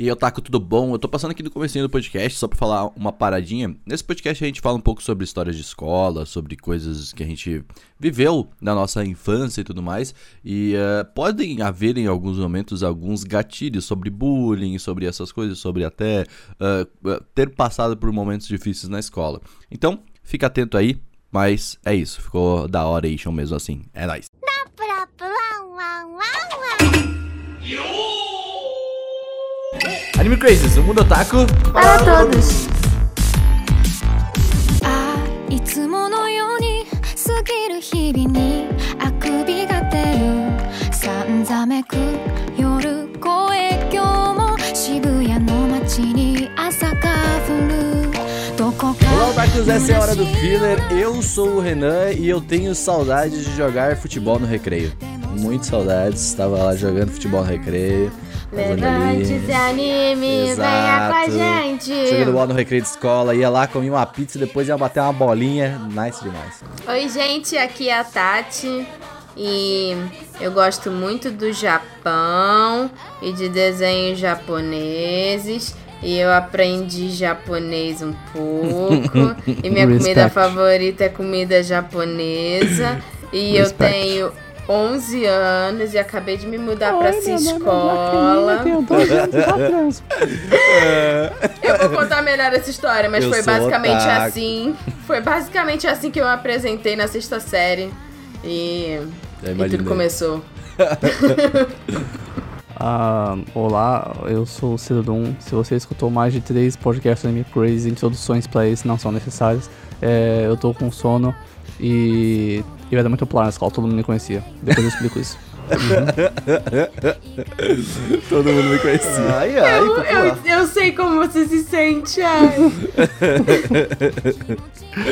E aí, Otaku, tudo bom? Eu tô passando aqui no comecinho do podcast só pra falar uma paradinha. Nesse podcast a gente fala um pouco sobre histórias de escola, sobre coisas que a gente viveu na nossa infância e tudo mais. E uh, podem haver em alguns momentos alguns gatilhos sobre bullying, sobre essas coisas, sobre até uh, ter passado por momentos difíceis na escola. Então, fica atento aí, mas é isso. Ficou da hora aí, show mesmo assim. É nóis. Anime Crazes, o mundo otaku para todos. あいつものように過ぎる日々にあくびが出るさんざめく夜声今日も渋谷の街に朝が降るどこか Olá, Otakus, essa é a hora do filler. Eu sou o Renan e eu tenho saudades de jogar futebol no recreio. Muito saudades, estava lá jogando futebol no recreio. ali. Levante-se anime, venha com a gente. Jogando bola no recreio de escola, ia lá, comia uma pizza e depois ia bater uma bolinha. Nice demais. Oi, gente, aqui é a Tati. E eu gosto muito do Japão e de desenhos japoneses. E eu aprendi japonês um pouco. e minha comida favorita é comida japonesa. E eu Respect. tenho 11 anos e acabei de me mudar pra essa escola. tenho dois anos e quatro anos. Eu vou contar melhor essa história, mas Eu foi basicamente otaku. assim. Foi basicamente assim que eu me apresentei na sexta série. E, e tudo começou. Ah, olá, eu sou o Cidadum. Se você escutou mais de três podcasts Anime Crazy, introduções pra eles não são necessárias. É, eu tô com sono e eu era muito popular na escola, todo mundo me conhecia. Depois eu explico isso. Todo mundo me conhecia. Ai, ai, Eu, eu, eu sei como você se sente, ai.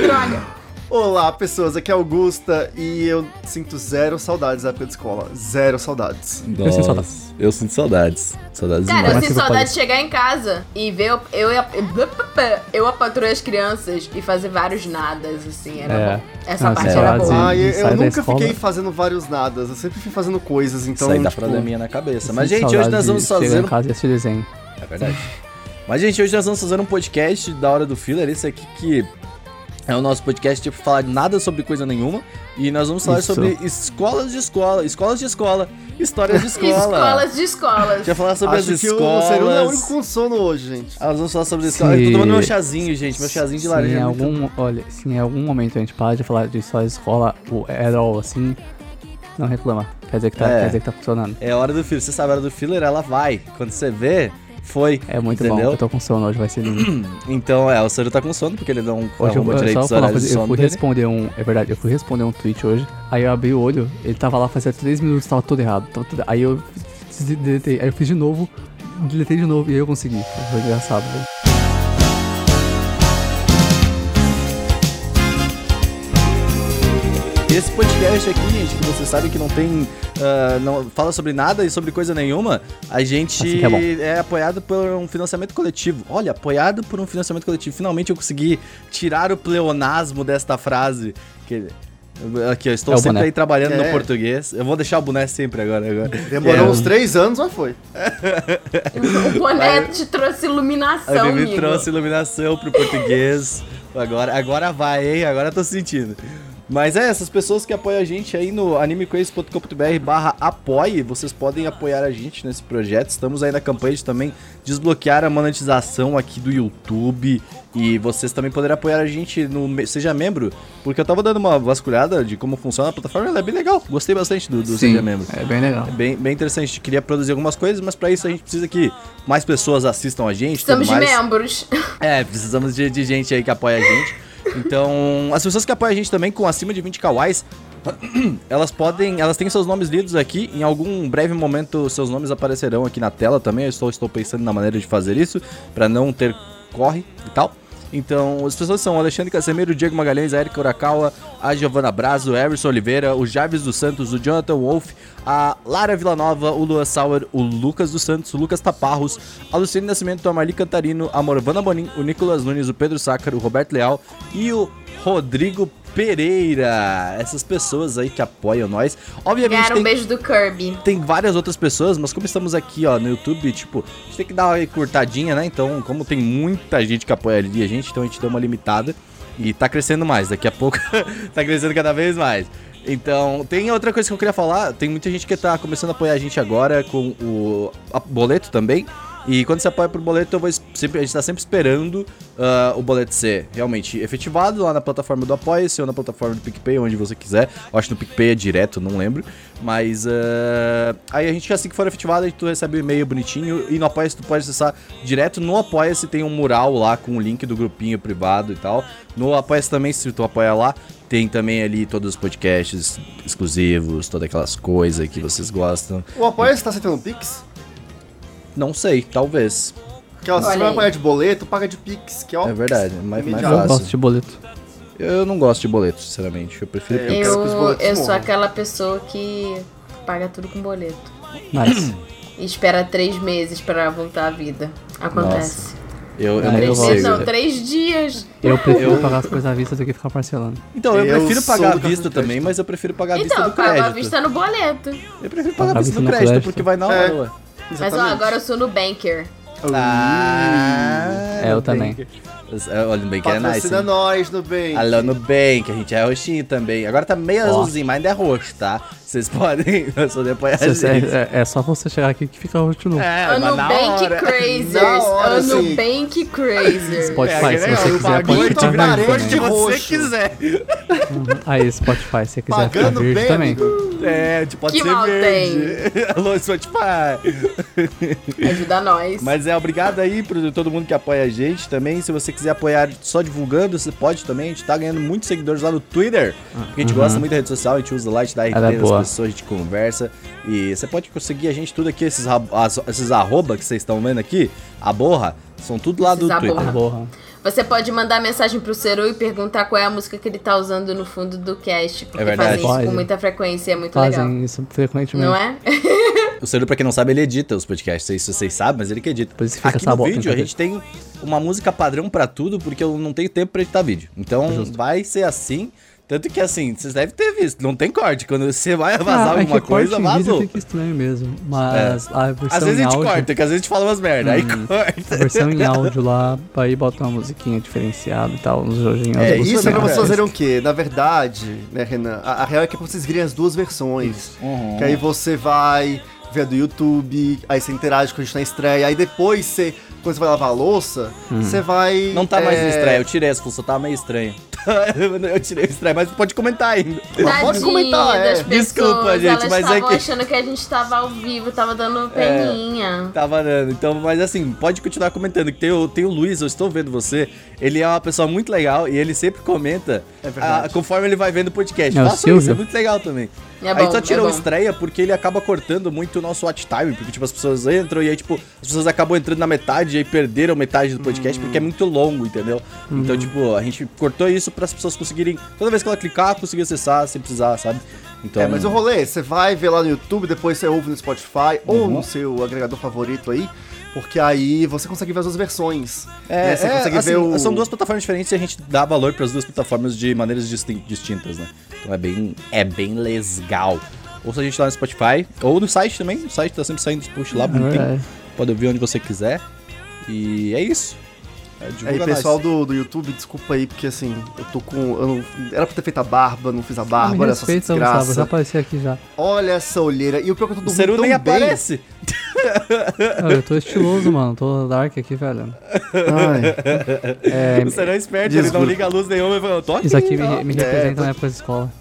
Droga. Olá, pessoas, aqui é Augusta e eu sinto zero saudades da época de escola. Zero saudades. Eu sinto saudades. Eu sinto saudades. Saudades Cara, eu demais. Mas sinto você saudade pode- de chegar em casa e ver eu, eu, eu, eu a patroa as crianças e fazer vários nadas, assim, era É. bom. Essa parte era saudades boa. Ah, eu, eu nunca fiquei fazendo vários nadas, eu sempre fui fazendo coisas, então. Isso aí dá tipo, probleminha na cabeça. Eu Mas, gente, hoje nós vamos chegar fazer em um casa e assistir desenho. É verdade. Mas, gente, hoje nós vamos fazer um podcast da hora do filler. Esse aqui que é o nosso podcast, tipo, falar nada sobre coisa nenhuma. E nós vamos falar Isso. sobre escolas de escola, escolas de escola, histórias de escola. Escolas de escolas. A gente vai falar sobre Acho as que escolas. o Seru é o único com sono hoje, gente. Ah, nós vamos falar sobre as escolas. Se- Eu tô tomando meu chazinho, gente. Meu chazinho de Se laranja. em muito- algum, olha, se em algum momento a gente parar de falar de de escola, o Errol, assim, não reclama. Quer dizer que tá, É. quer dizer que tá funcionando. É a hora do filler. Você sabe a hora do filler, ela vai. Quando você vê, foi. É muito bom. Entendeu? Eu tô com sono hoje, vai ser lindo. Então, é, o Seru tá com sono, porque ele não Hoje eu, arruma eu, direito os horários de coisa, eu sono fui dele. responder um. É verdade, eu fui responder um tweet hoje. Aí eu abri o olho, ele tava lá fazia 3 minutos, tava tudo errado. tava tudo- aí eu deletei. Aí eu fiz de novo, deletei de novo e aí eu consegui. Foi engraçado, velho. Esse podcast aqui, gente, que você sabe que não tem. ah, não fala sobre nada e sobre coisa nenhuma, a gente Assim é é apoiado por um financiamento coletivo. Olha, apoiado por um financiamento coletivo. Finalmente eu consegui tirar o pleonasmo desta frase. Que, aqui, eu estou É sempre boné. aí trabalhando no É. português. Eu vou deixar o boné sempre agora. agora. Demorou É. uns três anos, mas foi. O boné te trouxe iluminação, amigo. trouxe iluminação pro português. Agora, agora vai, hein? Agora eu tô sentindo. Mas é, essas pessoas que apoiam a gente aí no animecraze.com.br barra apoie, vocês podem apoiar a gente nesse projeto. Estamos aí na campanha de também desbloquear a monetização aqui do YouTube. E vocês também poderão apoiar a gente no Seja Membro, porque eu tava dando uma vasculhada de como funciona a plataforma, ela é bem legal. Gostei bastante do, do Seja Membro. é bem legal. É bem, bem interessante, a gente queria produzir algumas coisas, mas pra isso a gente precisa que mais pessoas assistam a gente. tudo Estamos de membros. É, precisamos de, de gente aí que apoia a gente. Então, as pessoas que apoiam a gente também com acima de 20 kawais, elas podem, elas têm seus nomes lidos aqui. Em algum breve momento, seus nomes aparecerão aqui na tela também. Eu estou, estou pensando na maneira de fazer isso, pra não ter corre e tal. Então, as pessoas são Alexandre Casemiro, Diego Magalhães, a Erika Urakawa, a Giovana Brazo, o Everson Oliveira, o Jarvis dos Santos, o Jonathan Wolf, a Lara Villanova, o Lua Sauer, o Lucas dos Santos, o Lucas Taparros, a Luciane Nascimento, a Marli Cantarino, a Morvana Bonin, o Nicolas Nunes, o Pedro Sácaro, o Roberto Leal e o Rodrigo Pereira. Essas pessoas aí que apoiam nós. Obviamente Ganharam um tem, beijo do Kirby. tem várias outras pessoas, mas como estamos aqui, ó, no YouTube, tipo, a gente tem que dar uma curtadinha, né? Então, como tem muita gente que apoia ali a gente, então a gente deu uma limitada e tá crescendo mais. Daqui a pouco tá crescendo cada vez mais. Então, tem outra coisa que eu queria falar. Tem muita gente que tá começando a apoiar a gente agora com o boleto também. E quando você apoia por boleto, eu vou sempre, a gente tá sempre esperando ah, o boleto ser realmente efetivado lá na plataforma do Apoia-se ou na plataforma do PicPay, onde você quiser. Eu acho que no PicPay é direto, não lembro. Mas ah, aí a gente, assim que for efetivado, a gente recebe o e-mail bonitinho. E no Apoia-se tu pode acessar direto. No Apoia-se tem um mural lá com o link do grupinho privado e tal. No Apoia-se também, se tu apoia lá, tem também ali todos os podcasts exclusivos, todas aquelas coisas que vocês gostam. O apoio está aceitando Pix? Não sei, talvez. Que ó, se você vai apoiar de boleto, paga de Pix, que ó. É verdade, é mais, mais imediato. Eu fácil. gosto de boleto. Eu não gosto de boleto, sinceramente. Eu prefiro É. Pix. quero que os Eu, boletos eu sou morram. aquela pessoa que paga tudo com boleto. Nice. E espera três meses pra voltar à vida. Acontece. Eu, eu não eu Três gosto. meses, não, três dias. Eu prefiro pagar as coisas à vista do que ficar parcelando. Então, eu, Eu prefiro pagar à vista crédito. também, mas eu prefiro pagar à vista Então, do eu pago à crédito. vista no boleto. Eu prefiro pagar à Pagar vista vista do no crédito, crédito. porque vai na É. ué. Mas ó, Exatamente. agora eu sou no Banker. Ah, É, eu também. É, Olha, no Bank é nice. Patrocina nós no bem. Alô no Bank, a gente é roxinho também. Agora tá meio Ó. azulzinho, mas ainda é roxo, tá? Vocês podem só depois a Se gente. é, é só você chegar aqui que fica roxo de novo. É, Anubank hora. Crazers. Sim. Anubank Crazers. Spotify, É, se né, você eu quiser, pode ficar verde de também. você quiser. Aí, Spotify, se você quiser ficar Pagando verde bem, também. amigo. É, tipo, pode Que ser mal verde. Alô, Spotify. Ajuda nós. Mas é, obrigado aí por todo mundo que apoia a gente também. Se você quiser apoiar só divulgando, você pode também. A gente tá ganhando muitos seguidores lá no Twitter. Porque a gente gosta muito da rede social, a gente usa lá, a gente dá RT nas boa. pessoas, a gente conversa. E você pode conseguir a gente tudo aqui, esses, as- esses arroba que vocês estão vendo aqui, a borra, são tudo lá do Esses Twitter. aborra. Ah, Porra. Você pode mandar mensagem pro Seru e perguntar qual é a música que ele tá usando no fundo do cast. Porque É verdade. fazem isso Pode. com muita frequência, é muito legal. Fazem isso frequentemente. Não é? O Ciro, pra quem não sabe, ele edita os podcasts. Não sei se vocês sabem, mas ele que edita. Por isso que fica Aqui essa no boca, vídeo a gente tem uma música padrão pra tudo, porque eu não tenho tempo pra editar vídeo. Então Justo. vai ser assim. Tanto que assim, vocês devem ter visto, não tem corte. Quando você vai vazar Ah, é alguma que coisa, corte em vídeo vazou. fica estranho mesmo. Mas a versão Às vezes em a gente áudio, corta, que às vezes a gente fala umas merda, aí Hum. corta. a versão em áudio lá, aí bota uma musiquinha diferenciada e tal, nos joguinhos. É, Isso é pra vocês fazerem o quê? Na verdade, né, Renan? A, a real é que é pra vocês virem as duas versões. Uhum. Que aí você vai a do YouTube, aí você interage com a gente na estreia, aí depois você, quando você vai lavar a louça, você vai. Não tá mais é, no estreia, eu tirei essa só tá meio estranho. eu tirei o estreia, mas pode comentar ainda. Mas pode comentar, é. pessoas, Desculpa, gente, elas mas é que- achando que a gente tava ao vivo, tava dando peninha. Tava dando. Então, mas assim, pode continuar comentando. Que tem o, tem o Luiz, eu estou vendo você. Ele é uma pessoa muito legal e ele sempre comenta É verdade. ah, conforme ele vai vendo o podcast. É isso, é muito legal também. É aí bom, só é tirou bom. estreia porque ele acaba cortando muito o nosso watch time. Porque, tipo, as pessoas entram e aí, tipo, as pessoas acabam entrando na metade e aí perderam metade do podcast porque é muito longo, entendeu? Então, tipo, a gente cortou isso para as pessoas conseguirem, toda vez que ela clicar, conseguir acessar sem precisar, sabe? Então, É, mas o rolê, você vai ver lá no YouTube, depois você ouve no Spotify ou Uhum. no seu agregador favorito aí, porque aí você consegue ver as duas versões. É, né? Você é, consegue assim, ver o. São duas plataformas diferentes e a gente dá valor para as duas plataformas de maneiras distin- distintas, né? Então é bem, é bem legal. Ouça a gente lá no Spotify, ou no site também. O site tá sempre saindo os posts lá, É. Pode ouvir onde você quiser. E é isso. É, Aí, nós. pessoal do, do YouTube, desculpa aí, porque assim, eu tô com. Eu não, era pra ter feito a barba, não fiz a Ah, me barba, olha essa Gustavo, já desgraça. apareci aqui já. Olha essa olheira. E o pior é que eu tô O dormindo Seru tão nem bem. aparece. Não, eu tô estiloso, mano. Tô dark aqui, velho. Ai, É, O Seru é esperto, ele não Desculpa. liga a luz nenhuma e fala, eu tô aqui. isso aqui me, me É, representa tô- na época da escola.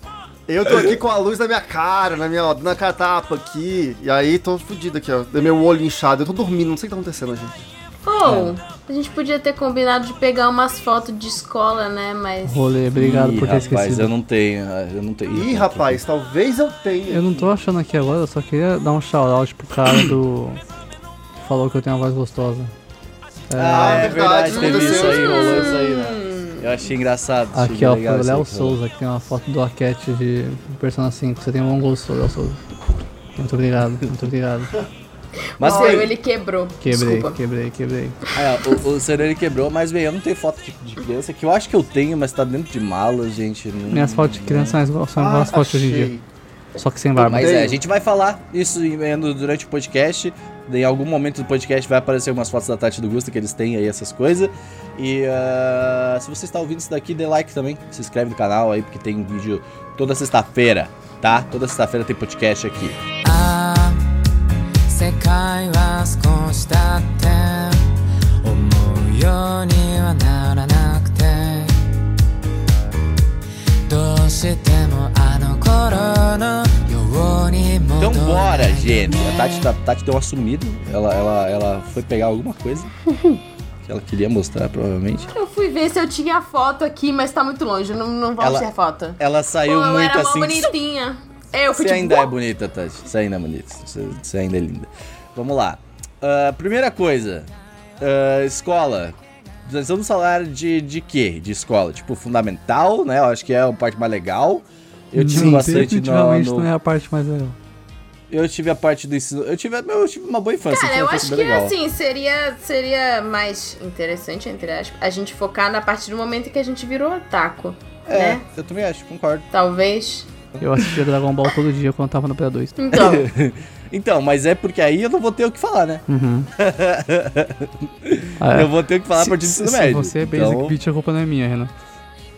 eu tô aqui com a luz na minha cara, na minha, ó, na cara tapa aqui. E aí tô fudido aqui, ó. Meu olho inchado. Eu tô dormindo, não sei o que tá acontecendo, gente. Ou, a gente podia ter combinado de pegar umas fotos de escola, né? Mas. Rolê, obrigado Ih, por ter rapaz, esquecido. eu não tenho. Eu não tenho. Ih, rapaz, talvez eu tenha. Eu não tô achando aqui agora, eu só queria dar um shout-out pro cara do. que falou que eu tenho uma voz gostosa. É, Ah, é verdade, verdade, teve isso aí, rolou isso aí, né? Eu achei engraçado. aqui, ó, pro isso Léo. Souza, que tem uma foto do Arquete de Persona 5. Você tem um bom gosto, Léo Souza. Muito obrigado, muito obrigado. Mas ele quebrou. Quebrei, Desculpa. quebrei, quebrei. é, o, o cenário ele quebrou, mas bem, eu não tenho foto de, de criança, que eu acho que eu tenho, mas tá dentro de malas, gente. Não, Minhas fotos de criança são igual- são igual as fotos de hoje em dia. Só que sem barba. Mas é, a gente vai falar isso durante o podcast. Em algum momento do podcast vai aparecer umas fotos da Tati e do Gusta que eles têm aí essas coisas. E ah, se você está ouvindo isso daqui, dê like também. Se inscreve no canal aí, porque tem vídeo toda sexta-feira, tá? Toda sexta-feira tem podcast aqui. ああ世界は少しだって思うようにはならなくてどうしてもあの頃のように Então 戻 bora, れない gente. A Tati, tá- Tati deu uma sumida. Ela, ela, ela foi pegar alguma coisa que ela queria mostrar, provavelmente. Eu fui ver se eu tinha foto aqui, mas tá muito longe. Não, não vou Ela- ter foto. Ela Pô, saiu eu muito era mó assim. bonitinha. É, eu fui Você tipo, ainda é bonita, Tati. Você ainda é bonita. Você, você ainda é linda. Vamos lá. Ah, primeira coisa. Ah, escola. Nós estamos falar de, de quê? De escola? Tipo, fundamental, né? Eu acho que é a parte mais legal. Eu tive Não, bastante no, no- não é a parte mais legal. Eu tive a parte do ensino. Eu tive, meu, eu tive uma boa infância. Cara, eu acho que bem legal. assim, seria, seria mais interessante, entre aspas, a gente focar na partir do momento em que a gente virou otaku, É, né? eu também acho, concordo. Talvez. Eu assistia Dragon Ball todo dia quando tava no P2. Então, Então, mas é porque aí eu não vou ter o que falar, né? Uhum. Ah, é. Eu vou ter o que falar a Se- partir do se, ensino se médio. você é basic Então- bitch, a culpa não é minha, Renan.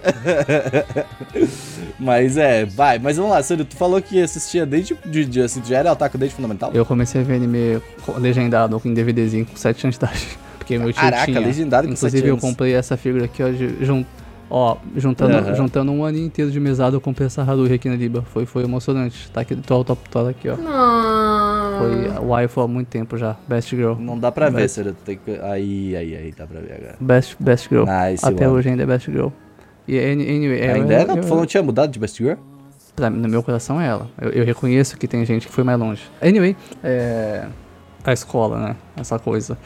Mas é, vai, mas vamos lá, Sandro, tu falou que assistia desde de, de, assim, tu já era otaku desde fundamental? Eu comecei a ver anime legendado em DVDzinho com 7 anos de idade. Porque meu tio Caraca, tinha. legendado com Inclusive 7 eu comprei essa figura aqui, ó, de- jun- ó juntando, Aham. juntando um ano inteiro de mesada, eu comprei essa Haruhi aqui na Liba. Foi, foi emocionante. Tá aqui, tô, tô, tô aqui, ó. não. Foi a waifu há muito tempo já. Best Girl. Não dá pra ver, Mas- Sandro, tem que... Aí, aí, aí, dá pra ver agora. Best, best Girl. Nice, Até one. hoje ainda é Best Girl. E any- anyway, é, Ainda eu- é? Eu- tu falou que tinha mudado de Best Girl? Pra, no meu coração é ela. Eu, eu reconheço que tem gente que foi mais longe. Anyway, é, a escola, né? Essa coisa.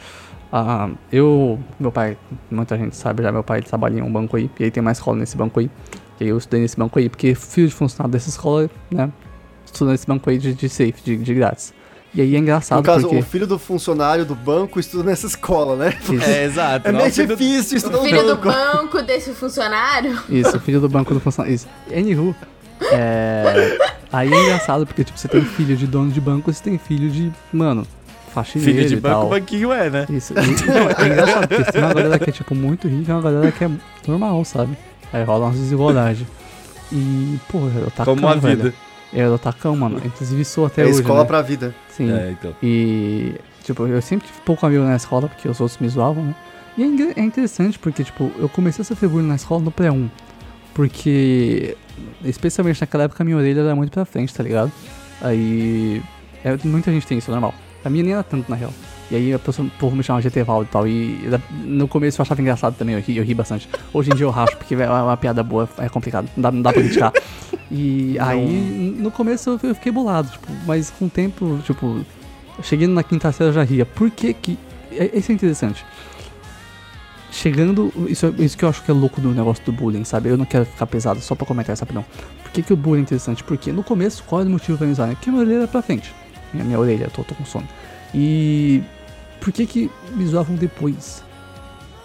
Ah, eu, meu pai, muita gente sabe já, meu pai ele trabalha em um banco aí, e aí tem uma escola nesse banco aí. E aí eu estudei nesse banco aí, porque filho de funcionário dessa escola, né? Estuda nesse banco aí de, de safe, de, de grátis. E aí é engraçado No caso, porque. o filho do funcionário do banco estuda nessa escola, né? É, exato. É meio do- difícil estudar O no filho do banco. banco desse funcionário. Isso, filho do banco do funcionário. Isso. Anywho, é. Aí é engraçado porque, tipo, você tem filho de dono de banco, você tem filho de, mano, faxineiro Filho de e banco, tal. banquinho é, né? Isso. E, não, é engraçado, porque tem uma galera que é, tipo, muito rica e uma galera que é normal, sabe? Aí rola umas desigualdades. E, pô, eu tacão, Como a velho. vida. Eu era tacão, mano. Inclusive sou até É hoje, escola né? pra vida. Sim. É, então. E, tipo, eu sempre tive pouco amigo na escola, porque os outros me zoavam, né? E é, é interessante porque, tipo, eu comecei a sofrer bullying na escola no pré-1. Porque, especialmente naquela época, a minha orelha era muito pra frente, tá ligado? Aí, é, muita gente tem isso, é normal. A minha nem era tanto, na real. E aí a pessoa, povo me chamava de Etevaldo e tal. E no começo eu achava engraçado também, eu ri, eu ri bastante. Hoje em dia eu racho, porque é uma piada boa, é complicado, não dá, não dá pra criticar. E aí, no começo eu fiquei bolado, tipo, mas com o tempo, tipo, cheguei na quinta série eu já ria. Por que que... é- Isso é interessante. Chegando... Isso, é- isso que eu acho que é louco do negócio do bullying, sabe? Eu não quero ficar pesado, só pra comentar isso rapidão. Por que que o bullying é interessante? Porque no começo, qual era o motivo pra me usar? né? Porque minha orelha era pra frente. Minha, minha orelha, tô, tô com sono. E... Por que que me zoavam depois?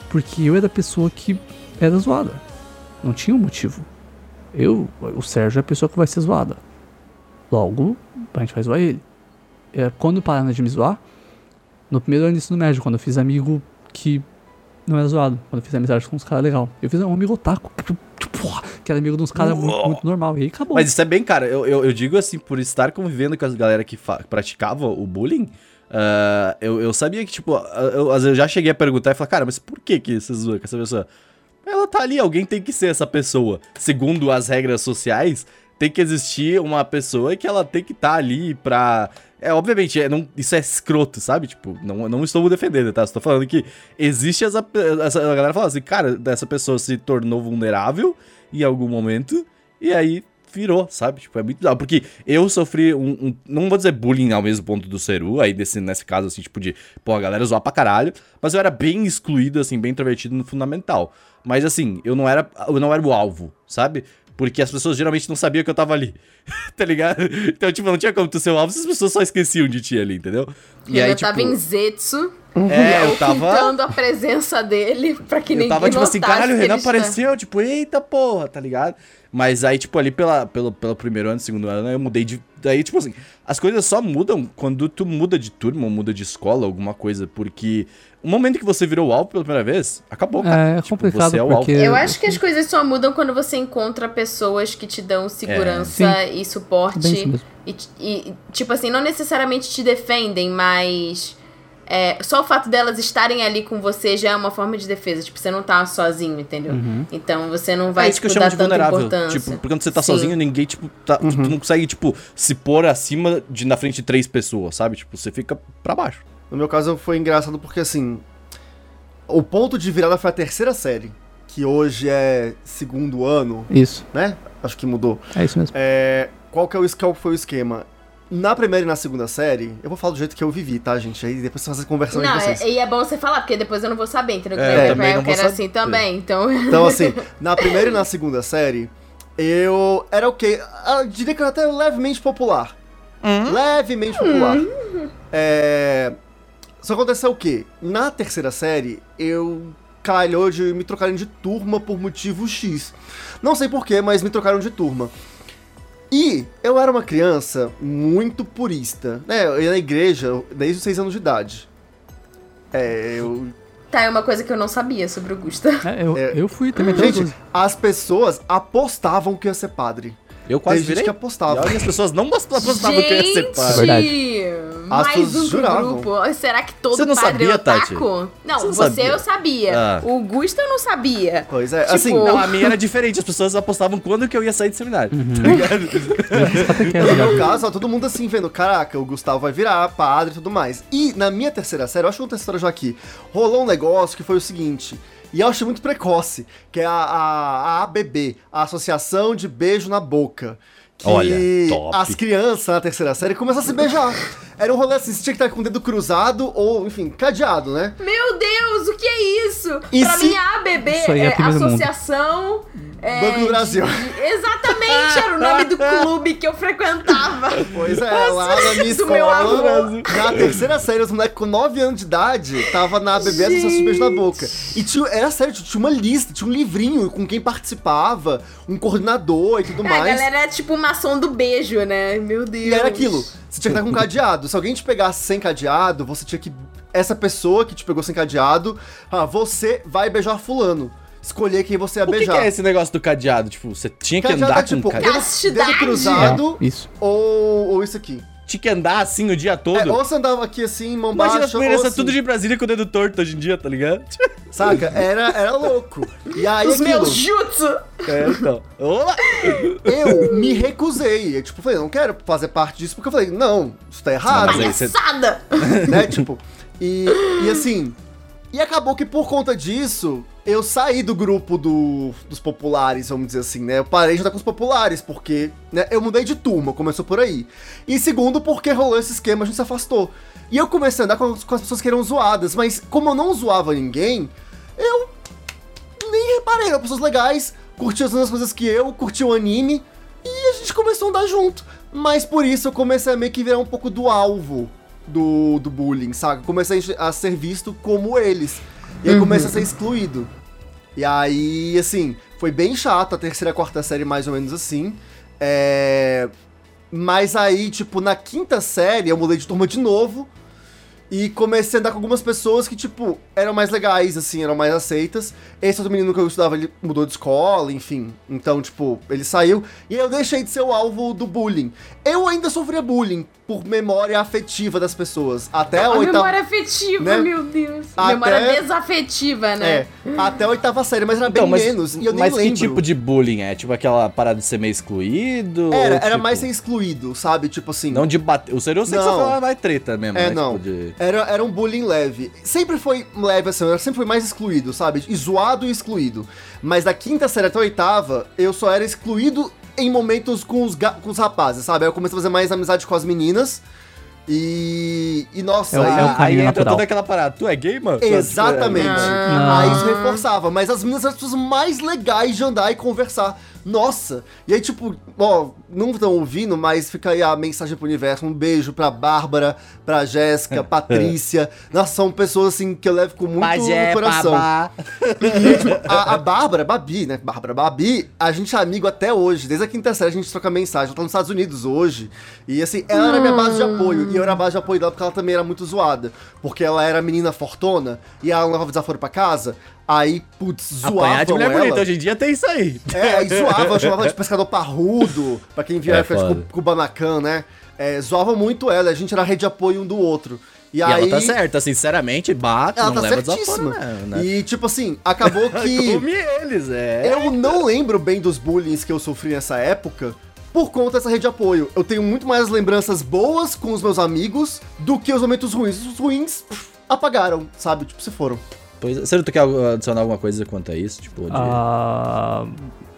Porque eu era a pessoa que era zoada. Não tinha um motivo. Eu, o Sérgio é a pessoa que vai ser zoada. Logo, a gente vai zoar ele. É, quando pararam de me zoar, no primeiro ano do ensino médio, quando eu fiz amigo que não era zoado, quando eu fiz amizade com uns caras legal. Eu fiz um amigo otaku, que, porra, que era amigo de uns caras muito, muito normal. E aí acabou. Mas isso é bem, cara, eu, eu, eu digo assim, por estar convivendo com as galera que praticava o bullying, ah, eu, eu sabia que, tipo, eu, às vezes eu já cheguei a perguntar e falar, cara, mas por que que você zoa com essa pessoa? Ela tá ali, alguém tem que ser essa pessoa. Segundo as regras sociais, tem que existir uma pessoa que ela tem que estar ali pra. É, obviamente, é, não, isso é escroto, sabe? Tipo, não, não estou defendendo, tá? Estou falando que existe essa, essa. A galera fala assim, cara, essa pessoa se tornou vulnerável em algum momento, e aí virou, sabe? Tipo, é muito legal. Porque eu sofri um, um- Não vou dizer bullying ao mesmo ponto do Seru, aí desse, nesse caso, assim, tipo, de, pô, a galera zoar pra caralho. Mas eu era bem excluído, assim, bem introvertido no fundamental. Mas assim, eu não era. Eu não era o alvo, sabe? Porque as pessoas geralmente não sabiam que eu tava ali. tá ligado? Então, tipo, não tinha como tu ser o alvo se as pessoas só esqueciam de ti ali, entendeu? E eu tava em Zetsu, É, eu tava. a presença dele pra que Eu ninguém tava tipo assim, caralho, o Renan apareceu, tipo, eita porra, tá ligado? Mas aí, tipo, ali pela, pelo, pelo primeiro ano, segundo ano, eu mudei de. Daí, tipo assim, as coisas só mudam quando tu muda de turma ou muda de escola, alguma coisa, porque o momento que você virou o alvo pela primeira vez, acabou, cara. É, é Tipo, complicado você é o porque- alvo. Eu acho que as coisas só mudam quando você encontra pessoas que te dão segurança e Bem isso suporte. E, e, tipo assim, não necessariamente te defendem, mas. É, só o fato delas estarem ali com você já é uma forma de defesa. Tipo, você não tá sozinho, entendeu? Então você não vai é isso que eu tipo, chamo dar de tanta vulnerável. importância. Tipo, porque quando você tá Sim. sozinho, ninguém, tipo, tá, tu não consegue, tipo, se pôr acima de na frente de três pessoas, sabe? Tipo, você fica pra baixo. No meu caso foi engraçado porque assim. O ponto de virada foi a terceira série. Que hoje é segundo ano, Isso, né? Acho que mudou. é isso mesmo. É, qual, que é o, qual foi o esquema? Na primeira e na segunda série, eu vou falar do jeito que eu vivi, tá, gente? Aí depois você faz a conversão Não, entre vocês. é, e é bom você falar, porque depois eu não vou saber, entendeu? É, eu, eu também eu não vou quero saber. assim também, então... Então, assim, na primeira e na segunda série, eu era o quê? Eu diria que eu era até levemente popular. Levemente popular. É... Só aconteceu o quê? Na terceira série, eu calhou de me trocarem de turma por motivo X. Não sei porquê, mas me trocaram de turma. E eu era uma criança muito purista. né? eu ia na igreja desde os seis anos de idade. É, eu Tá, é uma coisa que eu não sabia sobre o Gusta. É, eu, É. eu fui também até os Gente, 12. as pessoas apostavam que ia ser padre. Eu quase Tem gente virei. que E apostava. olha, as pessoas não apostavam que eu ia ser Gente! padre. As Mais um pro juravam. grupo. Será que todo Você não padre sabia, é otaku? Tati? Não, Você não você sabia? eu sabia. Ah. O Gusta eu não sabia. Pois é, Tipo, assim, Não, a minha era diferente. As pessoas apostavam quando que eu ia sair do seminário. Uhum. Tá ligado? no meu caso, ó, todo mundo assim vendo, caraca, o Gustavo vai virar padre e tudo mais. E na minha terceira série, eu acho que eu vou ter essa história já aqui, rolou um negócio que foi o seguinte, e eu achei muito precoce, que é a, a, a ABB, a Associação de Beijo na Boca. Que Olha, top. as crianças na terceira série começam a se beijar. Era um rolê assim, você tinha que estar com o dedo cruzado ou, enfim, cadeado, né? Meu Deus, o que é isso? E pra se- mim, a ABB Isso é é primeiro mundo. É, Banco do Brasil. de- Exatamente, era o nome do clube que eu frequentava. Pois é, lá na minha escola, na terceira série, os moleques com 9 anos de idade tava na Associação de Beijo na Boca. E tinha, era sério, tinha uma lista, tinha um livrinho com quem participava, um coordenador e tudo É, a mais. galera é tipo maçom do beijo, né? Meu Deus. E era aquilo, você tinha que estar com cadeado. Se alguém te pegasse sem cadeado, você tinha que. Essa pessoa que te pegou sem cadeado, ah, você vai beijar fulano. Escolher quem você ia O que, que beijar. é esse negócio do cadeado? Tipo, você tinha que Cadeado andar é tipo, com cadeado. Castidade. dedo cruzado É, isso. ou, ou isso aqui. Tinha que andar assim o dia todo. É, ou você andava aqui assim, mão Imagina as baixa, ou crianças assim. tudo de Brasília com o dedo torto hoje em dia, tá ligado? Saca? Era, era louco. E aí Os aquilo, meus jutsu. É, então. Olá! eu me recusei. Eu, tipo, falei, não quero fazer parte disso, porque eu falei, não, isso tá errado. Palhaçada. né? Tipo, e, e assim. E acabou que por conta disso, eu saí do grupo do- dos populares, vamos dizer assim, né? Eu parei de estar com os populares, porque né, eu mudei de turma, começou por aí. E segundo, porque rolou esse esquema, a gente se afastou. E eu comecei a andar com, com as pessoas que eram zoadas, mas como eu não zoava ninguém, eu nem reparei, eram pessoas legais, curtiam as mesmas coisas que eu, curtiam anime, e a gente começou a andar junto. Mas por isso eu comecei a meio que virar um pouco do alvo do, do bullying, saca? Comecei a ser visto como eles. E eu comecei a ser excluído. E aí, assim, foi bem chato a terceira e a quarta série, mais ou menos assim. É... Mas aí, tipo, na quinta série eu mudei de turma de novo. E comecei a andar com algumas pessoas que, tipo, eram mais legais, assim, eram mais aceitas. Esse outro menino que eu estudava, ele mudou de escola, enfim. Então, tipo, ele saiu. E eu deixei de ser o alvo do bullying. Eu ainda sofria bullying por memória afetiva das pessoas. Até a oitava. memória afetiva, né? meu Deus. Até- Memória desafetiva, né? É, até a oitava série, mas era bem Então, mas, menos. E eu nem mas lembro. que tipo de bullying é? Tipo aquela parada de ser meio excluído? Era, era tipo, mais ser excluído, sabe? Tipo assim. Não de bater. O eu sei que Não. você fala mais treta mesmo, É, né? não. Tipo, de... Era, era um bullying leve. Sempre foi leve, assim, eu sempre fui mais excluído, sabe? E zoado e excluído. Mas da quinta série até a oitava, eu só era excluído em momentos com os, com os rapazes, sabe? Aí eu comecei a fazer mais amizade com as meninas. E. E nossa, É aí- é Ah, aí entra toda aquela parada. Tu é gay, mano? Exatamente. Ah. Aí isso reforçava. Mas as meninas eram as pessoas mais legais de andar e conversar. Nossa! E aí, tipo, ó, não estão ouvindo, mas fica aí a mensagem pro universo. Um beijo pra Bárbara, pra Jéssica, Patrícia. Nossa, são pessoas assim que eu levo com muito no coração. E, tipo, a, a Bárbara, Babi, né? Bárbara Babi, a gente é amigo até hoje. Desde a quinta série a gente troca mensagem. Ela tá nos Estados Unidos hoje. E assim, ela era minha base de apoio. E eu era a base de apoio dela porque ela também era muito zoada. Porque ela era menina fortona e ela não levava desaforo pra casa. Aí, putz, Apanhar de mulher ela. bonita, hoje em dia tem isso aí. É, aí zoava, chamava de pescador parrudo, pra quem via É a época de foda. Kubanacan, né? É, zoava muito ela, a gente era rede de apoio um do outro. E, E aí. ela tá certa, sinceramente, bate, Ela não tá leva certíssima. desaforo, né? E, tipo assim, acabou que. Come eles, é. Eu não lembro bem dos bullying que eu sofri nessa época. Por conta dessa rede de apoio. Eu tenho muito mais lembranças boas com os meus amigos do que os momentos ruins. Os ruins pff, apagaram, sabe? Tipo, se foram. Pois é. Você tu quer adicionar alguma coisa quanto a isso? Tipo, de... Ah,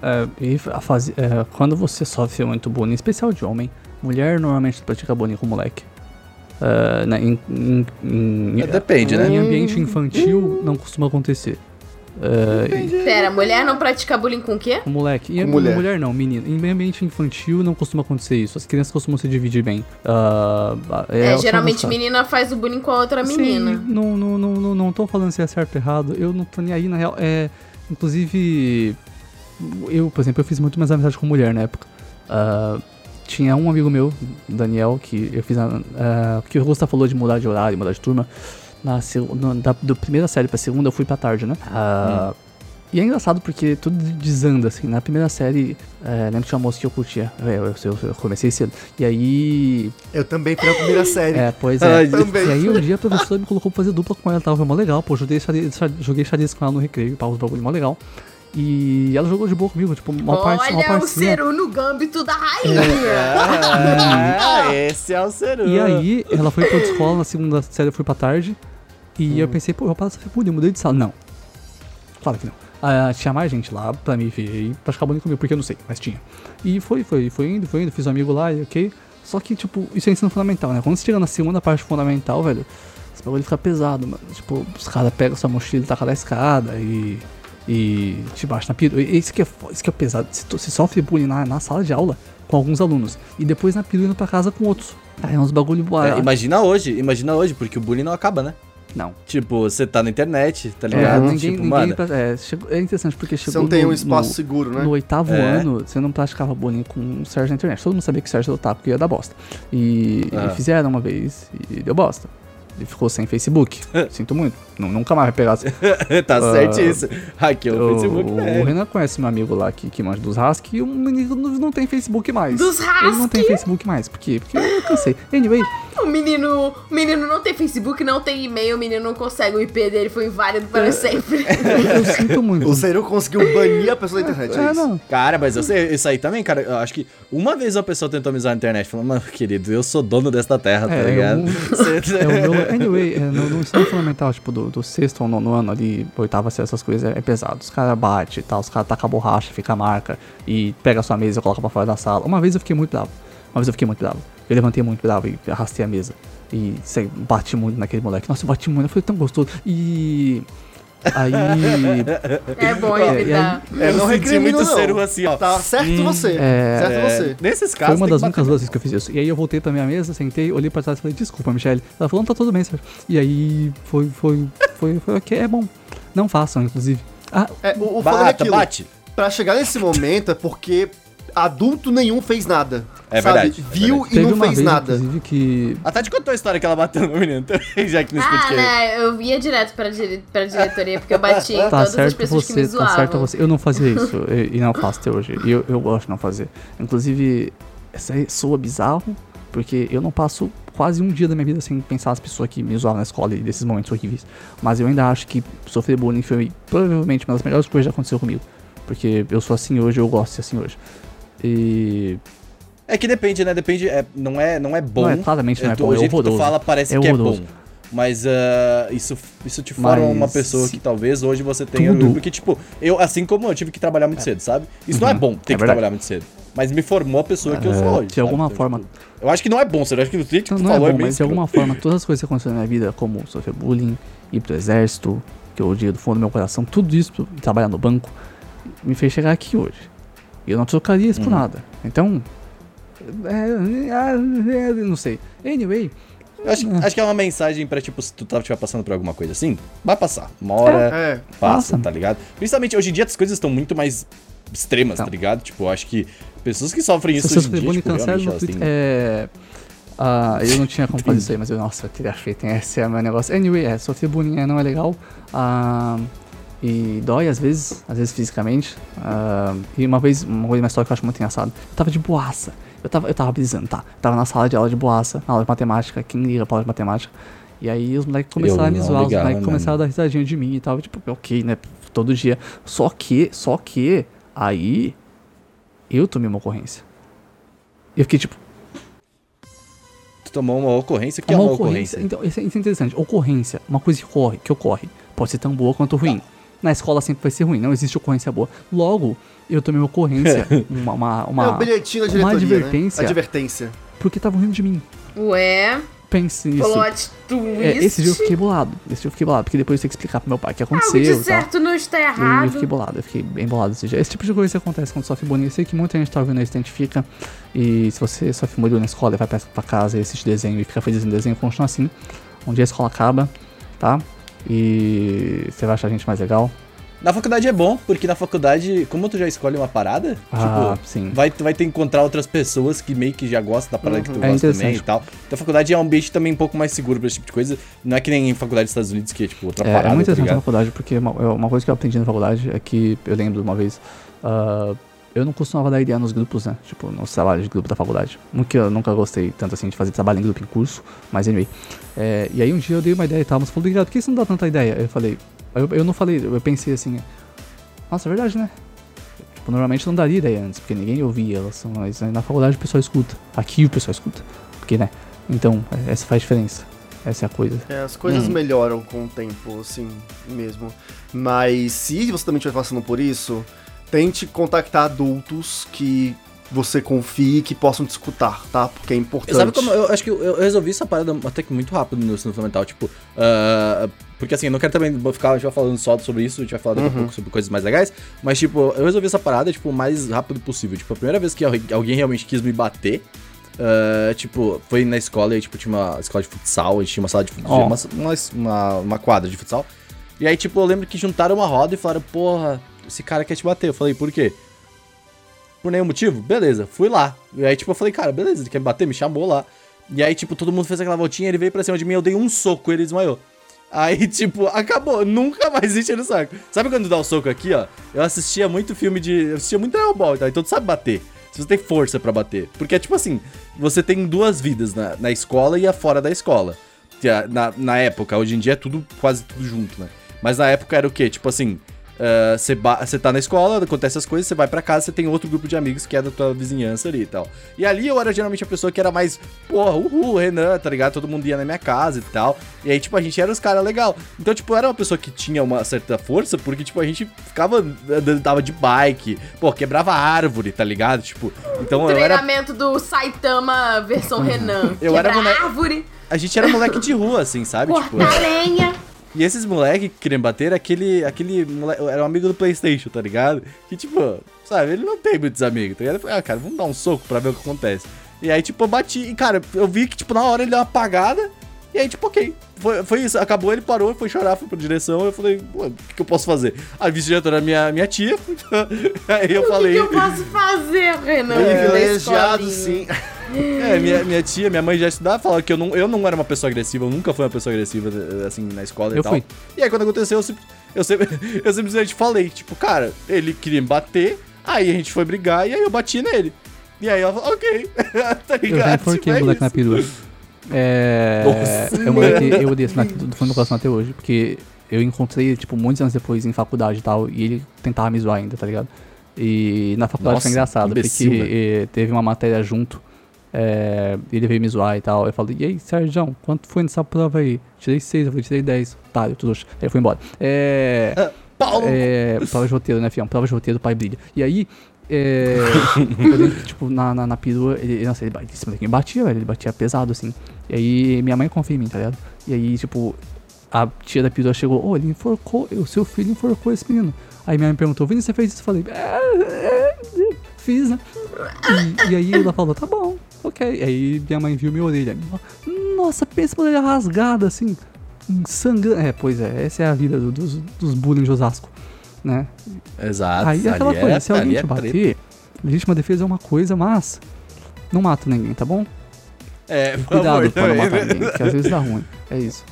é, a fase, é, quando você sofre muito bullying, em especial de homem, mulher normalmente pratica bullying com moleque. É, né, em, em- em- É, depende, né? Em ambiente infantil não costuma acontecer. É, Pera, mulher não pratica bullying com o quê? com moleque. E mulher. mulher. não, menino. Em ambiente infantil não costuma acontecer isso. As crianças costumam se dividir bem. Ah, É, só geralmente menina faz o bullying com a outra menina. Sim, não, não, não, não, não tô falando se é certo ou errado. Eu não tô nem aí, na real. É, inclusive, eu, por exemplo, eu fiz muito mais amizade com mulher na época. Ah, tinha um amigo meu, Daniel, que eu fiz. a- que o Augusta falou de mudar de horário, mudar de turma. Na, no- da do primeira série pra segunda, eu fui pra tarde, né? Ah, E é engraçado porque tudo desanda, assim. Na primeira série, é, lembro que tinha uma moça que eu curtia. É, Eu, eu, eu comecei cedo. E aí. Eu também fui na primeira série. É, pois Ai, é. também. E aí um dia a professora me colocou pra fazer dupla com ela, tava foi mó legal, pô, joguei xadrez, xa- joguei xadrez com ela no recreio, pá, os bagulho mó legal. E ela jogou de boa comigo, tipo, uma parte, uma Olha o. Seru no gâmbito da rainha. Ah, esse é o Seru. E aí, ela foi pra outra escola, na segunda série eu fui pra tarde. E eu pensei, pô, eu passo a bullying, mudei de sala. Não. Claro que não. Ah, tinha mais gente lá pra me ver e praticar bullying comigo, porque eu não sei, mas tinha. E foi, foi, foi indo, foi indo, fiz um amigo lá e ok. Só que, tipo, isso é ensino fundamental, né? Quando você chega na segunda parte fundamental, velho, esse bagulho fica pesado, mano. Tipo, os caras pegam sua mochila e tacam da escada e. E te baixa na piru. Isso que é, isso que é pesado. Você, você sofre bullying na, na sala de aula com alguns alunos. E depois na piru indo pra casa com outros. Aí é uns bagulho. É, imagina hoje, imagina hoje, porque o bullying não acaba, né? Não. Tipo, você tá na internet, tá É, ligado? ninguém, tipo, ninguém mano, pra- é, chegou- é interessante porque Você chegou não tem no, um espaço no, seguro, né? no oitavo É. ano, você não praticava bullying com o Sérgio na internet. Todo mundo sabia que o Sérgio era otaku, que ia dar bosta. E, Ah. e fizeram uma vez e deu bosta. Ele ficou sem Facebook. Sinto muito. Nu- Nunca mais vai pegar. tá Ah, certíssimo. Aqui é o, Facebook, o, né? o Renan conhece meu amigo lá que, que manja dos Husky e o menino não, tem Facebook mais. Dos Ele não tem? Facebook mais. Por quê? Porque eu cansei. Anyway, O menino, o menino não tem Facebook, não tem e-mail, o menino não consegue, o IP dele foi inválido para É. sempre. eu sinto muito. O Seru conseguiu banir a pessoa da internet, é, É, isso. não. Cara, mas eu sei, isso aí também, cara, eu acho que uma vez uma pessoa tentou me usar na internet, falou, mano, querido, eu sou dono desta terra, tá É, ligado? eu- Você- É, o meu, anyway, é, no, no ensino fundamental, tipo, do, do sexto ou nono ano ali, oitava série, essas coisas, é, é pesado. Os caras batem tal, os caras tacam a borracha, fica a marca, e pega a sua mesa e coloca pra fora da sala. Uma vez eu fiquei muito bravo. Uma vez eu fiquei muito bravo. Eu levantei muito bravo e arrastei a mesa. E bati muito naquele moleque. Nossa, eu bati muito, foi tão gostoso. E. Aí. É bom É, evitar. Eu não senti recrimino, muito não. Seru assim, ó. Tá certo você. é, certo É, você. Nesses Foi casos, uma tem das únicas vezes que eu fiz isso. E aí eu voltei pra minha mesa, sentei, olhei pra trás e falei, desculpa, Michelle. Ela falou, não, tá tudo bem, senhor. E aí foi, foi, foi, foi ok, é bom. Não façam, inclusive. Ah, É, o, o foda é Bata, aquilo. bate. Pra chegar nesse momento é porque adulto nenhum fez nada. É sabe? verdade, é Viu verdade. e teve não fez vez, nada. inclusive, que... A Tati contou a história que ela bateu no menino também, já que no Ah, podcast. né? Eu ia direto pra, dire... pra diretoria, porque eu bati em Tá todas as certo pessoas que me você, tá zoavam. certo você. Eu não fazia isso, e, e não faço até hoje. E eu, eu gosto de não fazer. Inclusive, essa aí soa bizarro, porque eu não passo quase um dia da minha vida sem pensar nas pessoas que me zoavam na escola e desses momentos horríveis. Mas eu ainda acho que sofrer bullying foi provavelmente uma das melhores coisas que já aconteceu comigo. Porque eu sou assim hoje, eu gosto de ser assim hoje. E. É que depende, né? Depende, é, não, é, não é bom. Não é, claramente não é tu- bom, O é jeito que tu fala parece É que é bom. Mas ah, isso, isso te forma Mas uma pessoa que talvez hoje você tenha. Tudo. Porque, tipo, eu, assim como eu tive que trabalhar muito cedo, sabe? Isso não é Uhum, bom ter é que verdade. trabalhar muito cedo. Mas me formou a pessoa que eu sou É, hoje. de sabe? alguma Então, forma- tipo, eu acho que não é bom, você acha que o jeito que Não, tu não é falou bom, é bem mas de alguma forma, todas as coisas que aconteceram na minha vida, como sofrer bullying, ir pro exército, que eu odiei do fundo do meu coração, tudo isso, trabalhar no banco, me fez chegar aqui hoje. E eu não trocaria isso por nada. Então. É, é, é, não sei. Anyway. Eu acho, acho que é uma mensagem pra, tipo, se tu tá, estiver passando por alguma coisa assim, vai passar. Uma hora É. passa, Passa. tá ligado? Principalmente hoje em dia as coisas estão muito mais extremas, Então. tá ligado? Tipo, acho que pessoas que sofrem isso hoje em dia, tipo, realmente elas têm... É. ah, eu não tinha como fazer isso aí, mas eu, nossa, eu teria feito. hein? Esse é o meu negócio. Anyway, é, sofrer bullying é, não é legal. ah, e dói às vezes, às vezes fisicamente. ah, e uma vez, uma coisa, uma história que eu acho muito engraçada. Eu tava de boaça. Eu tava, eu tava brisando, tá? Eu tava na sala de aula de boaça, na aula de matemática. Quem liga pra aula de matemática? E aí os moleques começaram a me zoar, os moleques né, começaram a dar risadinha de mim e tal. Tipo, ok, né? Todo dia. Só que, só que, aí eu tomei uma ocorrência. Eu fiquei tipo, Tu tomou uma ocorrência, que é uma uma ocorrência. ocorrência? Então, isso é, isso é interessante. Ocorrência, uma coisa que ocorre, que ocorre, pode ser tão boa quanto ruim. Na escola sempre vai ser ruim, não existe ocorrência boa. Logo, eu tomei uma ocorrência, uma, uma, uma- é bilhetinho da uma diretoria, advertência, né? Advertência. porque estavam rindo de mim. Ué, Pense nisso. plot twist. É, esse dia eu fiquei bolado. Esse dia eu fiquei bolado, porque depois eu tenho que explicar pro meu pai o que Algo aconteceu. de e tal. certo não está E eu errado. fiquei bolado, eu fiquei bem bolado esse dia. Esse tipo de coisa que acontece quando sofre bullying. Eu sei que muita gente tá ouvindo isso, identifica. E se você sofre bullying na escola e vai pra, pra casa e assiste desenho e fica feliz no desenho, continua assim. Um dia a escola acaba, tá? E você vai achar a gente mais legal. Na faculdade é bom, porque na faculdade, como tu já escolhe uma parada, Ah, tipo, sim. vai, tu vai ter que encontrar outras pessoas que meio que já gostam da parada que tu É gosta também e tal. Então a faculdade é um ambiente também um pouco mais seguro pra esse tipo de coisa. Não é que nem em faculdade dos Estados Unidos, que é tipo outra É, parada, é muito tá interessante na ligado? faculdade, porque uma, é uma coisa que eu aprendi na faculdade é que eu lembro uma vez. ah, eu não costumava dar ideia nos grupos, né? Tipo, nos trabalhos de grupo da faculdade. Nunca, eu nunca gostei tanto assim de fazer trabalho em grupo, em curso, mas anyway. É, e aí um dia eu dei uma ideia e tal, mas falou, ligado, por que você não dá tanta ideia? Eu falei, eu, eu não falei, eu pensei assim, nossa, é verdade, né? Tipo, normalmente eu não daria ideia antes, porque ninguém ouvia elas, mas né, na faculdade o pessoal escuta. Aqui o pessoal escuta. Porque, né? Então, é- essa faz diferença. Essa é a coisa. É, as coisas Hum. melhoram com o tempo, assim, mesmo. Mas se você também estiver passando por isso, tente contactar adultos que você confie que possam te escutar, tá? Porque é importante. Sabe como? Eu acho que eu, eu resolvi essa parada até que muito rápido no ensino fundamental, tipo. ah, porque assim, eu não quero também ficar vai falando só sobre isso, a gente vai falar daqui a Uhum. pouco sobre coisas mais legais. Mas, tipo, eu resolvi essa parada, tipo, o mais rápido possível. Tipo, a primeira vez que alguém realmente quis me bater. ah, tipo, foi na escola e tipo, tinha uma escola de futsal, a gente tinha uma sala de futsal, uma, uma, uma, uma quadra de futsal. E aí, tipo, eu lembro que juntaram uma roda e falaram, porra, esse cara quer te bater. Eu falei, por quê? por nenhum motivo? Beleza, fui lá. E aí, tipo, eu falei, cara, beleza, ele quer me bater, me chamou lá. E aí, tipo, todo mundo fez aquela voltinha, ele veio pra cima de mim, eu dei um soco e ele desmaiou. Aí, tipo, acabou, nunca mais enche no saco. Sabe quando dá o soco aqui, ó? Eu assistia muito filme de. Eu assistia muito Dragon Ball, tá? então tu sabe bater. Se você tem força pra bater. Porque é tipo assim, você tem duas vidas na, na escola e a fora da escola. A- Na, na época, hoje em dia é tudo quase tudo junto, né? Mas na época era o quê? Tipo assim, você ba- você tá na escola, acontece as coisas, você vai pra casa, você tem outro grupo de amigos que é da tua vizinhança ali e tal. E ali eu era geralmente a pessoa que era mais, porra, uhul, Renan, tá ligado? Todo mundo ia na minha casa e tal. E aí, tipo, a gente era os caras legal. Então, tipo, era uma pessoa que tinha uma certa força, porque, tipo, a gente ficava andando, tava de bike, pô, quebrava árvore, tá ligado? Tipo, então eu era. Treinamento do Saitama versão Renan. Eu era moleque- árvore, A gente era moleque de rua, assim, sabe? Tipo, cortar lenha. E esses moleque que queriam bater aquele. aquele moleque, era um amigo do Playstation, tá ligado? Que, tipo, sabe, ele não tem muitos amigos, tá ligado? Eu falei, ah, cara, vamos dar um soco pra ver o que acontece. E aí, tipo, eu bati. E, cara, eu vi que, tipo, na hora ele deu uma apagada. E aí, tipo, ok. Foi, foi isso. Acabou, ele parou, foi chorar, foi pra direção. Eu falei, o que, que eu posso fazer? A vice-diretora era minha, minha tia. aí eu O que, falei. que eu posso fazer, Renan? na Privilegiado, sim. É, minha, minha tia, minha mãe já estudava, falava que eu não, eu não era uma pessoa agressiva, eu nunca fui uma pessoa agressiva, assim, na escola e Eu tal. fui. E aí quando aconteceu, eu, eu, sempre- eu simplesmente falei, tipo, cara, ele queria me bater, aí a gente foi brigar e aí eu bati nele. E aí ela falou, ok, tá Eu já ligado? enforquei Tipo, o é moleque na perua. É. Nossa. Eu, moleque, eu odeio esse do fundo do coração até hoje. Porque eu encontrei, tipo, muitos anos depois em faculdade e tal. E ele tentava me zoar ainda, tá ligado? E na faculdade Nossa, foi engraçado, imbecil, porque eh, teve uma matéria junto. É, ele veio me zoar e tal. Eu falei, e aí, Sérgio, quanto foi nessa prova aí? Tirei 6, eu falei, tirei 10. Tá, eu trouxa. Aí eu fui embora. É. Paulo! É, prova de roteiro, né, fião? Prova de roteiro, pai brilha. E aí, é, lembro tipo, na, na, na perua, ele, nossa, ele, batia, velho, ele batia pesado, assim. E aí, minha mãe confia em mim, tá ligado? E aí, tipo, a tia da perua chegou, ô, ele enforcou, o seu filho enforcou esse menino. Aí minha mãe perguntou, Vini, você fez isso? Eu falei, é, é. fiz, né? E, e aí ela falou, tá bom, ok. Aí minha mãe viu minha orelha. Nossa, pensa uma orelha rasgada assim. Sangrando. É, pois é, essa é a vida do- dos, dos bullying de Osasco, né? Exato. Aí é aquela coisa, é- se alguém te é bater, legítima defesa é uma coisa, mas não mata ninguém, tá bom? É, Cuidado favor, pra não matar ninguém, que às vezes dá ruim. É isso.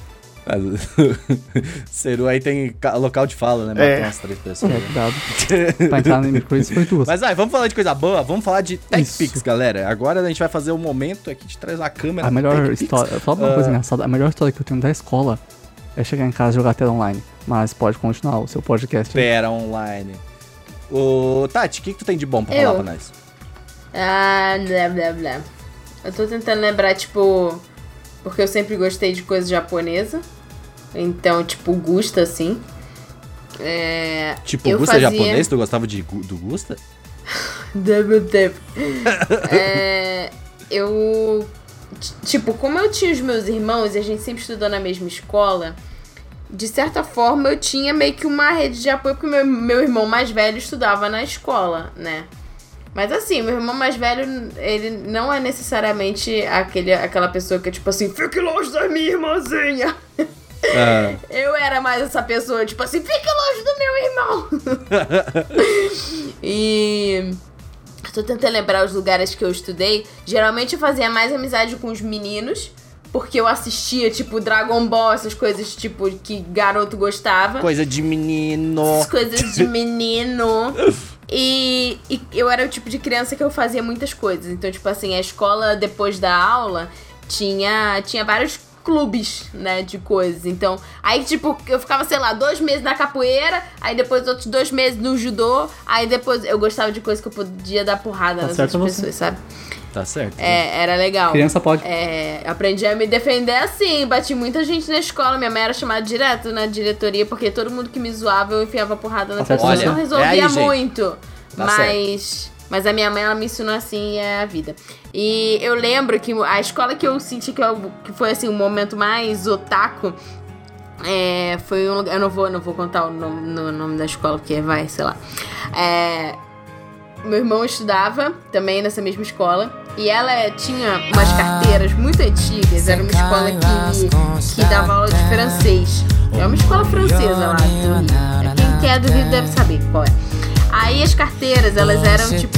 Seru aí tem ca- local de fala, né? Matou É. umas três pessoas. É, cuidado. pra entrar no Crazy foi duas. Mas vai, vamos falar de coisa boa, vamos falar de Tech Isso. Pix, galera. Agora a gente vai fazer o momento aqui de trás a câmera. A melhor história. Só uma Ah. coisa engraçada. A melhor história que eu tenho da escola é chegar em casa e jogar tela online. Mas pode continuar o seu podcast. aí. Pera online. Ô, Tati, o que, que tu tem de bom pra Eu? falar pra nós? Ah, blá blá blá. Eu tô tentando lembrar, tipo. Porque eu sempre gostei de coisa japonesa. Então, tipo, Gusta, assim. É. Tipo, Gusta fazia- japonês? Tu gostava de, do Gusta? Double tap. é, eu. Tipo, como eu tinha os meus irmãos e a gente sempre estudou na mesma escola, de certa forma eu tinha meio que uma rede de apoio, porque meu, meu irmão mais velho estudava na escola, né? Mas assim, meu irmão mais velho, ele não é necessariamente aquele, aquela pessoa que é tipo assim, fique longe da minha irmãzinha. Ah, Eu era mais essa pessoa, tipo assim, fique longe do meu irmão. e. Tô tentando lembrar os lugares que eu estudei. Geralmente eu fazia mais amizade com os meninos. Porque eu assistia, tipo, Dragon Ball, essas coisas, tipo, que garoto gostava. coisa de menino. Essas coisas de menino. E, e eu era o tipo de criança que eu fazia muitas coisas. Então, tipo assim, a escola, depois da aula, tinha, tinha vários clubes, né, de coisas. Então, aí, tipo, eu ficava, sei lá, dois meses na capoeira, aí depois outros dois meses no judô, aí depois eu gostava de coisas que eu podia dar porrada Tá nas certo outras você. pessoas, sabe? Tá certo. É, era legal. Criança pode. É, aprendi a me defender assim, bati muita gente na escola, minha mãe era chamada direto na diretoria, porque todo mundo que me zoava eu enfiava porrada na Tá certo, pessoa, Olha, não resolvia é aí, muito. Tá mas, mas a minha mãe, ela me ensinou assim, é a vida. E eu lembro que a escola que eu senti que, eu- que foi assim, o momento mais otaku, é, foi um lugar. Eu não vou, não vou contar o nome, no nome da escola, porque vai, sei lá. É, meu irmão estudava também nessa mesma escola. E ela é, tinha umas carteiras muito antigas. Era uma escola que, que dava aula de francês. É uma escola francesa lá do Rio. Quem quer do Rio deve saber qual é. Aí as carteiras, elas eram tipo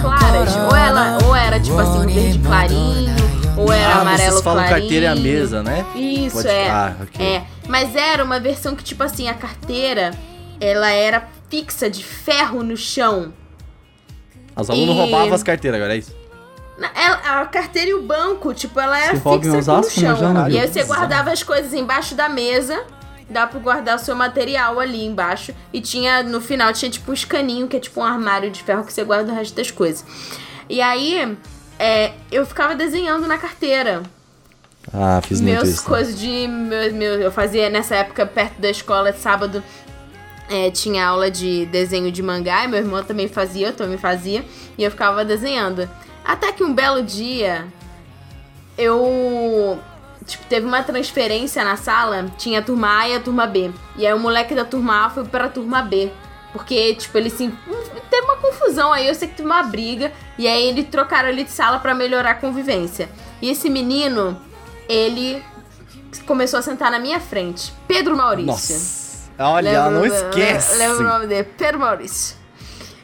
claras. Ou, ela, ou era tipo assim, um verde clarinho, ou era ah, amarelo vocês falam clarinho. carteira e a mesa, né? Isso, Pode- é. Ah, ok. É. Mas era uma versão que, tipo assim, a carteira, ela era fixa de ferro no chão. Os alunos E- roubavam as carteiras, agora é isso? Na- ela- a carteira e o banco, tipo, ela era Se fixa no chão. E aí você guardava as coisas embaixo da mesa. Dá pra guardar o seu material ali embaixo. E tinha, no final, tinha tipo um escaninho, que é tipo um armário de ferro que você guarda o resto das coisas. E aí, é, eu ficava desenhando na carteira. Ah, fiz muito meus isso. né? coisas de. Meu, meu, eu fazia nessa época perto da escola, sábado. é, tinha aula de desenho de mangá, e meu irmão também fazia, eu também fazia, e eu ficava desenhando. Até que um belo dia, eu. Tipo, teve uma transferência na sala, tinha a turma A e a turma B. E aí o moleque da turma A foi pra turma B. Porque, tipo, ele se. Teve uma confusão aí, eu sei que teve uma briga. E aí eles trocaram ele de sala pra melhorar a convivência. E esse menino, ele começou a sentar na minha frente. Pedro Maurício. Nossa. Olha, não esquece. Lembra o nome dele? Pedro Maurício.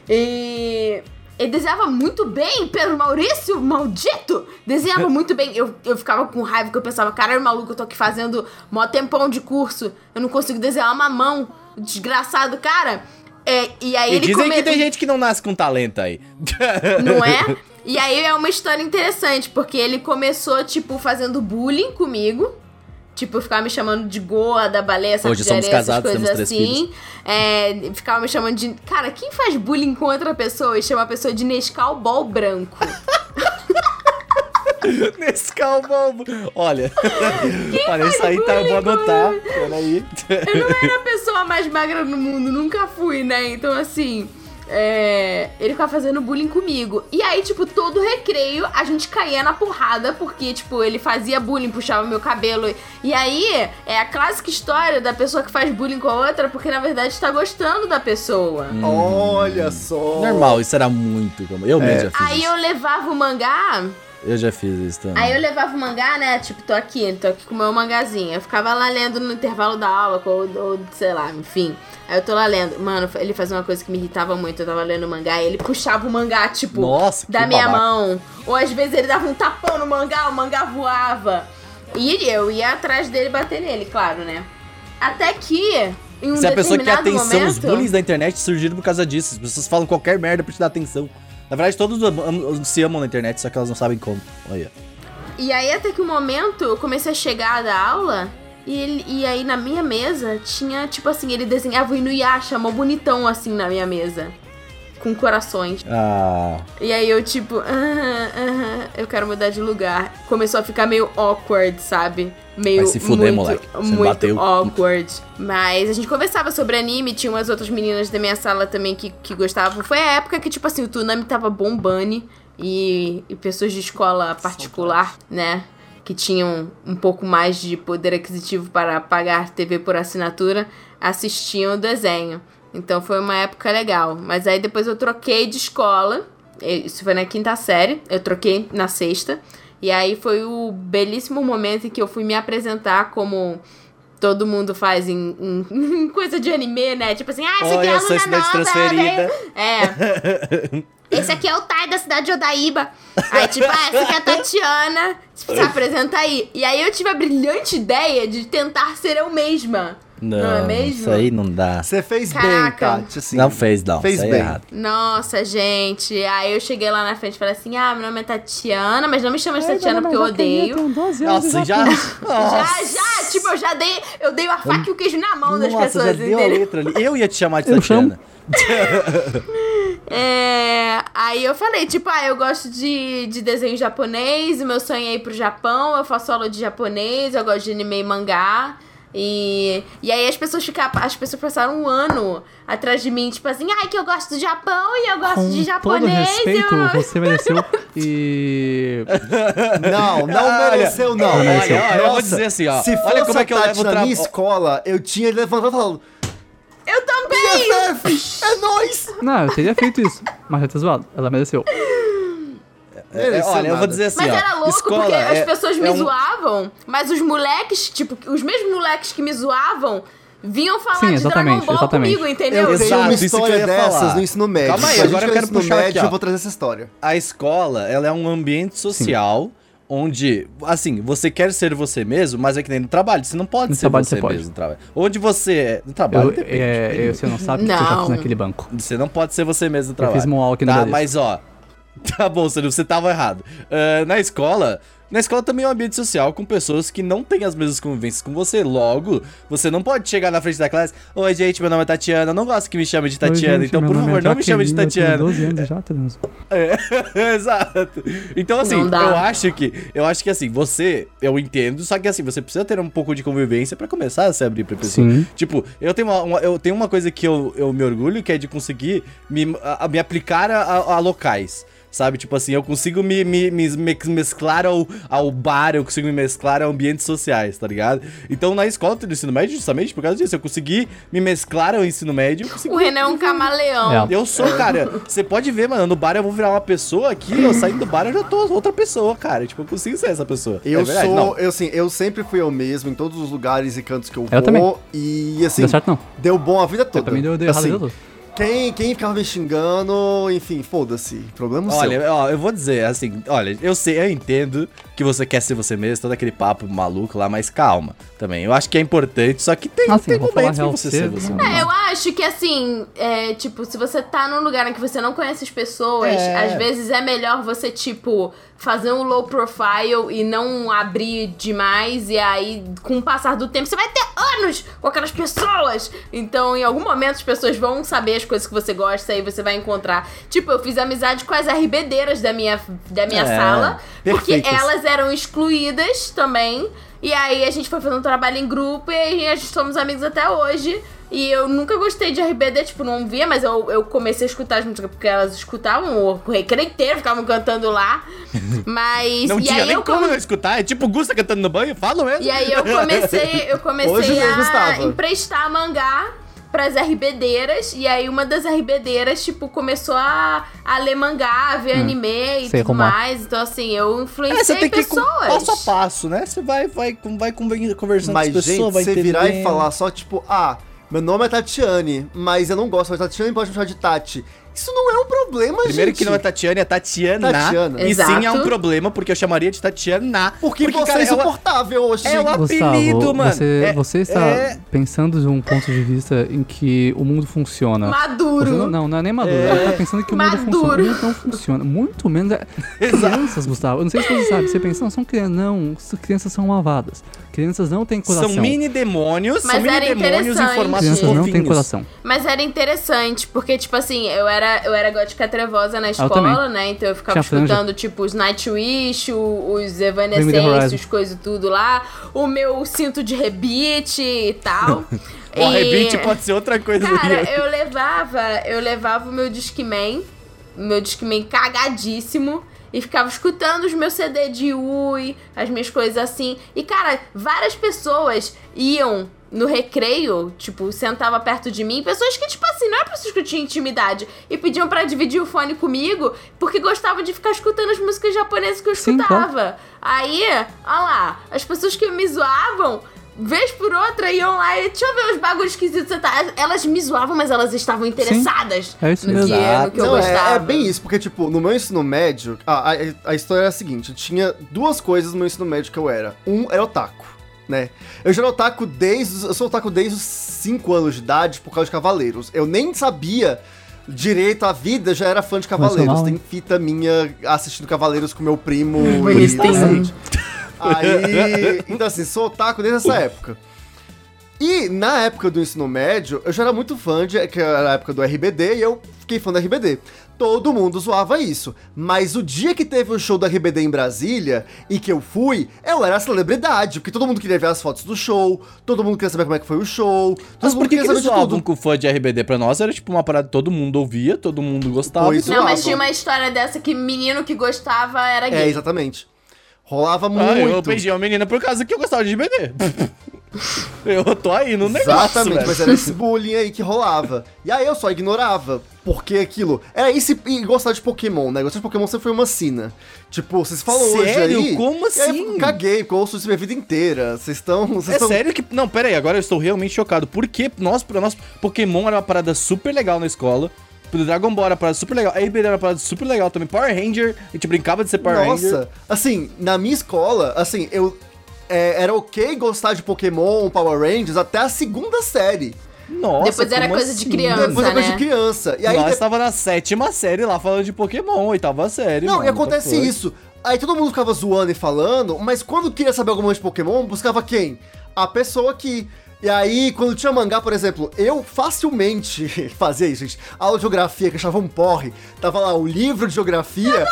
E ele desenhava muito bem, Pedro Maurício, maldito! Desenhava muito bem. Eu, eu ficava com raiva, que eu pensava, caralho, maluco, eu tô aqui fazendo mó tempão de curso. Eu não consigo desenhar uma mão. Desgraçado, cara. É, e aí E ele dizem come- que tem gente que não nasce com talento aí. não é? E aí é uma história interessante, porque ele começou, tipo, fazendo bullying comigo. Tipo, ficava me chamando de Goa, da baleia, sabe? Hoje somos casados, coisas temos três assim. É, ficava me chamando de. Cara, quem faz bullying com outra pessoa e chama a pessoa de Nescau Ball branco? Nescau bobo. Olha. Olha, isso aí tá, eu vou anotar. Peraí. Eu não era a pessoa mais magra do mundo, nunca fui, né? Então, assim. É, ele ficava fazendo bullying comigo. E aí, tipo, todo recreio a gente caía na porrada, porque, tipo, ele fazia bullying, puxava meu cabelo. E aí, é a clássica história da pessoa que faz bullying com a outra, porque na verdade tá gostando da pessoa. Olha só. Normal, isso era muito. Eu mesmo já fiz Aí isso. eu levava o mangá. Eu já fiz isso também. Aí eu levava o mangá, né? Tipo, tô aqui, tô aqui com o meu mangazinho. Eu ficava lá lendo no intervalo da aula, ou, ou sei lá, enfim. Aí eu tô lá lendo. Mano, ele fazia uma coisa que me irritava muito. Eu tava lendo o mangá e ele puxava o mangá, tipo, Nossa, da minha babaca. mão. Ou às vezes ele dava um tapão no mangá, o mangá voava. E eu ia atrás dele bater nele, claro, né? Até que, em um Se a pessoa quer atenção, os momento... bullies da internet surgiram por causa disso. As pessoas falam qualquer merda pra te dar atenção. Na verdade, todos se amam na internet, só que elas não sabem como. Olha. E aí até que um momento eu comecei a chegar da aula e, ele, e aí na minha mesa tinha, tipo assim, ele desenhava o Inuyasha, mó bonitão assim na minha mesa. Com corações. Ah. E aí eu tipo, aham, aham, eu quero mudar de lugar. Começou a ficar meio awkward, sabe? Meio Vai se fuder, muito, moleque. Você muito bateu. awkward. Mas a gente conversava sobre anime, tinha umas outras meninas da minha sala também que, que gostavam. Foi a época que, tipo assim, o Tsunami tava bombando e, e pessoas de escola particular, né? Que tinham um pouco mais de poder aquisitivo para pagar TV por assinatura, assistiam o desenho. Então foi uma época legal. Mas aí depois eu troquei de escola. Isso foi na quinta série. Eu troquei na sexta. E aí foi o belíssimo momento em que eu fui me apresentar como todo mundo faz em, em- em coisa de anime, né? Tipo assim, ah, esse aqui é a aluna estudante nova, transferida. veio- É. Esse aqui é o Tai da cidade de Odaíba. Aí, tipo, ah, essa aqui é a Tatiana. Tipo, se apresenta aí. E aí eu tive a brilhante ideia de tentar ser eu mesma. Não, Não é mesmo? isso aí não dá. Você fez Caraca. bem, Tati, assim. não fez, não. Fez bem. é errado. Nossa, gente. Aí eu cheguei lá na frente e falei assim: ah, meu nome é Tatiana, mas não me chama de Tatiana porque eu odeio. Nossa, já. Já, já, tipo, eu já dei. Eu dei a faca e o queijo na mão das Nossa, pessoas, já deu a letra ali. Eu ia te chamar de Eu Tatiana. É, aí eu falei, tipo, ah, eu gosto de, de desenho japonês, o meu sonho é ir pro Japão, eu faço aula de japonês, eu gosto de anime e mangá. E, e aí as pessoas ficaram, as pessoas passaram um ano atrás de mim, tipo assim, ai, que eu gosto do Japão e eu gosto Com de todo japonês. respeito, eu... você mereceu. E. Não, não Olha, mereceu, não. olha, mereceu. olha, eu vou Nossa, dizer assim, ó. Se olha fosse como é que eu levo na minha escola, eu tinha levantado e falado, Eu também! BFF, é nóis! Não, eu teria feito isso. Mas já tá zoado. Ela mereceu. É, Mereceu olha, eu vou dizer assim, Mas ó. era louco escola porque as é- pessoas é me um- zoavam, mas os moleques, tipo, os mesmos moleques que me zoavam, vinham falar Sim, de exatamente, Dragon Ball exatamente. comigo, entendeu? Eu Exato, tenho uma eu história ia dessas falar. no ensino médio. Calma aí, agora eu quero puxar médio, aqui, ó. eu vou trazer essa história. A escola, ela é um ambiente social onde, assim, você quer ser você mesmo, mas é que nem no trabalho, você não pode No ser trabalho você você pode. mesmo no trabalho. Onde você é, no trabalho Eu, depende. é, eu- você não sabe o que eu já fiz naquele banco. Você não pode ser você mesmo no trabalho. fiz moonwalk no Tá, mas ó. Tá bom, você, você tava errado. Ah, na escola. Na escola também é um ambiente social com pessoas que não têm as mesmas convivências com você. Logo, você não pode chegar na frente da classe. Oi, gente, meu nome é Tatiana. Eu não gosto que me chame de Tatiana. Oi, gente, então, por é favor, não me chame de Jaqueline, eu tenho Tatiana. 12 anos já, Terence. É, exato. Então, assim, eu acho que. Eu acho que assim, você, eu entendo, só que assim, você precisa ter um pouco de convivência pra começar a se abrir pra pessoa. Sim. Tipo, eu tenho uma, uma- eu tenho uma coisa que eu, eu me orgulho, que é de conseguir me, a- me aplicar a- a locais. Sabe, tipo assim, eu consigo me, me, me me- mesclar ao, ao bar, eu consigo me mesclar a ambientes sociais, tá ligado? Então na escola do ensino médio, justamente por causa disso, eu consegui me mesclar ao ensino médio, eu consegui O Renan é um camaleão. É. eu sou, cara. Você pode ver, mano, no bar eu vou virar uma pessoa aqui, eu saindo do bar eu já tô outra pessoa, cara. Tipo, eu consigo ser essa pessoa. Eu é verdade? sou, Não. eu assim, eu sempre fui eu mesmo em todos os lugares e cantos que eu, Eu vou. também. E assim, Deu certo não. deu bom a vida toda. Pra mim deu, deu errado assim, deu tudo. Quem, quem ficava me xingando, enfim, foda-se. Problema seu. Olha, ó, eu vou dizer, assim, olha, eu sei, eu entendo que você quer ser você mesmo, todo aquele papo maluco lá, mas calma também. Eu acho que é importante, só que tem, Assim, tem eu vou falar momentos pra você ser você, você. não- É, eu acho que assim, é, tipo, se você tá num lugar em que você não conhece as pessoas, É. às vezes é melhor você, tipo, fazer um low profile e não abrir demais. E aí, com o passar do tempo, você vai ter anos com aquelas pessoas. Então, em algum momento, as pessoas vão saber as coisas que você gosta e você vai encontrar. Tipo, eu fiz amizade com as RBDeiras da minha, da minha É, sala, porque perfeitas. elas eram excluídas também. E aí a gente foi fazer um trabalho em grupo e aí a gente somos amigos até hoje. E eu nunca gostei de RBD, tipo, não via, mas eu, eu comecei a escutar as músicas porque elas escutavam, o recreio inteiro ficavam cantando lá. Mas. Não e tinha aí nem eu como come- não escutar. É tipo Gusta cantando no banho, fala mesmo. E aí eu comecei, eu Hoje comecei eu a emprestar mangá pras RBDeiras. E aí uma das RBDeiras, tipo, começou a, a ler mangá, a ver anime e tudo é. mais. Então, assim, eu É, você influenciei tem que pessoas. passo a passo, né? Você vai, vai, vai conversando Mas, com as pessoas, gente, vai você virar e falar só, tipo, ah, meu nome é Tatiane, mas eu não gosto, mas Tatiane pode me chamar de Tati. Isso não é um problema, Primeiro gente. que não é Tatiane, é Tatiana. Tatiana. E Exato. sim é um problema, porque eu chamaria de Tatiana. Porque, você cara, é é uma- insuportável hoje. é uma- Gustavo, apelido, mano. Você, É- você está é- pensando de um ponto de vista em que o mundo funciona. Você Maduro. não, não, não é nem maduro. Ele tá pensando que o mundo Maduro. funciona. O mundo não funciona. Muito menos. É... Crianças, Gustavo. Eu não sei se você sabe. Você pensa, não, são crianças. Não, crianças são malvadas. Crianças não têm coração. São mini demônios, Mas são mini era demônios em formato Crianças não têm coração. Mas era interessante, porque, tipo assim, eu era, eu era gótica trevosa na escola, também. né? Então eu ficava Tinha franja. escutando, tipo, os Nightwish, o- os Evanescence, os coisas tudo lá, o meu cinto de rebite e tal. O arrebite pode ser outra coisa do Cara, eu levava, eu levava o meu Discman, o meu Discman cagadíssimo. E ficava escutando os meus CD de Ui, as minhas coisas assim. E, cara, várias pessoas iam no recreio, tipo, sentava perto de mim, pessoas que, tipo assim, não é pessoas que eu tinha intimidade, e pediam pra dividir o fone comigo, porque gostavam de ficar escutando as músicas japonesas que eu Sim, escutava. Aí, olha lá, as pessoas que me zoavam, vez por outra, iam lá e deixa eu ver os bagulhos esquisitos. tá- Elas me zoavam, mas elas estavam interessadas É isso no, mesmo. que, no que eu não, gostava. é, é bem isso, porque, tipo, no meu ensino médio, a, a, a história era a seguinte: eu tinha duas coisas no meu ensino médio que eu era. Um era otaku, né? Eu já era otaku desde. os- Eu sou otaku desde os 5 anos de idade por causa de Cavaleiros. Eu nem sabia direito a vida, já era fã de Cavaleiros. Tem fita minha assistindo Cavaleiros com meu primo. Bonitinho. adolescente. Aí. Então, assim, sou otaku desde essa época. E na época do ensino médio, eu já era muito fã de. que era a época do RBD, e eu fiquei fã do RBD. Todo mundo zoava isso. Mas o dia que teve o show do RBD em Brasília e que eu fui, eu era celebridade, porque todo mundo queria ver as fotos do show, todo mundo queria saber como é que foi o show, todo Mas mundo por que, que queria eles zoavam tudo. com o fã de RBD pra nós? Era tipo uma parada que todo mundo ouvia, todo mundo gostava. Pois Não, mas tinha uma história dessa que menino que gostava era É, gay. exatamente. Rolava Ah, muito. eu beijei uma menina por causa que eu gostava de RBD. eu tô aí no negócio, Exatamente, velho. mas era esse bullying aí que rolava. E aí eu só ignorava. Porque aquilo. Era isso e gostar de Pokémon, né? Gostar de Pokémon sempre foi uma sina. Tipo, vocês falam hoje Sério? aí. Como e aí eu assim? caguei, porque eu ouço isso minha vida inteira. Vocês estão. É tão... sério que. Não, pera aí, agora eu estou realmente chocado. Porque nós, nós, Pokémon era uma parada super legal na escola. O Dragon Ball era uma parada super legal. A RBD era uma parada super legal também. Power Ranger, a gente brincava de ser Power Ranger. Nossa, assim, na minha escola, assim, eu. é, era ok gostar de Pokémon, Power Rangers até a segunda série. Nossa, Depois era coisa de assim? criança. Depois era coisa né? de criança. E aí Nós de- estava na sétima série lá falando de Pokémon, oitava série. Não, mano, e acontece the fuck? isso. Aí todo mundo ficava zoando e falando, mas quando queria saber alguma coisa de Pokémon, buscava quem? A pessoa que. E aí, quando tinha mangá, por exemplo, eu facilmente fazia isso, gente. Aula de geografia, que achava um porre. Tava lá o livro de geografia.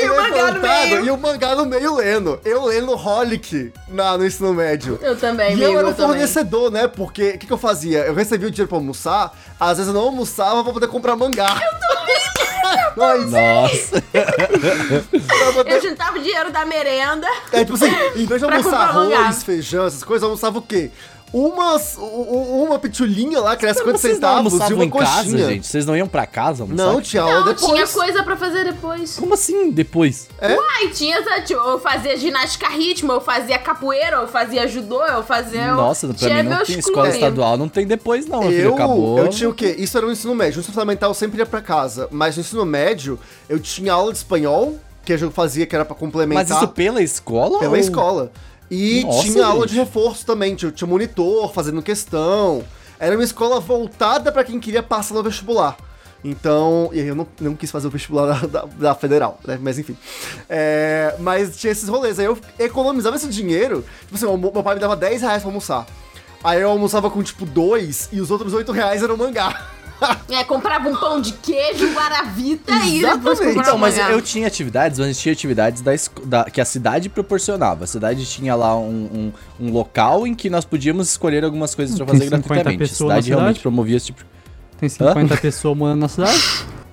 E o mangá no meio. E o mangá no meio lendo. Eu lendo Holic na, no ensino médio. Eu também, E eu era um fornecedor, né? Porque o que, que eu fazia? Eu recebia o dinheiro pra almoçar, às vezes eu não almoçava pra poder comprar mangá. Eu também! Nossa. pra poder Eu juntava o dinheiro da merenda. É tipo assim, em vez de almoçar comprar mangá. arroz, feijão, essas coisas, eu almoçava o quê? Umas, uma pitulinha lá, que era 50 Vocês não centavos, e uma em casa, coxinha. gente? Vocês não iam pra casa almoçar? Não, tinha aula Não, depois. tinha coisa pra fazer depois. Como assim depois? Ai, tinha, tipo, eu fazia ginástica ritmo, eu fazia capoeira, eu fazia judô, eu fazia... Nossa, pra tinha mim não meus tem escola estadual, não tem depois não, meu filho, Eu, acabou. eu tinha o quê? Isso era no ensino médio. No ensino fundamental eu sempre ia pra casa. Mas no ensino médio, eu tinha aula de espanhol, que eu fazia, que era pra complementar. Mas isso pela escola? Pela ou- escola. E Nossa, tinha aula gente. de reforço também, tinha, tinha monitor fazendo questão. Era uma escola voltada pra quem queria passar no vestibular. Então, e aí eu não, não quis fazer o vestibular da, da- da federal, né? Mas enfim. É, mas tinha esses rolês. Aí eu economizava esse dinheiro. Tipo assim, o meu pai me dava 10 reais pra almoçar. Aí eu almoçava com tipo dois e os outros 8 reais eram mangá. É, comprava um pão de queijo, guaravita e depois Então, mas eu tinha atividades, mas tinha atividades da, da- que a cidade proporcionava. A cidade tinha lá um, um, um local em que nós podíamos escolher algumas coisas pra Tem fazer 50 gratuitamente. A na cidade realmente cidade? promovia esse tipo de... Tem 50 pessoas morando na cidade.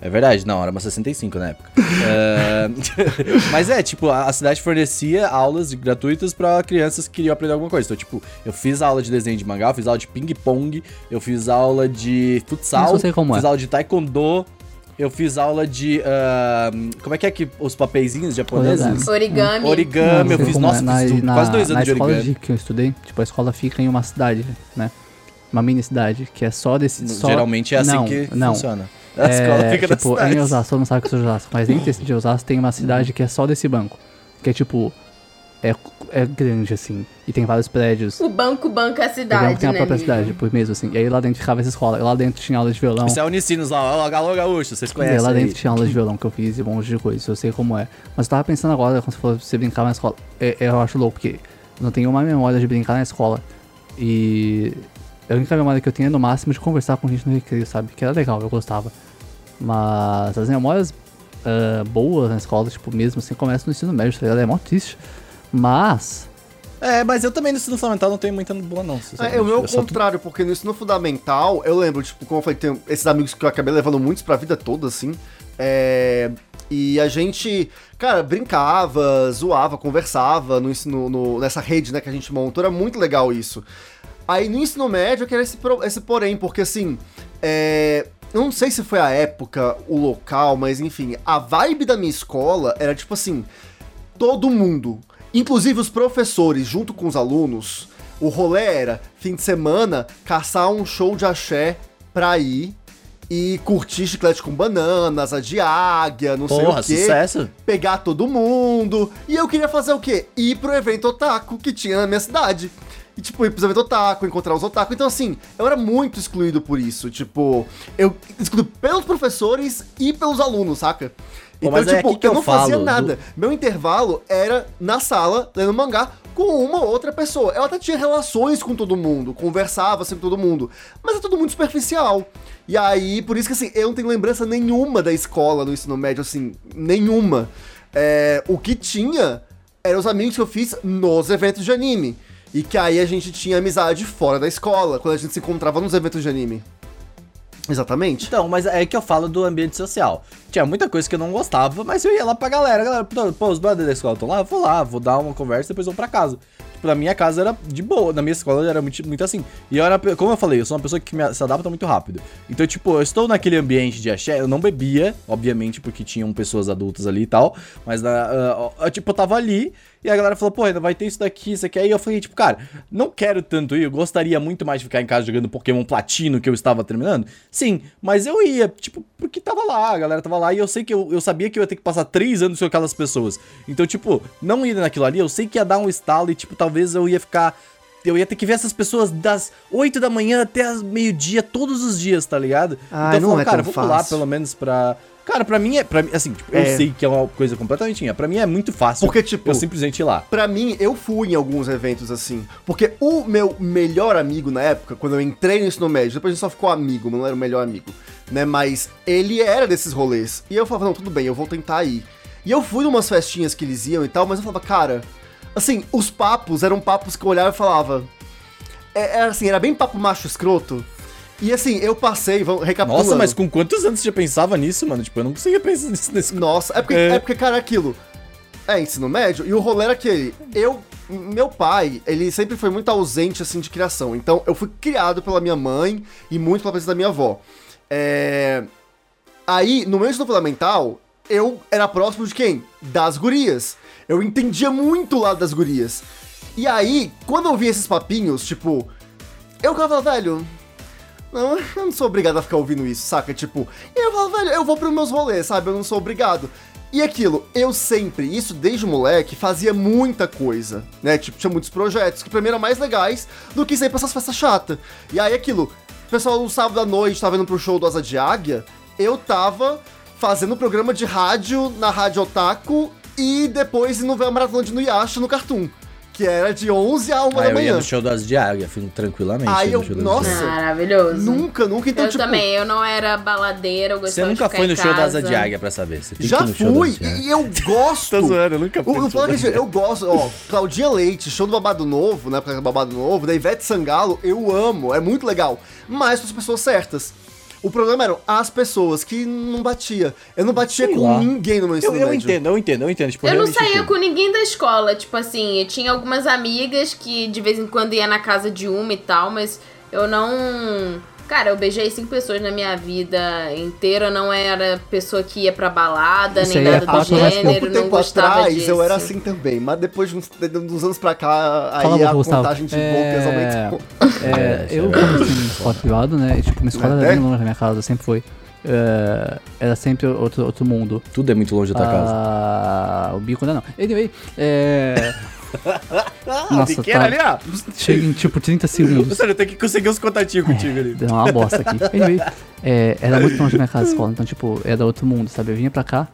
É verdade, não, era uma 65 na época. É, Mas é, tipo, a a cidade fornecia aulas gratuitas pra crianças que queriam aprender alguma coisa. Então, tipo, eu fiz aula de desenho de mangá, eu fiz aula de ping-pong, eu fiz aula de futsal, eu sei como fiz é. aula de taekwondo, eu fiz aula de. ah, como é que é que os papeizinhos japoneses? Origami. Origami, eu Não sei fiz, nossa, é. na, fiz na, quase dois na anos de escola origami. de que eu estudei, tipo, a escola fica em uma cidade, né? Uma mini cidade, que é só desse. Só... Geralmente é assim não, que não. funciona. A escola É, fica tipo, cidade. em Osasco, todo mundo sabe que eu sou de Osasco, mas dentro desse de Osasco tem uma cidade que é só desse banco. Que é tipo. É, é grande, assim. E tem vários prédios. O banco banca a O banco cidade, tem a né, própria amigo? cidade, por mesmo, assim. E aí lá dentro ficava essa escola. E lá dentro tinha aula de violão. Isso é Unicinos lá, ó, Alô Gaúcho, vocês E aí conhecem. lá aí. dentro tinha aula de violão que eu fiz e um monte de coisa, eu sei como é. Mas eu tava pensando agora, quando você falou pra você brincar na escola, é- eu acho louco, porque eu não tenho uma memória de brincar na escola. E a única memória que eu tenho é no máximo de conversar com gente no recreio, sabe? Que era legal, eu gostava. Mas as memórias ah, boas na escola, tipo, mesmo assim, começam no ensino médio, tá ligado? É mó triste. Mas. É, mas eu também no ensino fundamental não tenho muita boa, não. É, sinceramente. o meu contrário, porque no ensino fundamental, eu lembro, tipo, como eu falei, tem esses amigos que eu acabei levando muitos pra vida toda, assim. É, e a gente, cara, brincava, zoava, conversava no no- nessa rede, né, que a gente montou. Era muito legal isso. Aí no ensino médio eu quero esse, esse porém, porque assim, é, eu não sei se foi a época, o local, mas enfim, a vibe da minha escola era tipo assim, todo mundo, inclusive os professores, junto com os alunos, o rolê era, fim de semana, caçar um show de axé pra ir e curtir chiclete com bananas, a de águia, não Porra, sei o quê sucesso. pegar todo mundo. E eu queria fazer o quê? Ir pro evento otaku que tinha na minha cidade. E, tipo, ir pros eventos otaku, encontrar os otaku. Então, assim, eu era muito excluído por isso. Tipo, eu excluído pelos professores e pelos alunos, saca? Então, mas é tipo, que eu eu não fazia falo nada. Meu intervalo era na sala, lendo mangá, com uma ou outra pessoa. Eu até tinha relações com todo mundo, conversava sempre com todo mundo. Mas é tudo muito superficial. E aí, por isso que assim, eu não tenho lembrança nenhuma da escola no ensino médio, assim, nenhuma. É, o que tinha eram os amigos que eu fiz nos eventos de anime. E que aí a gente tinha amizade fora da escola, quando a gente se encontrava nos eventos de anime. Exatamente. Então, mas é que eu falo do ambiente social. Tinha muita coisa que eu não gostava, mas eu ia lá pra galera. Galera, pô, os brothers da escola estão lá, eu vou lá, vou dar uma conversa e depois vou pra casa. Na minha casa era de boa, na minha escola era muito, muito assim. E eu era, como eu falei, eu sou uma pessoa que me- se adapta muito rápido. Então, tipo, eu estou naquele ambiente de axé, eu não bebia, obviamente, porque tinham pessoas adultas ali e tal. Mas, eu, tipo, eu tava ali e a galera falou, pô, ainda vai ter isso daqui, isso aqui. Aí eu falei, tipo, cara, não quero tanto ir, eu gostaria muito mais de ficar em casa jogando Pokémon Platino que eu estava terminando. Sim, mas eu ia, tipo, porque tava lá, a galera tava lá e eu sei que eu, eu sabia que eu ia ter que passar três anos com aquelas pessoas. Então, tipo, não ir naquilo ali, eu sei que ia dar um estalo e, tipo, talvez eu ia ficar. Eu ia ter que ver essas pessoas das 8 da manhã até meio-dia, todos os dias, tá ligado? Ai, então eu não falo, é cara, vou fácil. pelo menos pra. Cara, pra mim é. Pra, mim, assim, tipo, eu É. sei que é uma coisa completamente minha. Pra mim é muito fácil. Porque, tipo, Eu simplesmente ir lá. Pra mim, eu fui em alguns eventos assim. Porque o meu melhor amigo na época, quando eu entrei no ensino médio, depois a gente só ficou amigo, não era o melhor amigo, né? Mas ele era desses rolês. E eu falava, não, tudo bem, eu vou tentar ir. E eu fui numas festinhas que eles iam e tal, mas eu falava, cara, assim, os papos eram papos que eu olhava e falava. É, era assim, era bem papo macho escroto. E assim, eu passei, vamos recapitulando. Nossa, mas com quantos anos você já pensava nisso, mano? Tipo, eu não conseguia pensar nisso nesse. Nossa, é porque, É. é. porque, cara, é aquilo. É ensino médio, e o rolê era aquele. Eu. Meu pai, ele sempre foi muito ausente, assim, de criação. Então, eu fui criado pela minha mãe e muito pela presença da minha avó. É. Aí, no meu ensino fundamental, eu era próximo de quem? Das gurias. Eu entendia muito o lado das gurias. E aí, quando eu vi esses papinhos, tipo. Eu ficava, velho, não, eu não sou obrigado a ficar ouvindo isso, saca? Tipo, eu falo, velho, eu vou pros meus rolês, sabe? Eu não sou obrigado. E aquilo, eu sempre, isso desde moleque, fazia muita coisa, né? Tipo, tinha muitos projetos que pra mim eram mais legais do que sempre essas festas chatas. E aí aquilo, o pessoal no sábado à noite tava indo pro show do Asa de Águia, eu tava fazendo programa de rádio na Rádio Otaku e depois indo ver a maratona de Nuyasha no Cartoon. que era de 11 a 1 Aí da Ah, eu ia manhã. no show das de águia, fui tranquilamente. Aí no eu- show das nossa. Maravilhoso. Nunca, nunca. Então, eu tipo, também, eu não era baladeira, eu Você gostava nunca de ficar foi no show da casa. Asa de Águia pra saber. Você já que ir no show fui das e eu gosto. Tô zoando, eu nunca fui O, no o é das eu gosto, ó, Claudinha Leite, show do Babado Novo, né, pra Babado Novo, da Ivete Sangalo, eu amo, é muito legal, mas com as pessoas certas. O problema eram as pessoas que não batia. Eu não batia Sei com lá. ninguém no meu ensino Eu, eu médio. entendo, eu entendo, eu entendo. Tipo, Eu não saía entendo. com ninguém da escola, tipo assim, eu tinha algumas amigas que de vez em quando ia na casa de uma e tal, mas eu não. Cara, eu beijei cinco pessoas na minha vida inteira, não era pessoa que ia pra balada, Isso nem é nada do fácil, mas gênero, pouco não tempo gostava atrás disso. eu era assim também, mas depois de uns, de uns anos pra cá, aí Fala, a Gustavo. contagem de É, bocas aumentou. É, eu comecei em escola privada, né? Tipo, minha escola era Até? bem longe da minha casa, sempre foi. É, era sempre outro, outro mundo. Tudo é muito longe da tua casa. Ah, o bico não. Anyway, é. Nossa, pequeno tá. ali, ó. Chega em tipo 30 segundos. Você tem que conseguir uns contatinhos contigo ali. Deu uma bosta aqui. Anyway, é, era muito longe da minha casa escola, então, tipo, era outro mundo, sabe? Eu vinha pra cá,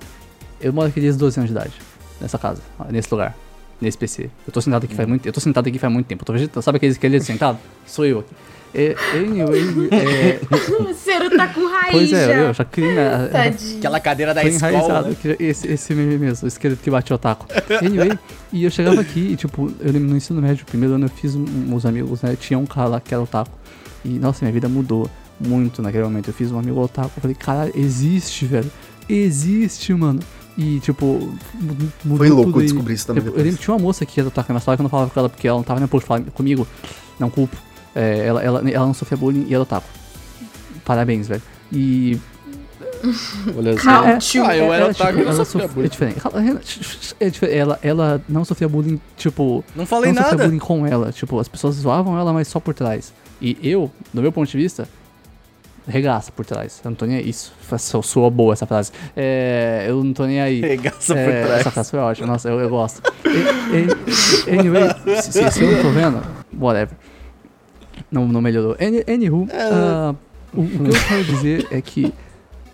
eu moro aqui desde 12 anos de idade, nessa casa, nesse lugar, nesse PC. Eu tô sentado aqui faz muito Eu tô sentado aqui faz muito tempo. Eu tô vegetando. Sabe aquele esqueleto sentado? Sou eu aqui. É, anyway, é, O Ciro tá com raiz pois é, já. eu já criei. Tadinho. Aquela cadeira da escola. né? esse, esse meme mesmo, o esqueleto que bate o taco. Anyway, e eu chegava aqui e, tipo, eu lembro no ensino médio, primeiro ano eu fiz uns amigos, né? Tinha um cara lá que era otaku. E, nossa, minha vida mudou muito naquele momento. Eu fiz um amigo otaku, eu falei, caralho, existe, velho. Existe, mano. E, tipo, mu- mudou Foi louco tudo e- descobrir isso também Eu, eu lembro que tinha uma moça que era otaku, mas falava que eu não falava com ela porque ela não tava nem pouco falar comigo. Não culpo. É, ela, ela, ela não sofria bullying e era otaku. Parabéns, velho. E Olha só. É. Ah, eu era ela, otaku tipo, e não ela sofria sof- bullying. É diferente. Ela, é diferente. Ela, ela não sofria bullying, tipo. Não falei não sofria nada. bullying com ela. Tipo, as pessoas zoavam ela, mas só por trás. E eu, do meu ponto de vista, regaça por trás. Eu não tô nem aí. Isso, sou, soa boa essa frase. É, eu não tô nem aí. Regaça É, por trás. Essa frase foi ótima, nossa, eu, eu gosto. E- e- anyway, se, se- se eu não tô vendo, whatever. Não, não melhorou. Any, anywho, ah, o, o que eu quero dizer é que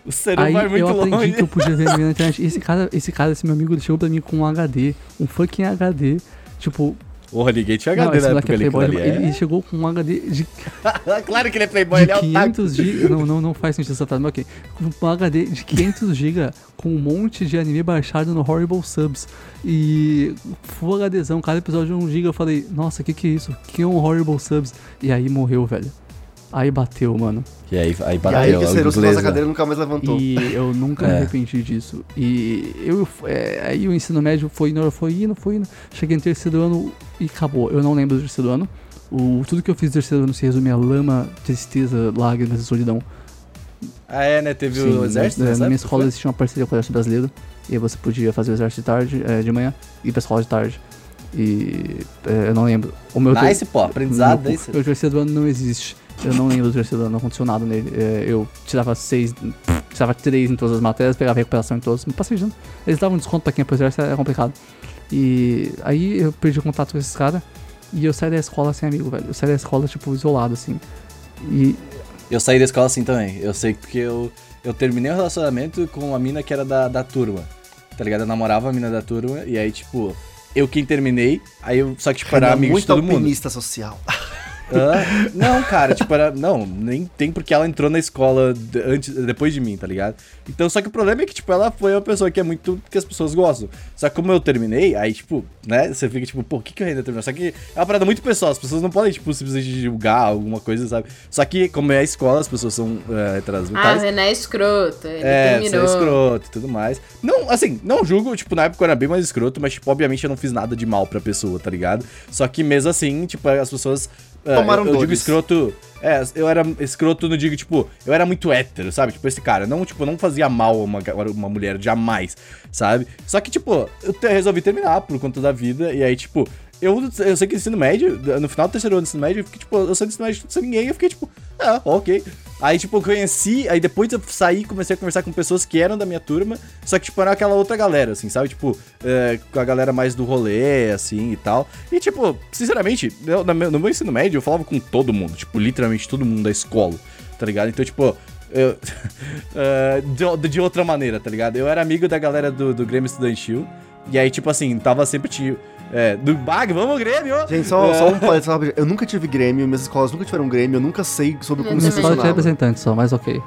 O ser Aí vai muito eu aprendi longe. que eu podia ver anime na internet. E esse cara, esse cara, esse meu amigo, ele chegou pra mim com um HD, um fucking HD. Tipo, Porra, ninguém tinha não, HD esse na moleque época é playboy. ali, Ele, é. ele chegou com um HD de, claro que ele é playboy, de ele é otaku. 500 GB. Não, não, não faz sentido essa frase, mas ok. Com um HD de 500 GB com um monte de anime baixado no Horrible Subs. E Full HDzão, cada episódio de 1 GB. Eu falei, nossa, que que é isso? Que é um Horrible Subs? E aí morreu, velho. Aí bateu, mano. E aí, aí E bateu aí que o a nossa cadeira nunca mais levantou. E eu nunca me É. arrependi disso. E eu é, aí o ensino médio foi indo, foi indo, foi indo. Cheguei no terceiro ano e acabou. Eu não lembro do terceiro ano. O, tudo que eu fiz no terceiro ano se resume a lama, tristeza, lágrimas e solidão. Ah, é, né? Teve Sim, o exército na, nessa na minha escola foi? existia uma parceria com o exército brasileiro. E aí você podia fazer o exército de tarde, é, de manhã, e ir pra escola de tarde. E é, eu não lembro. O meu ter- Nice, pô. Aprendizado, meu, é isso. meu terceiro ano não existe. Eu não lembro do terceiro ano, não aconteceu nada nele. É, eu tirava seis, tirava três em todas as matérias, pegava recuperação em todas. Me passei de ano. Eles davam desconto pra quem é exército, era complicado. E aí eu perdi o contato com esses caras. E eu saí da escola sem amigo, velho. Eu saí da escola, tipo, isolado, assim. E Eu saí da escola assim também. Eu sei porque eu, eu terminei o relacionamento com uma mina que era da, da turma. Tá ligado? Eu namorava a mina da turma e aí, tipo, eu quem terminei, aí eu só que, tipo, era amigo de muito todo mundo. social. Hã? não, cara, tipo, era. Não, nem tem porque ela entrou na escola antes, depois de mim, tá ligado? Então, só que o problema é que, tipo, ela foi uma pessoa que é muito que as pessoas gostam. Só que como eu terminei, aí, tipo, né, você fica, tipo, pô, o que, que eu ainda terminou? Só que é uma parada muito pessoal, as pessoas não podem, tipo, simplesmente julgar alguma coisa, sabe? Só que, como é a escola, as pessoas são é, heteras Ah. René é escroto. Ele É, é terminou. escroto e tudo mais. Não, assim, não julgo, tipo, na época eu era bem mais escroto, mas, tipo, obviamente eu não fiz nada de mal pra pessoa, tá ligado? Só que mesmo assim, tipo, as pessoas. É, Tomaram eu, eu digo escroto. É, eu era escroto, não digo, tipo, eu era muito hétero, sabe? Tipo, esse cara. Não, tipo, não fazia mal a uma, uma mulher jamais, sabe? Só que, tipo, eu te- resolvi terminar por conta da vida, e aí, tipo. Eu, eu sei que ensino médio, no final do terceiro ano do ensino médio, eu fiquei, tipo, eu saí do ensino médio sem ninguém, eu fiquei, tipo, ah, ok. Aí, tipo, eu conheci, aí depois eu saí comecei a conversar com pessoas que eram da minha turma, só que, tipo, era aquela outra galera, assim, sabe? Tipo, é, com a galera mais do rolê, assim, e tal. E, tipo, sinceramente, eu, no, meu, no meu ensino médio, eu falava com todo mundo, tipo, literalmente todo mundo da escola, tá ligado? Então, tipo, eu, é, de, de outra maneira, tá ligado? Eu era amigo da galera do, do Grêmio Estudantil, e aí, tipo assim, tava sempre. É, do Bag, vamos Grêmio! Gente, só, É. só um parênteses rápido. Eu nunca tive Grêmio, minhas escolas nunca tiveram Grêmio, eu nunca sei sobre como Eu isso Minha escola tinha funcionava. representante só, mas ok.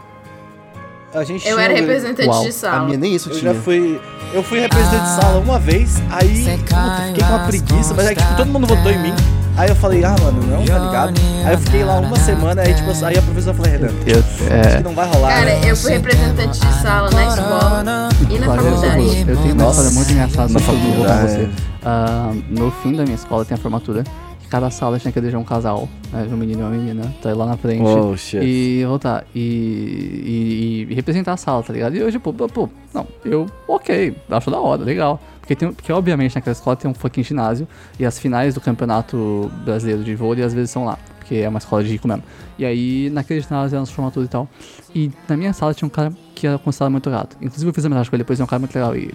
A gente Eu era representante Uau. de A sala. minha nem isso Eu tinha. já fui. Eu fui representante de sala uma vez, aí puta, fiquei com uma preguiça, mas aí tipo, todo mundo votou em mim. Aí eu falei, ah, mano, não, tá ligado? Aí eu fiquei lá uma semana, aí tipo, aí a professora falou, Renan, Eu, acho que é, não vai rolar. Cara, né? eu fui representante de sala na escola e na eu, faculdade. russo. eu tenho uma Nossa. história muito engraçada que eu vou você. Ah, no fim da minha escola tem a formatura. que Cada sala tinha que eleger um casal, né? Um menino e uma menina. Tá aí lá na frente. Oh, shit. E voltar. E, e, e representar a sala, tá ligado? E eu, tipo, pô, pô, não, eu, ok, acho da hora, legal. Porque, tem, porque obviamente naquela escola tem um fucking ginásio. E as finais do campeonato brasileiro de vôlei às vezes são lá. Porque é uma escola de rico mesmo. E aí, naquele ginásio eram os formatura e tal. E na minha sala tinha um cara que era considerado muito gato. Inclusive eu fiz amizade com ele depois, é um cara muito legal. E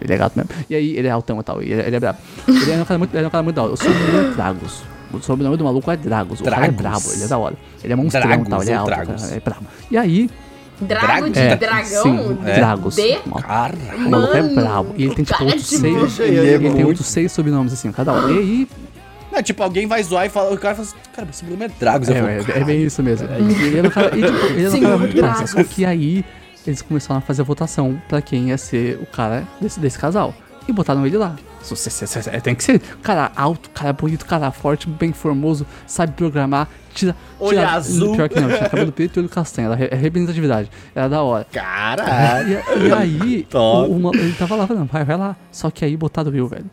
ele é gato mesmo. E aí ele é altão e tal. E ele, ele é brabo. Ele é um cara muito, ele é um cara muito da hora. O sobrenome é Dragos. O sobrenome do maluco é Dragos. O cara é Dragos. brabo, ele é da hora. Ele é monstrão e Dragos tal. Ele é alto, Dragos? cara, é brabo. E aí. Drago de é, dragão? Sim, É. Dragos. D? Cara, O maluco é Mano, brabo. E ele tem tipo outros de seis. Ele, ele é tem muito- outros seis sobrenomes assim, cada hora. E aí. não, tipo, alguém vai zoar e fala, o cara fala assim, cara, meu sobrenome é Dragos. É, falo, é, é "Caralho." bem isso mesmo. E ele era um cara, e, tipo, ele era um cara muito massa. Só que aí eles começaram a fazer a votação pra quem ia ser o cara desse, desse casal. E botaram ele lá. Tem que ser cara alto, cara bonito, cara forte, bem formoso, sabe programar, tira. Olho tira- azul. Pior que não, tinha cabelo preto e olho castanho. Era é representatividade. Era da hora. Caralho. E, e aí, o- uma- ele tava lá falando, vai, vai lá. Só que aí botaram eu, velho.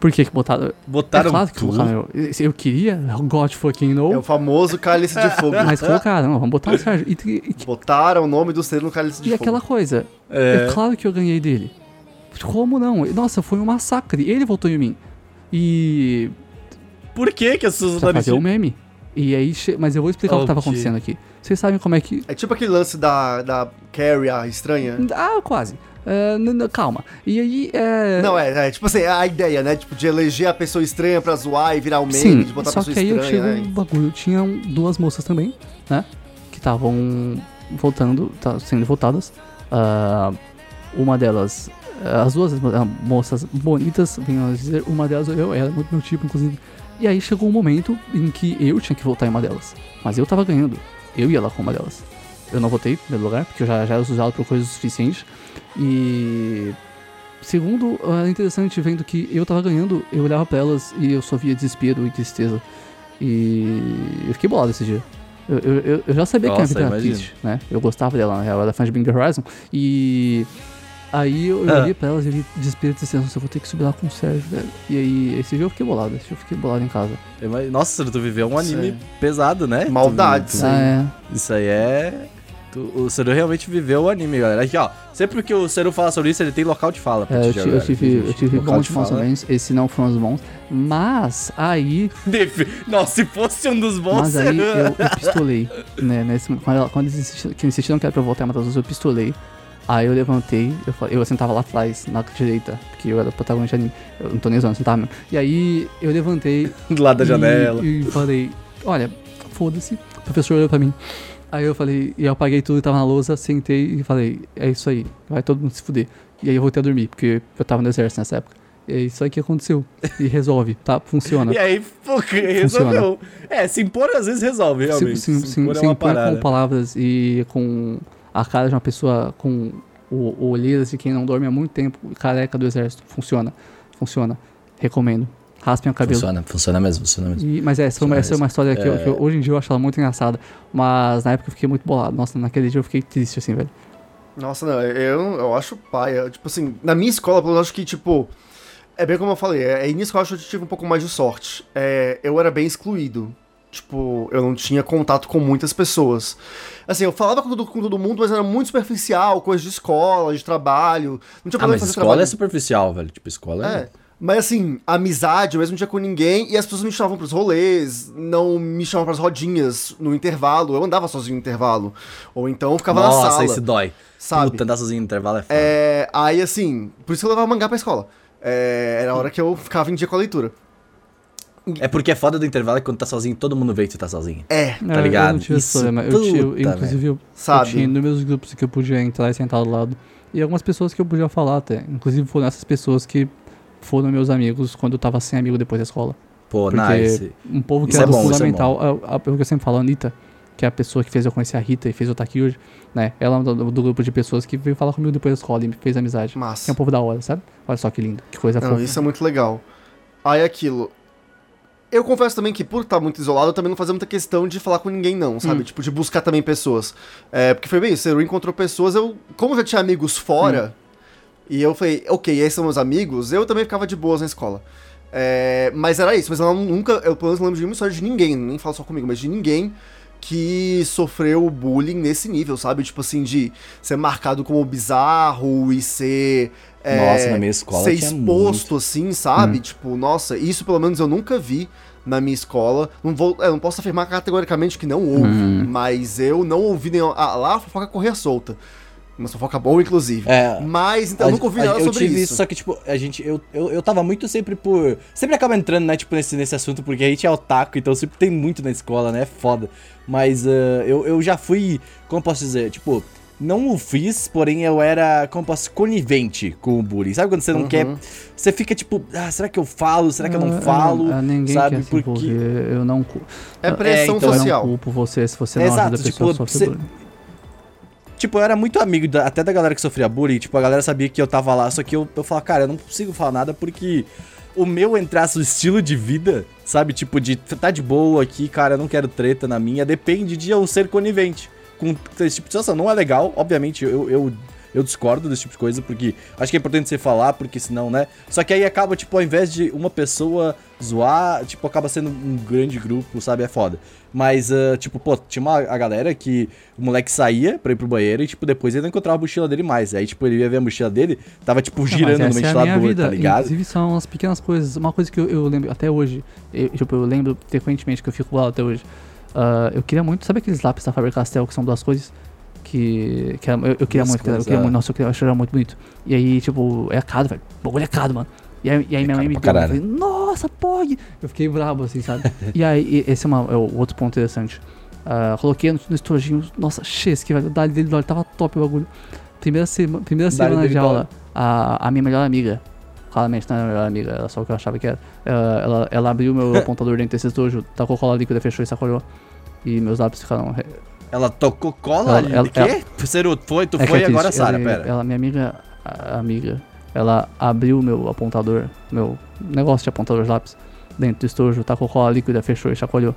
Por que que botaram? Botaram é claro que colocaram eu. Eu queria, God fucking know. É o famoso cálice de fogo. Mas colocaram, não, vamos botar o Sérgio. E, e, Botaram o nome do ser no cálice de e fogo. aquela coisa, é. claro que eu ganhei dele. Como não? Nossa, foi um massacre. Ele votou em mim. E. Por que que as pessoas Pra fazer o meme. E aí, mas eu vou explicar o que tava acontecendo aqui. Vocês sabem como é que. É tipo aquele lance da, da Carrie, a estranha. Ah, quase. N- calma. E aí, é. Não, é, é tipo assim, é a ideia, né? Tipo, de eleger a pessoa estranha pra zoar e virar o meme, Sim, de botar a só pessoa que aí eu estranha, chego né? um bagulho. Tinham duas moças também, né? Que estavam voltando, tá, sendo votadas. Ah, uma delas, as duas ah, moças bonitas, venham a dizer, uma delas eu era muito meu tipo, inclusive. E aí chegou um momento em que eu tinha que votar em uma delas. Mas eu tava ganhando. Eu ia lá com uma delas. Eu não votei em primeiro lugar, porque eu já, já era usado por coisas suficientes. E. Segundo, era interessante vendo que eu tava ganhando, eu olhava pra elas e eu só via desespero e tristeza. E eu fiquei bolado esse dia. Eu, eu, eu- já sabia que a Nossa, vida era triste, né? Eu gostava dela, na real, era fã de Bring the Horizon. E aí eu, eu Ah. olhei pra elas e vi desespero e. Nossa, eu vou ter que subir lá com o Sérgio, velho. E aí, esse dia eu fiquei bolado, esse dia eu fiquei bolado em casa. Nossa, tu viveu um anime Sim. pesado, né? Maldade, Tu-. Ah, é. Isso aí é. tu- o Seru realmente viveu o anime, galera. Aqui, ó. Sempre que o Seru fala sobre isso, ele tem local de fala. pra É, te eu, ti- eu tive, eu tive Local bons momentos, esse não foram os bons. Mas aí Defi- Nossa, se fosse um dos bons, Mas aí eu, eu pistolei, né? Nesse, quando, quando eles insistiram, que insistiram que era pra eu voltar em Matanzas, eu pistolei. Aí eu levantei, eu, fa- eu sentava lá atrás, na direita, porque eu era o protagonista de anime. Eu não tô nem zoando, eu sentava mesmo. E aí eu levantei Do lado da e- janela. E, falei, olha, foda-se. O professor olhou pra mim. Aí eu falei, e eu apaguei tudo que tava na lousa, sentei e falei, é isso aí, vai todo mundo se fuder. E aí eu voltei a dormir, porque eu tava no exército nessa época. E é isso aí que aconteceu. E resolve, tá? Funciona. E aí, pô, resolveu. É, se impor às vezes resolve, se, realmente. se, Se, se, impor se é parada. com palavras e com a cara de uma pessoa com o, o olheiras de quem não dorme há muito tempo, careca do exército. Funciona. Funciona. Recomendo. Raspem o cabelo. Funciona, funciona mesmo, funciona mesmo. E- mas é, essa, foi uma, essa é uma história que, eu, que eu- hoje em dia eu acho ela muito engraçada. Mas na época eu fiquei muito bolado. Nossa, naquele dia eu fiquei triste, assim, velho. Nossa, não, eu, eu acho paia. Tipo assim, na minha escola, pelo menos, eu acho que, tipo. É bem como eu falei, é, na escola eu acho que eu tive um pouco mais de sorte. É, eu era bem excluído. Tipo, eu não tinha contato com muitas pessoas. Assim, eu falava com todo, com todo mundo, mas era muito superficial, coisa de escola, de trabalho. Não tinha Ah, problema mas escola trabalho. é superficial, velho. Tipo, escola é. É. Mas assim, amizade eu mesmo não tinha com ninguém e as pessoas me chamavam pros rolês, não me chamavam pras rodinhas no intervalo. Eu andava sozinho no intervalo. Ou então eu ficava na Nossa, sala. esse dói. sabe? Puta, andar sozinho no intervalo é foda. É, aí assim, por isso que eu levava mangá pra escola. É, era a hora que eu ficava em dia com a leitura. É porque é foda do intervalo é quando tá sozinho, todo mundo vê que tu tá sozinho. É, Tá Eu- ligado? Eu não tive esse Isso, problema. Eu tinha, eu- inclusive, eu, eu sabe? tinha inúmeros grupos que eu podia entrar e sentar do lado. E algumas pessoas que eu podia falar até. Inclusive foram essas pessoas que foram meus amigos quando eu tava sem amigo depois da escola. Pô, Porque nice. um povo que Isso era é bom, é fundamental, a, a, o que eu sempre falo, a Anitta, que é a pessoa que fez eu conhecer a Rita e fez eu estar aqui hoje, né? Ela é um do, do grupo de pessoas que veio falar comigo depois da escola e me fez amizade. Massa. Que é um povo da hora, sabe? Olha só que lindo, que coisa Não, fofa. isso é muito legal. Aí aquilo. Eu confesso também que por estar muito isolado, eu também não fazia muita questão de falar com ninguém, não, sabe? Tipo, de buscar também pessoas. É, porque foi bem isso, eu encontrou pessoas, eu. Como eu já tinha amigos fora, e eu falei, ok, esses são meus amigos, eu também ficava de boas na escola. É, mas era isso, mas eu nunca, eu pelo menos não lembro de nenhuma história de ninguém, nem falo só comigo, mas de ninguém que sofreu bullying nesse nível, sabe? Tipo assim, de ser marcado como bizarro e ser. é, Nossa, na minha escola Ser exposto, assim, sabe? Tipo, nossa, isso pelo menos eu nunca vi na minha escola. Não vou, é, não posso afirmar categoricamente que não houve, mas eu não ouvi nenhum. Ah, lá a fofoca corria solta. Uma fofoca boa, inclusive. É. Mas, então, eu nunca ouvi nada eu sobre tive isso. só que, tipo, a gente, eu, eu, eu tava muito sempre por. Sempre acaba entrando, né, tipo, nesse, nesse assunto, porque a gente é otaku, então sempre tem muito na escola, né? É foda. Mas ah, eu, eu já fui, como eu posso dizer, tipo, não o fiz, porém eu era, como eu posso, conivente com o bullying. Sabe quando você não Uhum. quer. Você fica tipo, ah, será que eu falo? Será que eu não Ah, falo? ah, ninguém sabe? quer Porque. eu não É pressão então, eu social. não culpo você se você não Exato, ajuda a pessoa tipo, a sofrer você- bullying. Tipo, eu era muito amigo da- até da galera que sofria bullying. Tipo, a galera sabia que eu tava lá, só que eu, eu falava, cara, eu não consigo falar nada porque o meu, entre aspas, estilo de vida, sabe? Tipo, de tá de boa aqui, cara, eu não quero treta na minha, depende de eu ser conivente com esse tipo de situação. Não é legal, obviamente, eu, eu, eu discordo desse tipo de coisa, porque acho que é importante você falar, porque senão, né? Só que aí acaba, tipo, ao invés de uma pessoa zoar, tipo, acaba sendo um grande grupo, sabe? É foda. Mas, ah, tipo, pô, tinha uma a galera que o moleque saía pra ir pro banheiro e, tipo, depois ele não encontrava a mochila dele mais. Aí, tipo, ele ia ver a mochila dele, tava, tipo, Não, girando no mas essa é ventilador, vida. tá ligado? Inclusive são as pequenas coisas. Uma coisa que eu, eu lembro até hoje, eu, tipo, eu lembro frequentemente que eu fico lá até hoje. Ah, eu queria muito, sabe aqueles lápis da Faber-Castell que são duas coisas? Que, que era- eu, eu queria muito, cara, eu queria é. muito, nossa, eu, queria, eu achava muito bonito. E aí, tipo, é caro, velho. O bagulho é caro, mano. E aí, e aí minha mãe me deu, eu falei, nossa, Pog! Eu fiquei brabo, assim, sabe? e aí, e- esse é, uma- é o outro ponto interessante. Ah, coloquei no, no estojinho, nossa, chesque, velho. O Dali dele olha, tava top o bagulho. Primeira, sema, primeira Dali semana de aula, a, a minha melhor amiga, claramente não era a melhor amiga, era só o que eu achava que era. Ela, ela, ela abriu meu apontador dentro desse estojo, tacou cola líquida, fechou e sacolhou. E meus lápis ficaram. Ela tocou cola Ela- ela- quê? Ciro, foi, tu É que foi é agora, Sara, ela, pera. Ela, minha amiga, a- amiga, ela abriu meu apontador, meu negócio de apontador de lápis, dentro do estojo, tacou cola líquida, fechou e chacoalhou.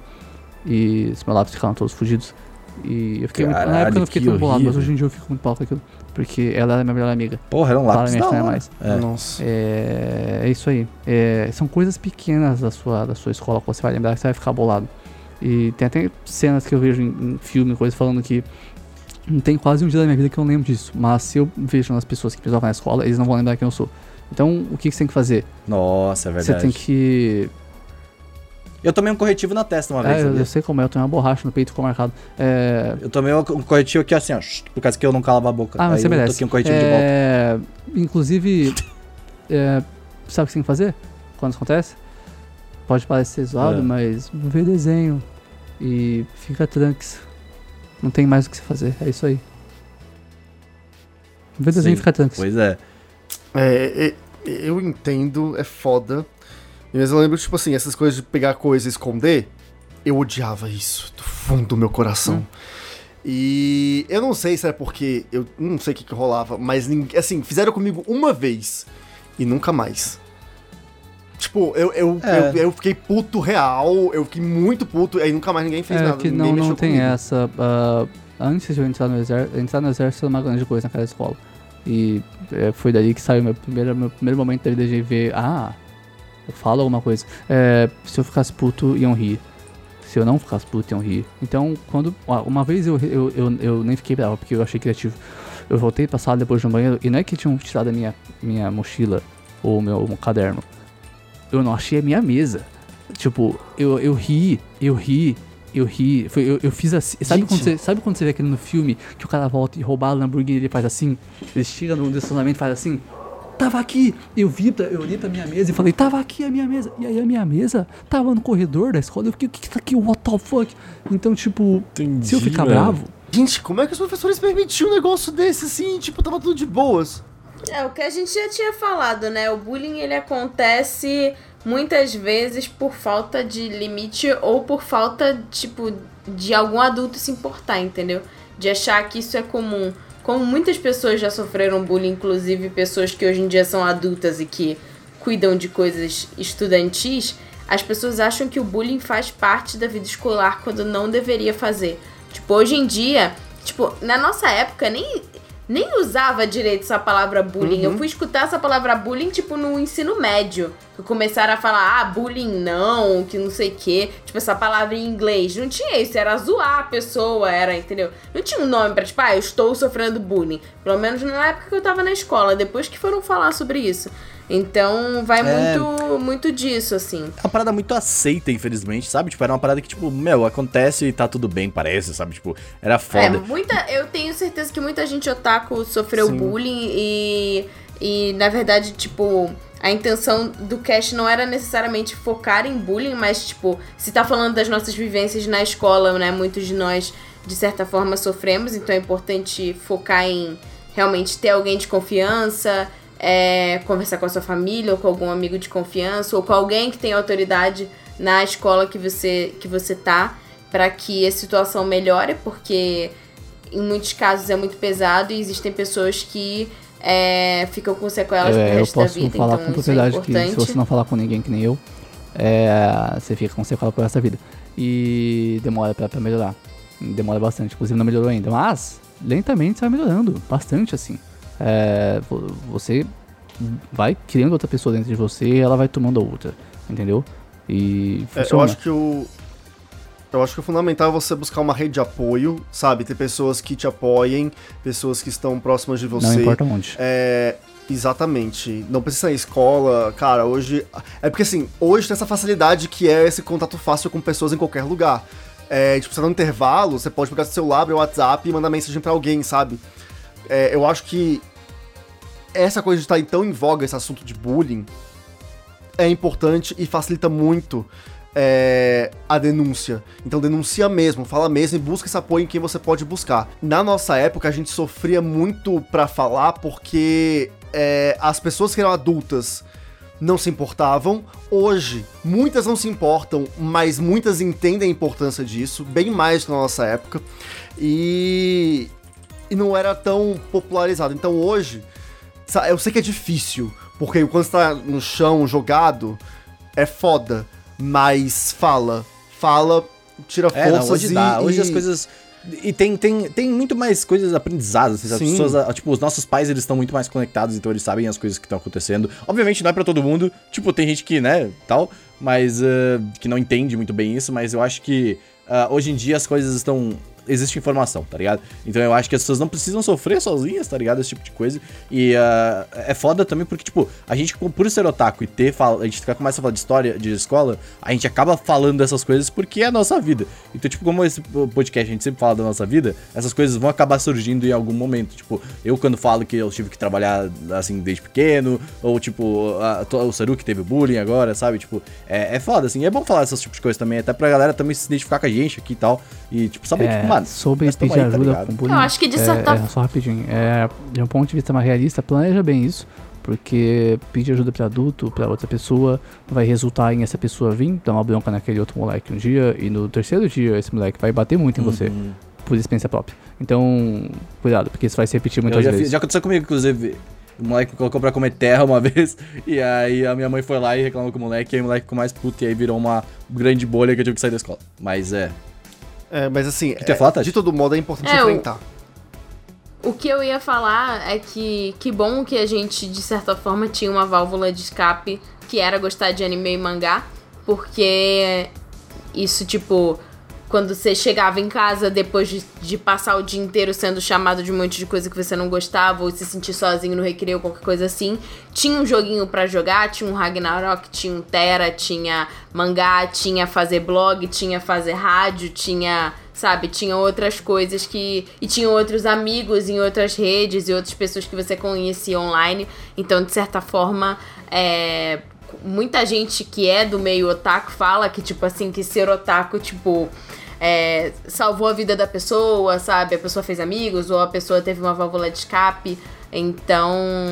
E os meus lápis ficaram todos fugidos. E eu fiquei muito, Na Caralho, época eu não fiquei que tão bolado, mas hoje em dia eu fico muito mal com aquilo. Porque ela era minha melhor amiga. Porra, era um lápis da é hora. mais. É. Nossa. É, é isso aí. É, são coisas pequenas da sua, da sua escola que você vai lembrar que você vai ficar bolado. E tem até cenas que eu vejo em, em filme, coisas falando que não tem quase um dia da minha vida que eu não lembro disso. Mas se eu vejo nas pessoas que precisavam na escola, eles não vão lembrar quem eu sou. Então, o que, que você tem que fazer? Nossa, é Você verdade. tem que. Eu tomei um corretivo na testa uma vez, É, eu, eu sei como é, eu tenho uma borracha no peito, ficou marcado. É, Eu tomei um corretivo aqui assim, ó, por causa que eu não calava a boca. Ah, mas Aí você eu merece. toquei um corretivo de volta. É, Inclusive, é, sabe o que você tem que fazer quando isso acontece? Pode parecer zoado, É. mas vê desenho e fica tranks. Não tem mais o que se fazer, é isso aí. Vê desenho e fica tranks. Pois é. É, é, eu entendo, é foda. Mas eu lembro, tipo assim, essas coisas de pegar coisa e esconder, eu odiava isso do fundo do meu coração. E eu não sei se era porque eu não sei o que, que rolava, mas ninguém, assim, fizeram comigo uma vez e nunca mais. Tipo, eu, eu, É. eu, eu fiquei puto real, eu fiquei muito puto, e aí nunca mais ninguém fez É nada. que não, não tem comigo. essa. ah, antes de eu entrar no exército, entrar no exército era uma grande coisa naquela escola. E é, foi daí que saiu meu primeiro, meu primeiro momento da vida de ver, ah, eu falo alguma coisa. É, se eu ficasse puto, iam rir. Se eu não ficasse puto, iam rir. Então, quando. Uma vez eu, eu, eu, eu nem fiquei bravo, porque eu achei criativo. Eu voltei pra sala depois de um banheiro, e não é que tinham tirado a minha, minha mochila ou o meu caderno. Eu não achei a minha mesa. Tipo, eu, eu ri, eu ri, eu ri. Foi, eu, eu fiz assim. Sabe Gente. quando, você, sabe quando você vê aquele no filme que o cara volta e roubar a Lamborghini ele faz assim? Ele chega no estacionamento e faz assim. Tava aqui! Eu vi, eu olhei pra minha mesa e falei, tava aqui a minha mesa. E aí a minha mesa tava no corredor da escola. Eu fiquei, o que que tá aqui? What the fuck? Então, tipo, se eu ficar bravo, Gente, como é que os professores permitiam um negócio desse assim? Tipo, tava tudo de boas. É o que a gente já tinha falado, né? O bullying ele acontece muitas vezes por falta de limite ou por falta, tipo, de algum adulto se importar, entendeu? De achar que isso é comum. Como muitas pessoas já sofreram bullying, inclusive pessoas que hoje em dia são adultas e que cuidam de coisas estudantis, as pessoas acham que o bullying faz parte da vida escolar quando não deveria fazer. Tipo, hoje em dia, tipo, na nossa época nem nem usava direito essa palavra bullying. Eu fui escutar essa palavra bullying, tipo, no ensino médio. Que começaram a falar, ah, bullying não, que não sei o quê. Tipo, essa palavra em inglês. Não tinha isso, era zoar a pessoa, era, entendeu? Não tinha um nome pra, tipo, ah, eu estou sofrendo bullying. Pelo menos na época que eu tava na escola, depois que foram falar sobre isso. Então, vai É. muito, muito disso, assim. É uma parada muito aceita, infelizmente, sabe? Tipo, era uma parada que, tipo, meu, acontece e tá tudo bem, parece, sabe? Tipo, era É, foda. muita, eu tenho certeza que muita gente otaku sofreu Sim. bullying e, e, na verdade, tipo, a intenção do cast não era necessariamente focar em bullying, mas, tipo, se tá falando das nossas vivências na escola, né? Muitos de nós, de certa forma, sofremos, então é importante focar em realmente ter alguém de confiança, é, conversar com a sua família ou com algum amigo de confiança ou com alguém que tem autoridade na escola que você, que você tá para que a situação melhore, porque em muitos casos é muito pesado e existem pessoas que é, ficam com sequelas pro É, eu resto da posso vida, falar então com é propriedade que importante. se você não falar com ninguém que nem eu, é, você fica com sequela por essa vida. E demora pra, pra melhorar. Demora bastante, inclusive não melhorou ainda. Mas, lentamente vai melhorando. Bastante, assim. É, vo- você vai criando outra pessoa dentro de você e ela vai tomando a outra. Entendeu? E É, eu funciona. acho que o. Eu acho que o fundamental é você buscar uma rede de apoio, sabe? Ter pessoas que te apoiem, pessoas que estão próximas de você. Não importa onde. É, exatamente. Não precisa ser na escola, cara, hoje. É porque assim, hoje tem essa facilidade que é esse contato fácil com pessoas em qualquer lugar. É, tipo, você tá no intervalo, você pode pegar seu celular, abrir o WhatsApp e mandar mensagem pra alguém, sabe? É, eu acho que essa coisa de estar tão em voga, esse assunto de bullying, é importante e facilita muito é, a denúncia. Então denuncia mesmo, fala mesmo e busca esse apoio em quem você pode buscar. Na nossa época, a gente sofria muito pra falar porque é, as pessoas que eram adultas não se importavam. Hoje, muitas não se importam, mas muitas entendem a importância disso, bem mais que na nossa época. E, e não era tão popularizado. Então hoje, eu sei que é difícil, porque quando você tá no chão jogado, é foda. Mas fala, fala, tira É, não, forças hoje e, dá. Hoje e- as coisas. E tem, tem, tem muito mais coisas aprendizadas. assim, As Sim. pessoas, ah, tipo, os nossos pais, eles estão muito mais conectados, então eles sabem as coisas que estão acontecendo. Obviamente não é pra todo mundo. Tipo, tem gente que, né, tal, mas ah, que não entende muito bem isso, mas eu acho que ah, hoje em dia as coisas estão. Existe informação, tá ligado? Então eu acho que as pessoas não precisam sofrer sozinhas, tá ligado? Esse tipo de coisa. E ah, é foda também porque, tipo, a gente, por ser otaku e ter. fal- A gente começa a falar de história, de escola, a gente acaba falando dessas coisas porque é a nossa vida. Então, tipo, como esse podcast a gente sempre fala da nossa vida, essas coisas vão acabar surgindo em algum momento. Tipo, eu quando falo que eu tive que trabalhar assim desde pequeno, ou tipo, a- o Saru que teve bullying agora, sabe? Tipo, é, é foda, assim. É bom falar essas tipos de coisas também, até pra galera também se identificar com a gente aqui e tal. E, tipo, saber, É, tipo, mano. sobre pedir aí, tá ajuda ligado? com bullying. Eu acho que de é- certa é, só rapidinho. É, de um ponto de vista mais realista, planeja bem isso. Porque pedir ajuda pra adulto, pra outra pessoa, vai resultar em essa pessoa vir dar uma bronca naquele outro moleque um dia, e no terceiro dia esse moleque vai bater muito em você, Uhum. por experiência própria. Então, cuidado, porque isso vai se repetir Eu muitas já, vezes. fiz- já aconteceu comigo, inclusive. O moleque me colocou pra comer terra uma vez. E aí a minha mãe foi lá e reclamou com o moleque. E aí o moleque ficou mais puto. E aí virou uma grande bolha que eu tive que sair da escola. Mas é. É, mas assim, é, falar, de todo modo é importante É, o- enfrentar. O que eu ia falar é que que bom que a gente, de certa forma, tinha uma válvula de escape que era gostar de anime e mangá, porque isso, tipo, quando você chegava em casa depois de, de passar o dia inteiro sendo chamado de um monte de coisa que você não gostava, ou se sentir sozinho no recreio, qualquer coisa assim, tinha um joguinho pra jogar, tinha um Ragnarok, tinha um Terra, tinha mangá, tinha fazer blog, tinha fazer rádio, tinha sabe? Tinha outras coisas que. E tinha outros amigos em outras redes e outras pessoas que você conhecia online. Então, de certa forma, é, muita gente que é do meio otaku fala que, tipo assim, que ser otaku, tipo. É, salvou a vida da pessoa, sabe? A pessoa fez amigos ou a pessoa teve uma válvula de escape. Então,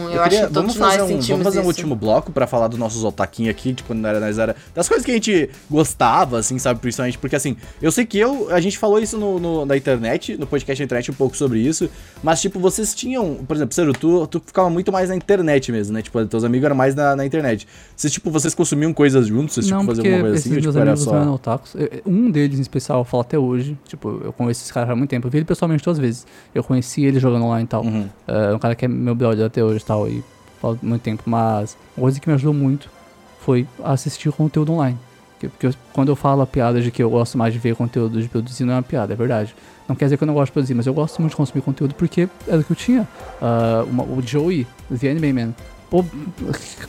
eu, Eu acho queria- que todos vamos nós fazer um, sentimos vamos fazer um isso. último bloco pra falar dos nossos otaquinhos aqui, tipo, quando era, nós era. Das coisas que a gente gostava, assim, sabe, principalmente, porque assim, eu sei que eu. A gente falou isso no, no- na internet, no podcast da internet um pouco sobre isso, mas, tipo, vocês tinham. Por exemplo, Ciro, tu, tu ficava muito mais na internet mesmo, né? Tipo, teus amigos eram mais na, na internet. Vocês, tipo, vocês consumiam coisas juntos, vocês, tipo, Não, faziam porque alguma coisa assim, ou, meus tipo, era só. otakus. Eu- Um deles em especial, eu falo até hoje. Tipo, eu conheço esse cara há muito tempo. Eu vi ele pessoalmente duas vezes. Eu conheci ele jogando online e tal. Uhum. É um cara que é meu brother até hoje e tal. E falo muito tempo. Mas uma coisa que me ajudou muito foi assistir conteúdo online. Que- Porque eu- quando eu falo a piada de que eu gosto mais de ver conteúdo de produzir, não é uma piada, é verdade. Não quer dizer que eu não gosto de produzir, mas eu gosto muito de consumir conteúdo porque era o que eu tinha. Ah, uma- o Joey, The Anime Man. Pô,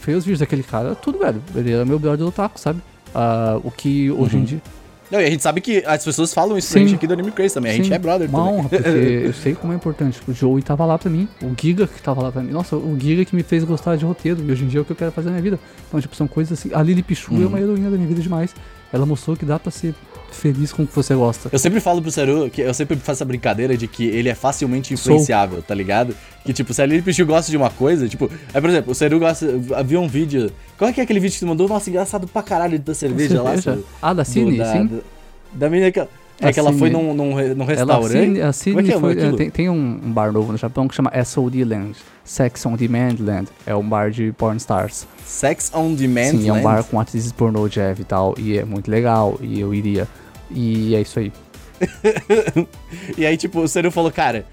fez os vídeos daquele cara, tudo, velho. Ele era meu brother do taco, sabe? Ah, o que hoje em dia. Não, e a gente sabe que as pessoas falam isso Sim. pra gente aqui do Anime Craze também. A gente Sim, é brother Uma também. honra, porque eu sei como é importante. O Joey tava lá pra mim, o Giga que tava lá pra mim. Nossa, o Giga que me fez gostar de roteiro, e hoje em dia é o que eu quero fazer na minha vida. Então, tipo, são coisas assim. A Lily Pichu Uhum. é uma heroína da minha vida demais. Ela mostrou que dá pra ser feliz com o que você gosta. Eu sempre falo pro Seru que eu sempre faço essa brincadeira de que ele é facilmente Sou. influenciável, tá ligado? Que tipo, se a Lili Pichu gosta de uma coisa, tipo, é, por exemplo, o Seru gosta. Havia um vídeo. Qual é que é aquele vídeo que tu mandou? Nossa, engraçado pra caralho da cerveja, lá, Cerveja? Seru. Ah, da Do- Cine, da, sim. Da, da menina que. É que ela foi num, num, num Ela, restaurante. Cine, a Cine é é, foi- aquilo? tem, tem um bar novo no Japão que chama SOD Land. Sex on Demand Land. É um bar de porn stars. Sex on Demand. Sim, é um Land. bar com atrizes pornô, Jeff e tal. E é muito legal. E eu iria. E é isso aí. E aí, tipo, o Seru falou, cara.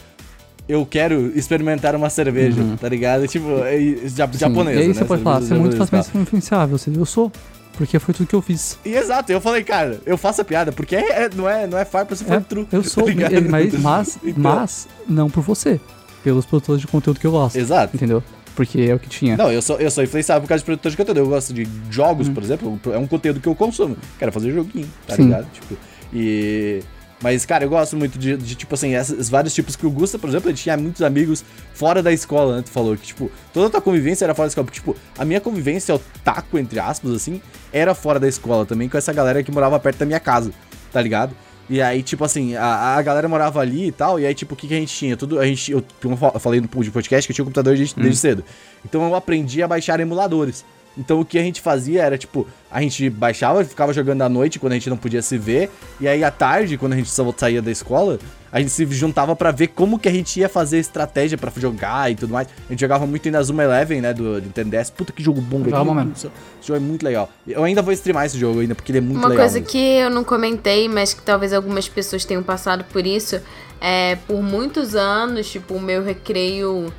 Eu quero experimentar uma cerveja, Uhum. tá ligado? Tipo, é, ja- Sim, japonesa. E aí né? você pode falar, você é muito facilmente influenciável. Você, eu sou. Porque foi tudo que eu fiz. E exato, eu falei, cara, eu faço a piada, porque é, é- não é, não é farpa se for É, true. eu sou, tá ligado? mas, mas, Então- mas não por você. Pelos produtores de conteúdo que eu gosto. Exato. Entendeu? Porque é o que tinha. Não, eu sou, eu sou influenciável por causa de produtor de conteúdo. Eu gosto de jogos, por exemplo, é um conteúdo que eu consumo. Quero fazer joguinho, tá Hum. Sim. ligado? Tipo, e. Mas, cara, eu gosto muito de, de, tipo assim, esses vários tipos que o Gusta, por exemplo, ele tinha muitos amigos fora da escola, né? Tu falou que, tipo, toda a tua convivência era fora da escola. Porque, tipo, a minha convivência, o taco, entre aspas, assim, era fora da escola também, com essa galera que morava perto da minha casa, tá ligado? E aí, tipo assim, a, a galera morava ali e tal, e aí, tipo, o que, que a gente tinha? Tudo, a gente, eu, como eu fa- eu falei no de podcast que eu tinha um computador desde, desde cedo. Então eu aprendi a baixar emuladores. Então o que a gente fazia era, tipo, a gente baixava, ficava jogando à noite quando a gente não podia se ver, e aí à tarde, quando a gente só saía da escola, a gente se juntava pra ver como que a gente ia fazer estratégia pra jogar e tudo mais. A gente jogava muito ainda Zuma Eleven, né, do do Nintendo DS. Puta que jogo bom, velho. Esse jogo é muito legal. Eu ainda vou streamar esse jogo ainda, porque ele é muito Uma legal. coisa mesmo. que eu não comentei, mas que talvez algumas pessoas tenham passado por isso, é por muitos anos, tipo, o meu recreio.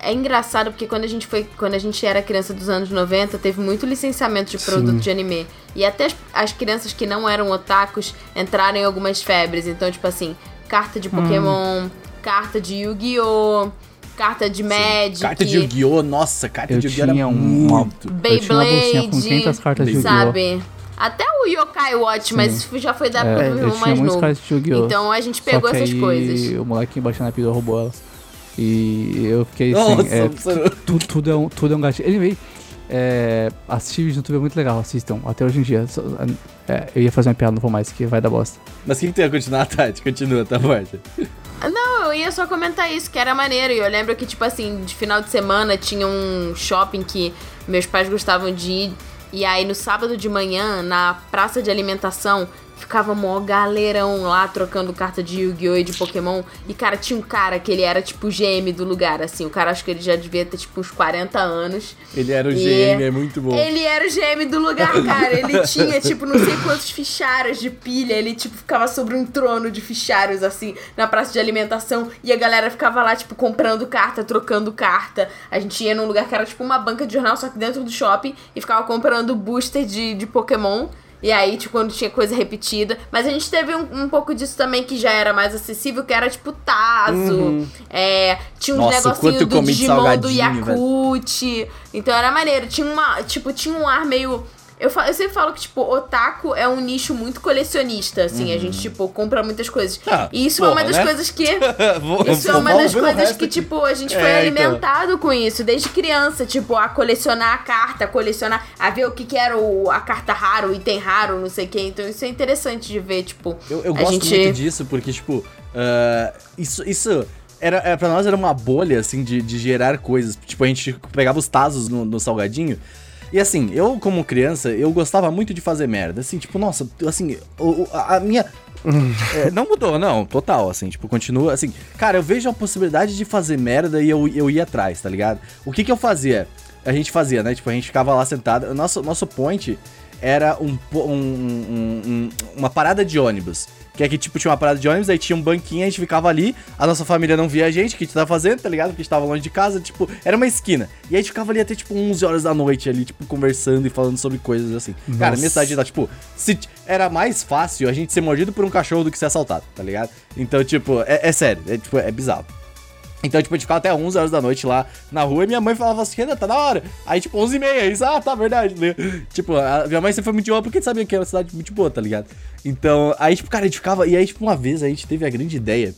É engraçado porque quando a gente foi, quando a gente era criança dos anos 90, teve muito licenciamento de produto Sim. de anime. E até as, as crianças que não eram otakus entraram em algumas febres. Então, tipo assim, carta de Pokémon, carta de Yu-Gi-Oh! Carta de Magic. Carta de Yu-Gi-Oh! Nossa, carta Eu de Yu-Gi-Oh! era um- muito. Bolsinha com Beyblade, 500 cartas de Yu-Gi-Oh! sabe? Até o Yokai Watch, mas Sim. isso já foi da É, época do irmão mais novo. cartas de Yu-Gi-Oh! Então a gente Só pegou que essas aí coisas. O molequinho baixando na pilha roubou elas. E eu fiquei assim, Nossa, é, você- tudo, é um, tudo é um gatilho. Anyway, é, assistir vídeo no YouTube é muito legal, assistam. Até hoje em dia. Só- é, eu ia fazer uma piada, não vou mais, que vai dar bosta. Mas quem que tu ia continuar, Tati? Continua, tá forte. Não, eu ia só comentar isso, que era maneiro. E eu lembro que, tipo assim, de final de semana tinha um shopping que meus pais gostavam de ir. E aí no sábado de manhã, na praça de alimentação, ficava mó galerão lá trocando carta de Yu-Gi-Oh! e de Pokémon. E, cara, tinha um cara que ele era tipo o GM do lugar, assim. O cara acho que ele já devia ter tipo uns 40 anos. Ele era o GM, é muito bom. Ele era o GM do lugar, cara. Ele tinha, tipo, não sei quantos fichários de pilha. Ele, tipo, ficava sobre um trono de fichários, assim, na praça de alimentação. E a galera ficava lá, tipo, comprando carta, trocando carta. A gente ia num lugar que era, tipo, uma banca de jornal, só que dentro do shopping. E ficava comprando booster de, de Pokémon. E aí, tipo, quando tinha coisa repetida. Mas a gente teve um, um pouco disso também que já era mais acessível, que era, tipo, Tazo. É, tinha uns Uhum. Nossa, negocinhos do Digimon do velho. Yakut. Então era maneiro. Tinha uma. Tipo, tinha um ar meio. Eu, fa- eu sempre falo que, tipo, otaku é um nicho muito colecionista, assim. A gente, tipo, compra muitas coisas. Uhum. Ah, e isso é porra, uma das né? coisas que. Vou- Isso é uma das coisas que, tipo, a gente foi É, então. alimentado com isso desde criança. Tipo, a colecionar a carta, a colecionar. A ver o que, que era o, a carta raro, o item raro, não sei o quê. Então isso é interessante de ver, tipo. Eu, eu gosto gente... muito disso porque, tipo, ah, isso, isso era, era, pra nós era uma bolha, assim, de, de gerar coisas. Tipo, a gente pegava os tazos no, no salgadinho. E assim, eu como criança, eu gostava muito de fazer merda. Assim, tipo, nossa, assim, a minha. É, não mudou, não, total, assim, tipo, continua, assim, cara, eu vejo a possibilidade de fazer merda e eu, eu ia atrás, tá ligado? O que que eu fazia? A gente fazia, né, tipo, a gente ficava lá sentado, nosso, nosso point era um, um- um- um- uma parada de ônibus, que é que, tipo, tinha uma parada de ônibus, aí tinha um banquinho, a gente ficava ali, a nossa família não via a gente, o que a gente tava fazendo, tá ligado? Porque a gente tava longe de casa, tipo, era uma esquina, e a gente ficava ali até, tipo, 11 horas da noite ali, tipo, conversando e falando sobre coisas assim. Cara, minha cidade tá, tipo, se era mais fácil a gente ser mordido por um cachorro do que ser assaltado, tá ligado? Então, tipo, é, é sério, é, tipo, é bizarro. Então, tipo, a gente ficava até 11 horas da noite lá na rua e minha mãe falava assim, Renan, tá na hora. Aí, tipo, 11 e meia, isso, ah, tá, verdade, né? Tipo, minha mãe sempre foi muito boa porque sabia que era uma cidade muito boa, tá ligado? Então, aí, tipo, cara, a gente ficava... E aí, tipo, uma vez a gente teve a grande ideia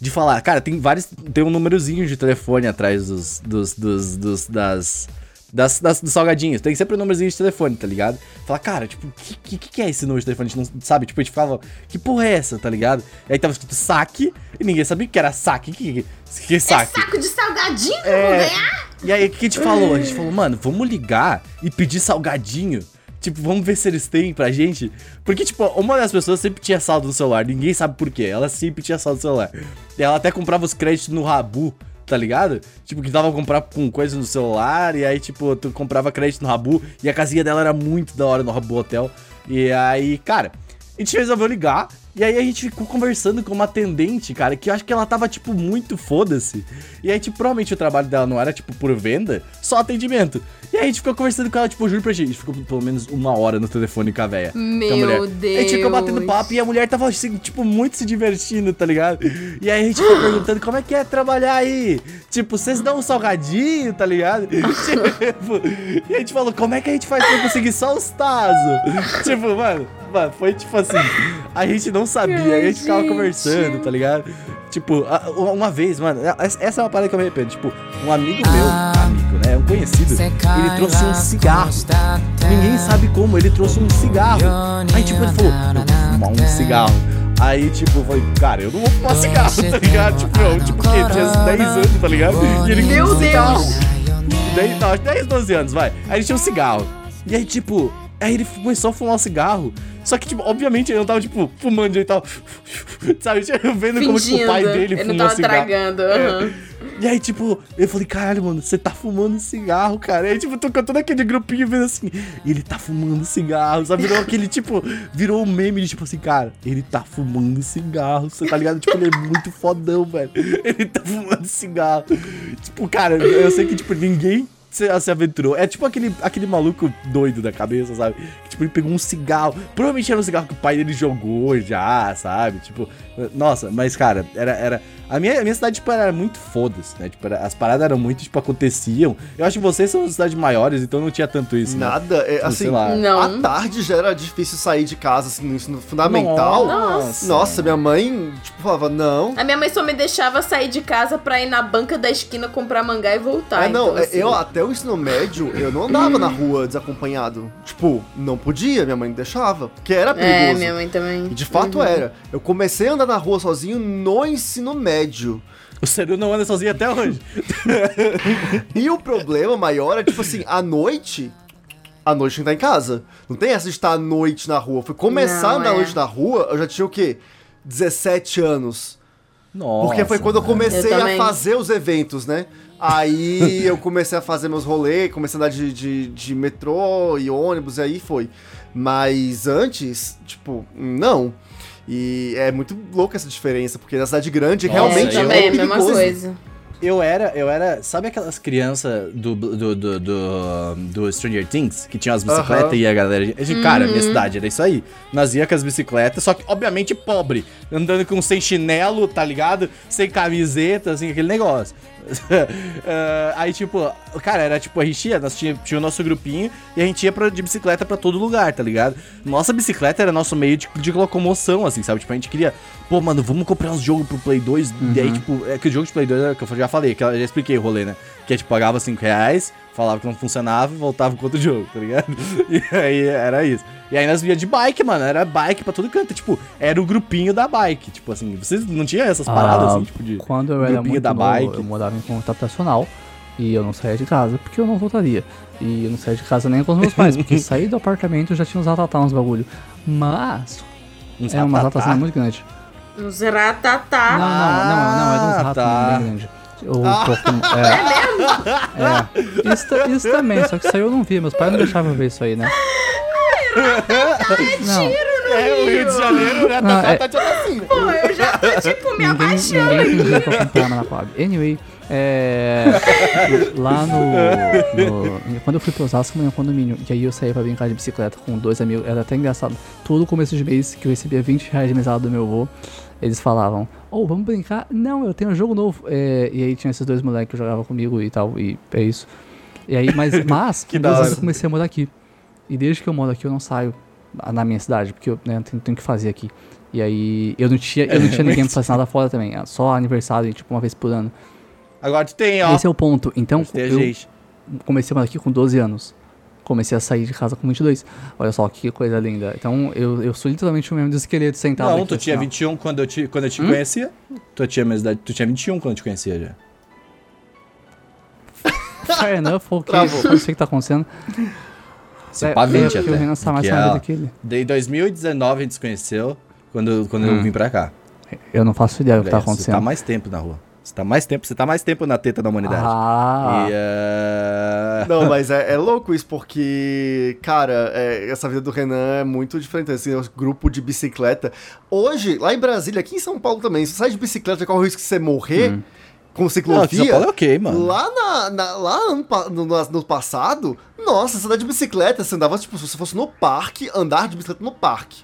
de falar, cara, tem vários... Tem um númerozinho de telefone atrás dos... dos, dos, dos das... Das, das, dos salgadinhos, tem sempre um númerozinho de telefone, tá ligado? Falar, cara, tipo, o que, que, que é esse número de telefone? A gente não sabe, tipo, a gente ficava, que porra é essa, tá ligado? E aí tava escrito saque, e ninguém sabia o que era saque. Que, que, que É saque? saco de salgadinho que É. ganhar? E aí, o que a gente falou? A gente falou, mano, vamos ligar e pedir salgadinho. Tipo, vamos ver se eles têm pra gente. Porque, tipo, uma das pessoas sempre tinha saldo no celular. Ninguém sabe por quê. Ela sempre tinha saldo no celular. E ela até comprava os créditos no Rabu, tá ligado? Tipo, que dava pra comprar com coisa no celular. E aí, tipo, tu comprava crédito no Rabu. E a casinha dela era muito da hora no Rabu Hotel. E aí, cara, a gente resolveu ligar. E aí a gente ficou conversando com uma atendente, cara, que eu acho que ela tava, tipo, muito foda-se. E aí, tipo, provavelmente o trabalho dela não era, tipo, por venda, só atendimento. E aí a gente ficou conversando com ela, tipo, juro pra gente, a gente ficou pelo menos uma hora no telefone com a véia. com a Meu mulher. Deus. A gente ficou batendo papo e a mulher tava, assim, tipo, muito se divertindo, tá ligado? E aí a gente ficou perguntando como é que é trabalhar aí. Tipo, vocês dão um salgadinho, tá ligado? tipo, e a gente falou, como é que a gente faz pra conseguir só os tazos? tipo, mano, mano, foi tipo assim, a gente não sabia, aí a gente ficava gente. conversando, tá ligado? Tipo, uma vez, mano, essa é uma parada que eu me arrependo. Tipo, um amigo meu, amigo, né? Um conhecido, ele trouxe um cigarro. Ninguém sabe como, ele trouxe um cigarro. Aí, tipo, ele falou, eu vou fumar um cigarro. Aí, tipo, eu falei, cara, eu não vou fumar cigarro, tá ligado? Tipo, eu, tipo, que tinha 10 anos, tá ligado? E ele Meu. Deus. 10, não, acho que 10, 12 anos, vai. Aí ele tinha um cigarro. E aí, tipo, aí ele começou a fumar um cigarro. Só que, tipo, obviamente ele não tava, tipo, fumando de tal. Sabe, tipo, vendo como tipo, o pai dele Ele fumou não tava cigarro. tragando. aham. E aí, tipo, eu falei, caralho, mano, você tá fumando cigarro, cara. E aí, tipo, tô com todo aquele grupinho vendo assim, ele tá fumando cigarro, sabe? Virou aquele, tipo, virou um meme de tipo assim, cara, ele tá fumando cigarro, você tá ligado? Tipo, ele é muito fodão, velho. Ele tá fumando cigarro. Tipo, cara, eu sei que, tipo, ninguém se, se aventurou. É tipo aquele, aquele maluco doido da cabeça, sabe? Que, tipo, ele pegou um cigarro. Provavelmente era um cigarro que o pai dele jogou já, sabe? Tipo, nossa, mas, cara, era. era a, minha, a minha cidade, tipo, era muito foda-se, né? Tipo, era- as paradas eram muito, tipo, aconteciam. Eu acho que vocês são cidades maiores, então não tinha tanto isso, né? Nada, é, Tipo, assim. Não. à tarde já era difícil sair de casa, assim, no ensino fundamental. Nossa. Nossa, minha mãe, tipo, falava, não. A minha mãe só me deixava sair de casa pra ir na banca da esquina comprar mangá e voltar. é, não, então, é, assim, eu até o ensino médio, eu não andava na rua desacompanhado. Tipo, não podia, minha mãe deixava, porque era É, perigoso. minha mãe também. E de fato Uhum. era. Eu comecei a andar na rua sozinho no ensino médio. O Seru não anda sozinho até hoje. E o problema maior é, tipo assim, à noite. À noite tem que estar em casa. Não tem essa de estar à noite na rua. Foi começar Não, a andar à é. noite na rua, eu já tinha o quê? 17 anos. Nossa. Porque foi quando eu comecei Eu a fazer os eventos, né? Aí eu comecei a fazer meus rolês, comecei a andar de, de, de metrô e ônibus, e aí foi. Mas antes, tipo, não. E é muito louca essa diferença, porque na cidade grande Nossa, realmente eu- é, também, é a mesma coisa. Eu era, eu era. Sabe aquelas crianças do, do, do, do, do Stranger Things? Que tinham as bicicletas e a galera. Gente, Cara, Uhum. minha cidade era isso aí. Nós ia com as bicicletas, só que, obviamente, pobre. Andando com sem chinelo, tá ligado? Sem camiseta, assim, aquele negócio. Ah, aí, tipo, cara, era tipo, a gente ia, nós tinha, tinha o nosso grupinho e a gente ia pra, de bicicleta pra todo lugar, tá ligado? Nossa bicicleta era nosso meio de, de locomoção, assim, sabe? Tipo, a gente queria, pô, mano, vamos comprar uns jogos pro Play 2. E aí, tipo, é que o jogo de Play 2 era que eu já já falei, que eu já expliquei o rolê, né? Que é tipo, pagava 5 reais, falava que não funcionava e voltava com outro jogo, tá ligado? E aí era isso. E aí nós via de bike, mano. Era bike pra todo canto. Tipo, era o grupinho da bike. Tipo assim, vocês não tinham essas paradas Ah, assim, tipo de. Quando eu era grupinho muito da novo, bike. eu morava em conta habitacional e eu não saía de casa porque eu não voltaria. E eu não saía de casa nem com os meus pais, porque sair do apartamento eu já tinha uns ratatá, uns bagulho. Mas uns é uma ratatá. ratazinha muito grande. Uns ratatá. Não, não, não, não, era uns Ah, ratos tá. bem grandes. O Pokémon- é, é. Isso, ta- isso também, só que isso aí eu não vi, meus pais não deixavam ver isso aí, né? Não, É, o Rio de Janeiro, né? Não, Tá, é- tá, tá, tá assim. Pô, eu já tô, tipo, me ninguém, abaixando ninguém aqui. pediu pra comprar na Coab. Anyway, é, lá no, no- Quando eu fui pro Osasco, eu morei em um condomínio. E aí eu saía pra brincar de bicicleta com dois amigos. Era até engraçado. Todo começo de mês que eu recebia 20 reais de mesada do meu avô, eles falavam: Ô, vamos brincar? Não, eu tenho um jogo novo. É, e aí tinha esses dois moleques que jogavam comigo e tal. E é isso. E aí, mas, mas Que dois hora. eu comecei a morar aqui. E desde que eu moro aqui, eu não saio na minha cidade, porque eu né, tenho, tenho que fazer aqui. E aí, eu não tinha, eu não tinha ninguém pra fazer nada fora também. é Só aniversário, tipo, uma vez por ano. Agora tu tem, ó. Esse é o ponto. Então, eu comecei a morar aqui com 12 anos. Comecei a sair de casa com 22. Olha só que coisa linda. Então, eu, eu sou literalmente o mesmo do esqueleto sentado Não, aqui, tu assim, tinha ó. 21 quando eu te, quando eu te Hum? conhecia. Tu tinha, mesma idade- tu tinha 21 quando eu te conhecia já. Fair enough, ok. Travou. Não sei o que tá acontecendo. Se É, pá é, 20 porque até. o Renan tá mais ela- que ele. Daí 2019 a gente se conheceu, quando, quando Hum. eu vim pra cá. Eu não faço ideia do que tá Você tá acontecendo. mais tempo na rua. Você tá mais tempo, você tá mais tempo na teta da humanidade. Ah, E, eh, Não, mas é, é louco isso, porque, cara, é, essa vida do Renan é muito diferente. Assim, o grupo de bicicleta. Hoje, lá em Brasília, aqui em São Paulo também, se você sai de bicicleta, corre o risco de você morrer Hum. com Não, ciclovia. São Paulo é ok, mano. Lá, na, na- lá no, no- no passado, nossa, você andar de bicicleta, você andava, tipo, se você fosse no parque, andar de bicicleta no parque.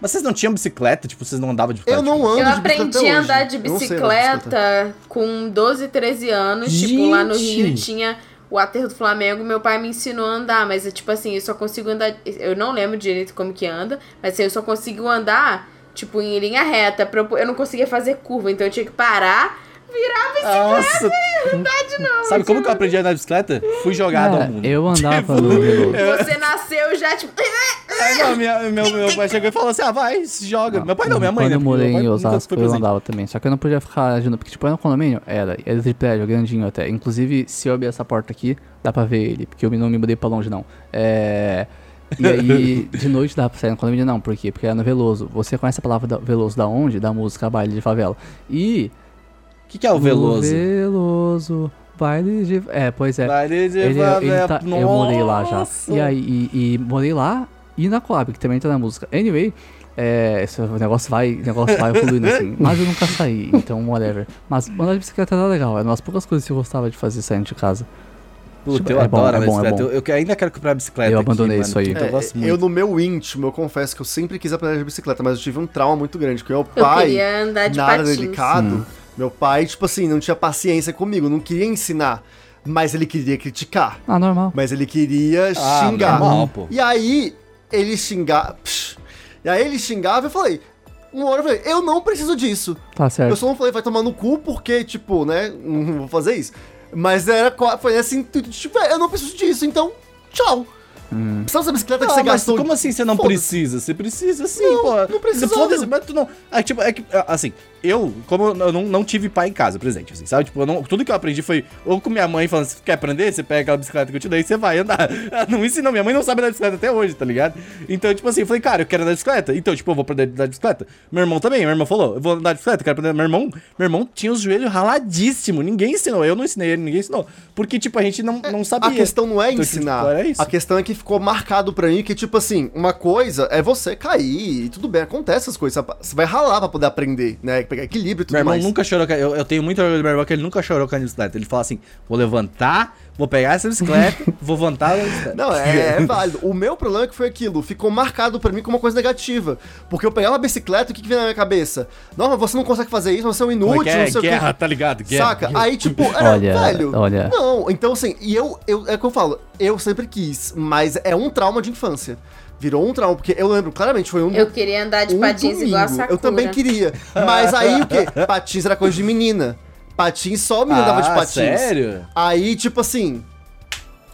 Mas vocês não tinham bicicleta? Tipo, vocês não andavam de bicicleta? Eu não ando Eu de bicicleta aprendi a andar de de bicicleta com 12, 13 anos. Tipo, lá no Rio Gente! tinha o aterro do Flamengo. Meu pai me ensinou a andar, mas é tipo assim, eu só consigo andar. Eu não lembro direito como que anda, mas assim, eu só consigo andar, tipo, em linha reta. eu não conseguia fazer curva, então eu tinha que parar, virar bicicleta. Nossa! Sabe como que eu aprendi a andar de bicicleta? Fui jogado ao é, mundo. eu andava Tipo, no Veloso. Você nasceu já, tipo. É, não, minha- meu, meu pai chegou e falou assim: ah, vai, se joga. meu pai não, minha mãe, Quando né? eu morei em Osasco, eu andava também. Só que eu não podia ficar agindo, porque tipo, era um condomínio? Era. Era de prédio, grandinho até. Inclusive, se eu abrir essa porta aqui, dá pra ver ele, porque eu não me mudei pra longe, não. É... E aí, de noite dá pra sair no condomínio? Não, por quê? Porque era no Veloso. Você conhece a palavra da- Veloso da onde? Da música Baile de Favela. E... O que, que é o Veloso? Veloso, Baile de... É, pois é. Baile de Ele, ele tá- eu morei lá já. E aí, e, e morei lá e na Coab, que também tá na música. Anyway, é, esse negócio vai, negócio vai evoluindo assim. Mas eu nunca saí, então whatever. Mas andar de bicicleta era legal, era uma das poucas coisas que eu gostava de fazer saindo de casa. Puta, eu É bom, adoro é a bom, é bicicleta. bom. Eu, eu ainda quero comprar bicicleta. Eu aqui, abandonei mano, isso aí. porque Eu gosto É, muito. eu, no meu íntimo, eu confesso que eu sempre quis aprender de bicicleta, mas eu tive um trauma muito grande, porque meu Eu pai, queria andar de na área patins. delicado, meu pai, tipo assim, não tinha paciência comigo, não queria ensinar, mas ele queria criticar, Ah, normal. mas ele queria Ah, xingar. normal, pô. E aí, ele xingava, e aí ele xingava e eu falei, uma hora eu falei, eu não preciso disso. Tá Eu certo. só não falei, vai tomar no cu, porque, tipo, né, não vou fazer isso. Mas era, foi assim, tipo, "É, eu não preciso disso, então, tchau. Precisa dessa bicicleta que Ah, você mas gastou. como assim você não precisa? Você precisa sim, Não, pô. não precisava. Foda-se, mas tu não. É, tipo, é que, assim, eu, como eu não, não tive pai em casa presente, assim, sabe? Tipo, não- tudo que eu aprendi foi ou com minha mãe falando, você quer aprender? Você pega aquela bicicleta que eu te dei e você vai andar. Ela não ensinou, minha mãe não sabe andar de bicicleta até hoje, tá ligado? Então, tipo assim, eu falei, cara, eu quero andar de bicicleta. Então, tipo, eu vou aprender a andar de bicicleta. Meu irmão também, meu irmão falou, eu vou andar de bicicleta, eu quero aprender. Meu irmão, meu irmão tinha os joelhos raladíssimos, ninguém ensinou, eu não ensinei ele, ninguém ensinou. Porque, tipo, a gente não, não sabia. A questão não é Então, tipo, ensinar. isso. A questão é que ficou marcado pra mim que, tipo assim, uma coisa é você cair e tudo bem, acontece essas coisas. Você vai ralar pra poder aprender, né? Pegar equilíbrio e tudo Meu irmão mais. nunca chorou. com a- Eu, eu tenho muito orgulho do meu irmão que ele nunca chorou com a bicicleta. Ele fala assim: vou levantar, vou pegar essa bicicleta, vou levantar a bicicleta. Não, é, é válido. O meu problema é que foi aquilo, ficou marcado pra mim como uma coisa negativa. Porque eu pegava a bicicleta e o que, que vinha na minha cabeça? Não, mas você não consegue fazer isso, você é um inútil, é que é? não sei Guerra, o quê. tá ligado? Guerra. Saca? Aí, tipo, era, Olha, velho. olha. Não, então assim, e eu, eu. É o que eu falo, eu sempre quis, mas é um trauma de infância. Virou um trauma, porque eu lembro claramente, foi um. Eu queria andar de um patins igual a domingo. Sakura. Eu também queria. Mas aí o quê? Patins era coisa de menina. patins, só menina andava de Ah, patins. sério? Aí, tipo assim.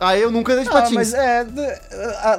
Aí eu nunca andei de Ah, patins. mas é,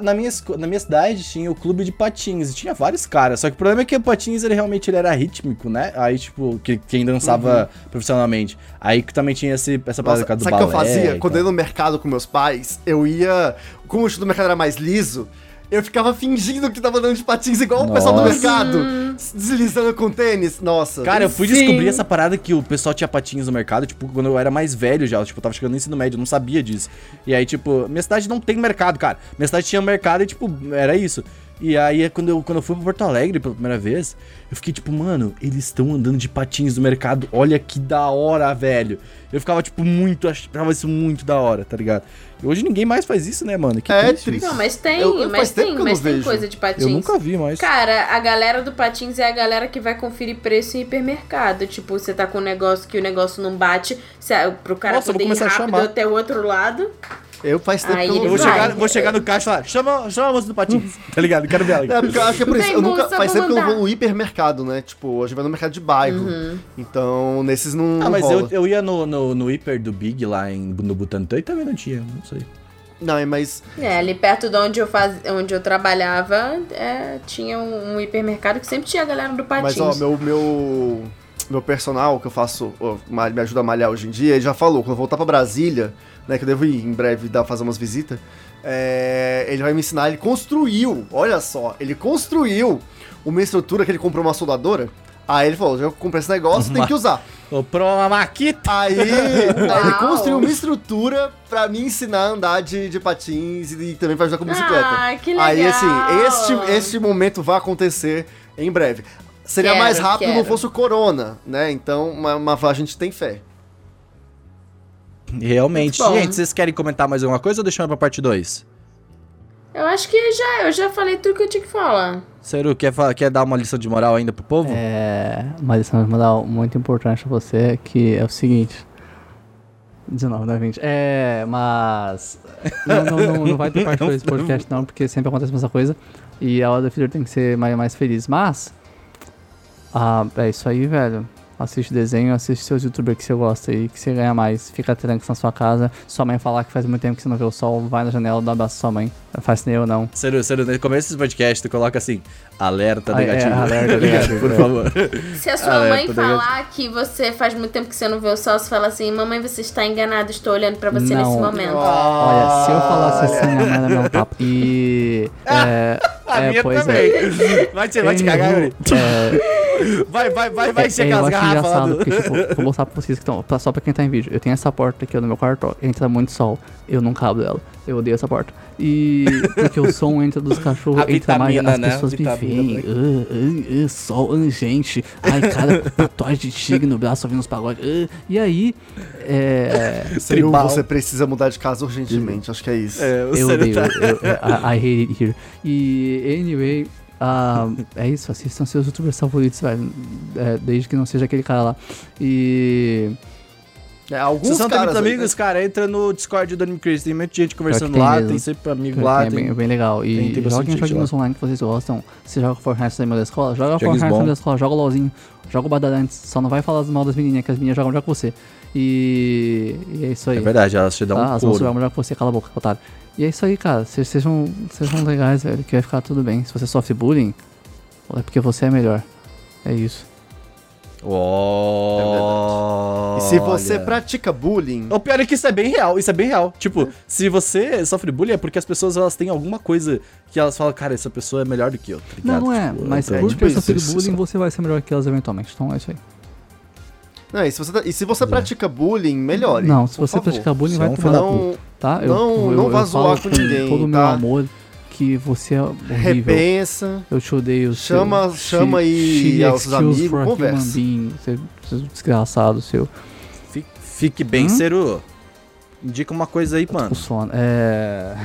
na, minha, na minha cidade tinha o clube de patins e tinha vários caras. Só que o problema é que o patins ele realmente ele era rítmico, né? Aí, tipo, que, quem dançava profissionalmente. Aí que também tinha esse, essa parada Nossa, do sabe o que eu balé fazia? Quando eu ia no mercado com meus pais, eu ia. Como o chute do mercado era mais liso, eu ficava fingindo que tava andando de patins igual o pessoal do Nossa. mercado, deslizando com tênis. Nossa. Cara, eu fui Sim. descobrir essa parada que o pessoal tinha patins no mercado, tipo, quando eu era mais velho já. Tipo, eu tava chegando no ensino médio, eu não sabia disso. E aí, tipo, minha cidade não tem mercado, cara. Minha cidade tinha mercado e, tipo, era isso. E aí, quando eu, quando eu fui pra Porto Alegre pela primeira vez, eu fiquei tipo, mano, eles estão andando de patins no mercado, olha que da hora, velho. Eu ficava, tipo, muito, achava isso muito da hora, tá ligado? Hoje ninguém mais faz isso, né, mano? Que É triste. Não, mas tem, Eu- mas tempo tem, mas não tem vejo. coisa de patins. Eu nunca vi mais. Cara, a galera do patins é a galera que vai conferir preço em hipermercado. Tipo, você tá com um negócio que o negócio não bate, você, pro cara Nossa, poder ir começar a rápido chamar. até o outro lado. Eu faz tempo que eu vou vai. chegar, vou chegar no caixa e falar, chama, chama a moça do patins, tá ligado? Quero ver ela. É, porque eu acho que é por isso. Eu nunca, moça, faz tempo que eu não vou no hipermercado, né? Tipo, hoje vai no mercado de bairro. Uhum. Então, nesses não. Ah, não mas rola. eu, eu ia no, no, no hiper do Big lá em, no Butantã e também não tinha, não sei. Não, é, mas. É, ali perto de onde eu, faz... onde eu trabalhava, é, tinha um, um hipermercado que sempre tinha a galera do patins. Mas, ó, meu, meu, meu personal, que eu faço, ó, me ajuda a malhar hoje em dia, ele já falou, quando eu voltar pra Brasília, né, que eu devo ir em breve dar, fazer umas visitas, é, ele vai me ensinar, ele construiu, olha só, ele construiu uma estrutura que ele comprou uma soldadora, aí ele falou, já comprei esse negócio, tem que usar. Comprou uma maquita. Aí, aí ele construiu uma estrutura pra me ensinar a andar de, de patins e, também pra ajudar com bicicleta. Ah, que legal. Aí, assim, este, este momento vai acontecer em breve. Seria Quero, mais rápido quero. não fosse o Corona, né? Então, mas, mas a gente tem fé. Realmente. Gente, vocês querem comentar mais alguma coisa ou deixamos pra parte 2? Eu acho que já, eu já falei tudo que eu tinha que falar. Seru, quer, quer dar uma lição de moral ainda pro povo? É, uma lição de moral muito importante pra você, que é o seguinte. 19, não é 20. É, mas. Não, não, não, não vai ter parte 2 do podcast, não, porque sempre acontece a mesma coisa. E a hora do filho tem que ser mais, mais feliz. Mas. Ah, é isso aí, velho. Assiste desenho, assiste seus youtubers que você gosta aí, que você ganha mais. Fica tranquilo na sua casa. Sua mãe falar que faz muito tempo que você não vê o sol, vai na janela, dá um abraço à sua mãe. Não faz nem eu, não. Seru, Seru, no começo desse podcast, tu coloca assim, alerta Ah, é, negativo. alerta Tá negativo, Por é. favor. Se a sua Alerta mãe negativo. falar que você faz muito tempo que você não vê o sol, você fala assim, mamãe, você está enganada, estou olhando pra você Não. nesse momento. Olha, se eu falasse assim, a mãe era meu papo. E. É, A é, minha pois também. é. Vai te, vai te cagar, é, Vai, vai, vai, vai é, eu aquelas acho garrafas engraçado, do... porque, tipo, vou mostrar pra vocês que estão. Só pra quem tá em vídeo. Eu tenho essa porta aqui ó, no meu quarto, ó, entra muito sol. Eu nunca abro ela. Eu odeio essa porta. E. Porque o som entra dos cachorros, A entra mais. As né? pessoas me Vitamina veem. Ah, ah, ah, sol, ah, gente. Ai, cara, tatuagem de tigre no braço ouvindo os pagodes. ah. E aí. É. Você precisa mudar de casa urgentemente, acho que é isso. É, Eu odeio, tá- eu, I, I hate it here. E, anyway, ah, é isso, assistam seus youtubers favoritos, velho. É, desde que não seja aquele cara lá. E. É, Se alguns vocês tem caras amigos, cara, entra no Discord do Anime Crazy. Tem muita gente conversando tem lá, mesmo. tem sempre amigo É, lá. é tem- bem, bem legal. E tem- tem joguem joguinhos online que vocês gostam. Você joga Fortnite também da escola? Joga Fortnite bom. também da escola, joga LOLzinho, joga o Badalantes. Só não vai falar mal das menininhas, que as meninas jogam melhor que você. E, e é isso aí. É verdade, elas te dão Tá, um elas vão couro. jogar melhor que você, cala a boca, otário. E é isso aí, cara. Vocês sejam, sejam legais, velho, que vai ficar tudo bem. Se você sofre bullying, é porque você é melhor. É isso. Oh, E se você pratica bullying, O pior é que isso é bem real, isso é bem real. Tipo, se você sofre bullying é porque as pessoas elas têm alguma coisa que elas falam, cara, essa pessoa é melhor do que eu, tá Não, não é. Tipo, Mas é, por tipo ter sofrido bullying, isso. você vai ser melhor que elas eventualmente. Então é isso aí. Não, e se você, tá- e se você pratica bullying, melhore. Não, se você favor. praticar bullying, vai é um tomar. Não Tá? não- não vá zoar falo com ninguém, todo o meu tá? amor que você é horrível. repensa. Eu te odeio. seu- Chama- she- chama aí aos amigos, conversa. being, Seu, seu desgraçado, seu. Fique, fique bem, Hum? Seru. Indica uma coisa aí, O mano. sono. É.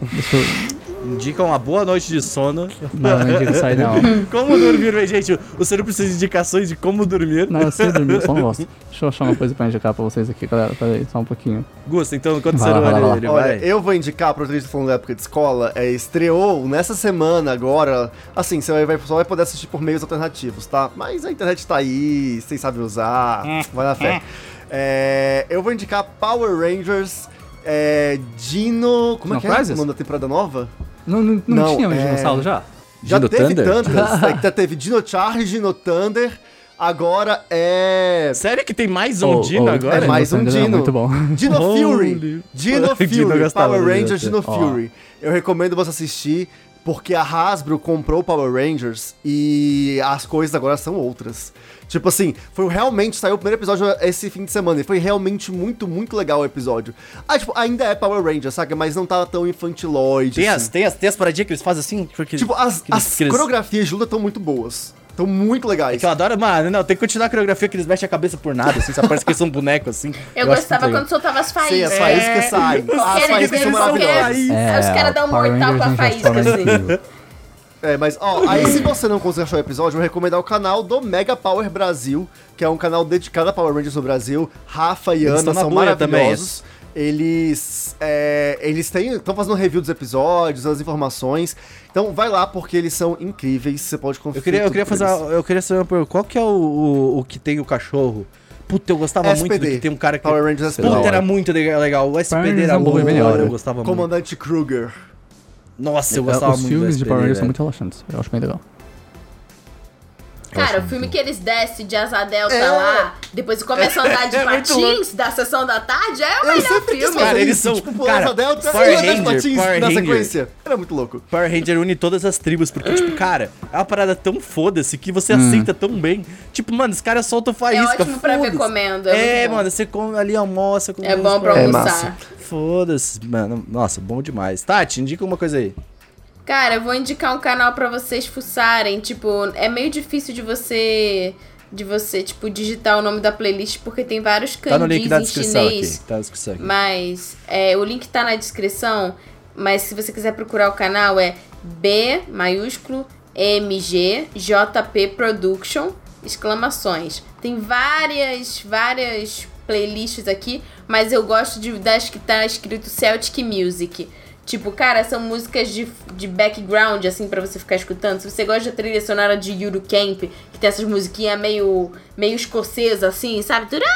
Deixa eu. Indica uma boa noite de sono. Não, não indico isso aí não. Como dormir, velho, gente? O Seru precisa de indicações de como dormir. Não, eu sei dormir, eu só não gosto. Deixa eu achar uma coisa pra indicar pra vocês aqui, galera. Pera aí, só um pouquinho. Gusta, então, quando o Vai vai ele, vai lá. ele Olha, eu vou indicar pra vocês que falando da época de escola, é, estreou nessa semana agora, assim, você vai, só vai poder assistir por meios alternativos, tá? Mas a internet tá aí, vocês sabem usar, vai na fé. É, eu vou indicar Power Rangers é, Dino. Como é que é o nome da temporada nova? Não, não, não, Não, tinha mais é- dinossauro já? Já Dino teve Thunder? tantas. é, que já teve Dino Charge, Dino Thunder. Agora é. Sério que tem mais um Oh, Dino oh, agora? É mais um Dino é Dino. muito bom. Dino Fury. Dino Fury. Dino Power Rangers Dino. Fury. Eu recomendo você assistir porque a Hasbro comprou o Power Rangers e as coisas agora são outras. Tipo assim, foi realmente, saiu o primeiro episódio esse fim de semana e foi realmente muito, muito legal o episódio. Ah, tipo, ainda é Power Rangers, saca? Mas não tá tão infantiloide. Tem assim. as, tem, as, tem as paradinhas que eles fazem assim? Porque, Tipo, as, que eles- as que eles- coreografias de luta estão muito boas. Estão muito É legais. que eu adoro, mano, não, tem que continuar a coreografia que eles mexem a cabeça por nada, assim, só parece que eles são bonecos, assim. Eu, acho gostava quando soltava as Sim, faíscas. as faíscas saem. As faíscas são maravilhosas. Aí os caras dão um Power mortal com a faísca, é assim. É, mas, ó, aí se você não conseguir achar o episódio, eu vou recomendar o canal do Mega Power Brasil, que é um canal dedicado a Power Rangers no Brasil. Rafa e Eles Ana são também, maravilhosos. Eles, é, eles estão fazendo review dos episódios, as informações. Então vai lá porque eles são incríveis. Você pode conferir. Eu queria, eu queria fazer, uma- eu queria saber uma pergunta, qual que é o, o, o que tem o cachorro? Puta, eu gostava muito do SPD. que tem um cara que... Power Rangers Puta, SPD. era muito legal, o SPD Rangers era é muito melhor, eu gostava muito. Comandante Kruger. Nossa, eu É, gostava Os muito filmes do de Power Rangers são muito relaxantes. Eu acho bem legal. Cara, o filme que eles descem de asa delta É. lá, depois começam a andar de É patins da sessão da tarde, é o Eu melhor filme. Cara, eles são- tipo, cara, asa delta Power e andar de Ranger, patins Power na Ranger. sequência. Era muito louco. Power Ranger une todas as tribos, porque, tipo, cara, é uma parada tão foda-se que você Hum. aceita tão bem. Tipo, mano, os caras soltam É faísca, ótimo pra ver comendo. É, É, mano, você come ali, almoça com É bom pra É almoçar. Foda-se, mano. Nossa, bom demais. Tati, indica uma coisa aí. Cara, eu vou indicar um canal pra vocês fuçarem. Tipo, é meio difícil de você. De você, tipo, digitar o nome da playlist, porque tem vários Tá no link da em descrição chinês. aqui. Tá na descrição aqui. Mas é, o link tá na descrição. Mas se você quiser procurar o canal, é B maiúsculo MG JP Production exclamações. Tem várias, várias playlists aqui, mas eu gosto de, das que tá escrito Celtic Music. Tipo, cara, são músicas de, de background, assim, pra você ficar escutando. Se você gosta da trilha sonora de Yuru Camp, que tem essas musiquinhas meio, meio escocesa, assim, sabe? Então, tem-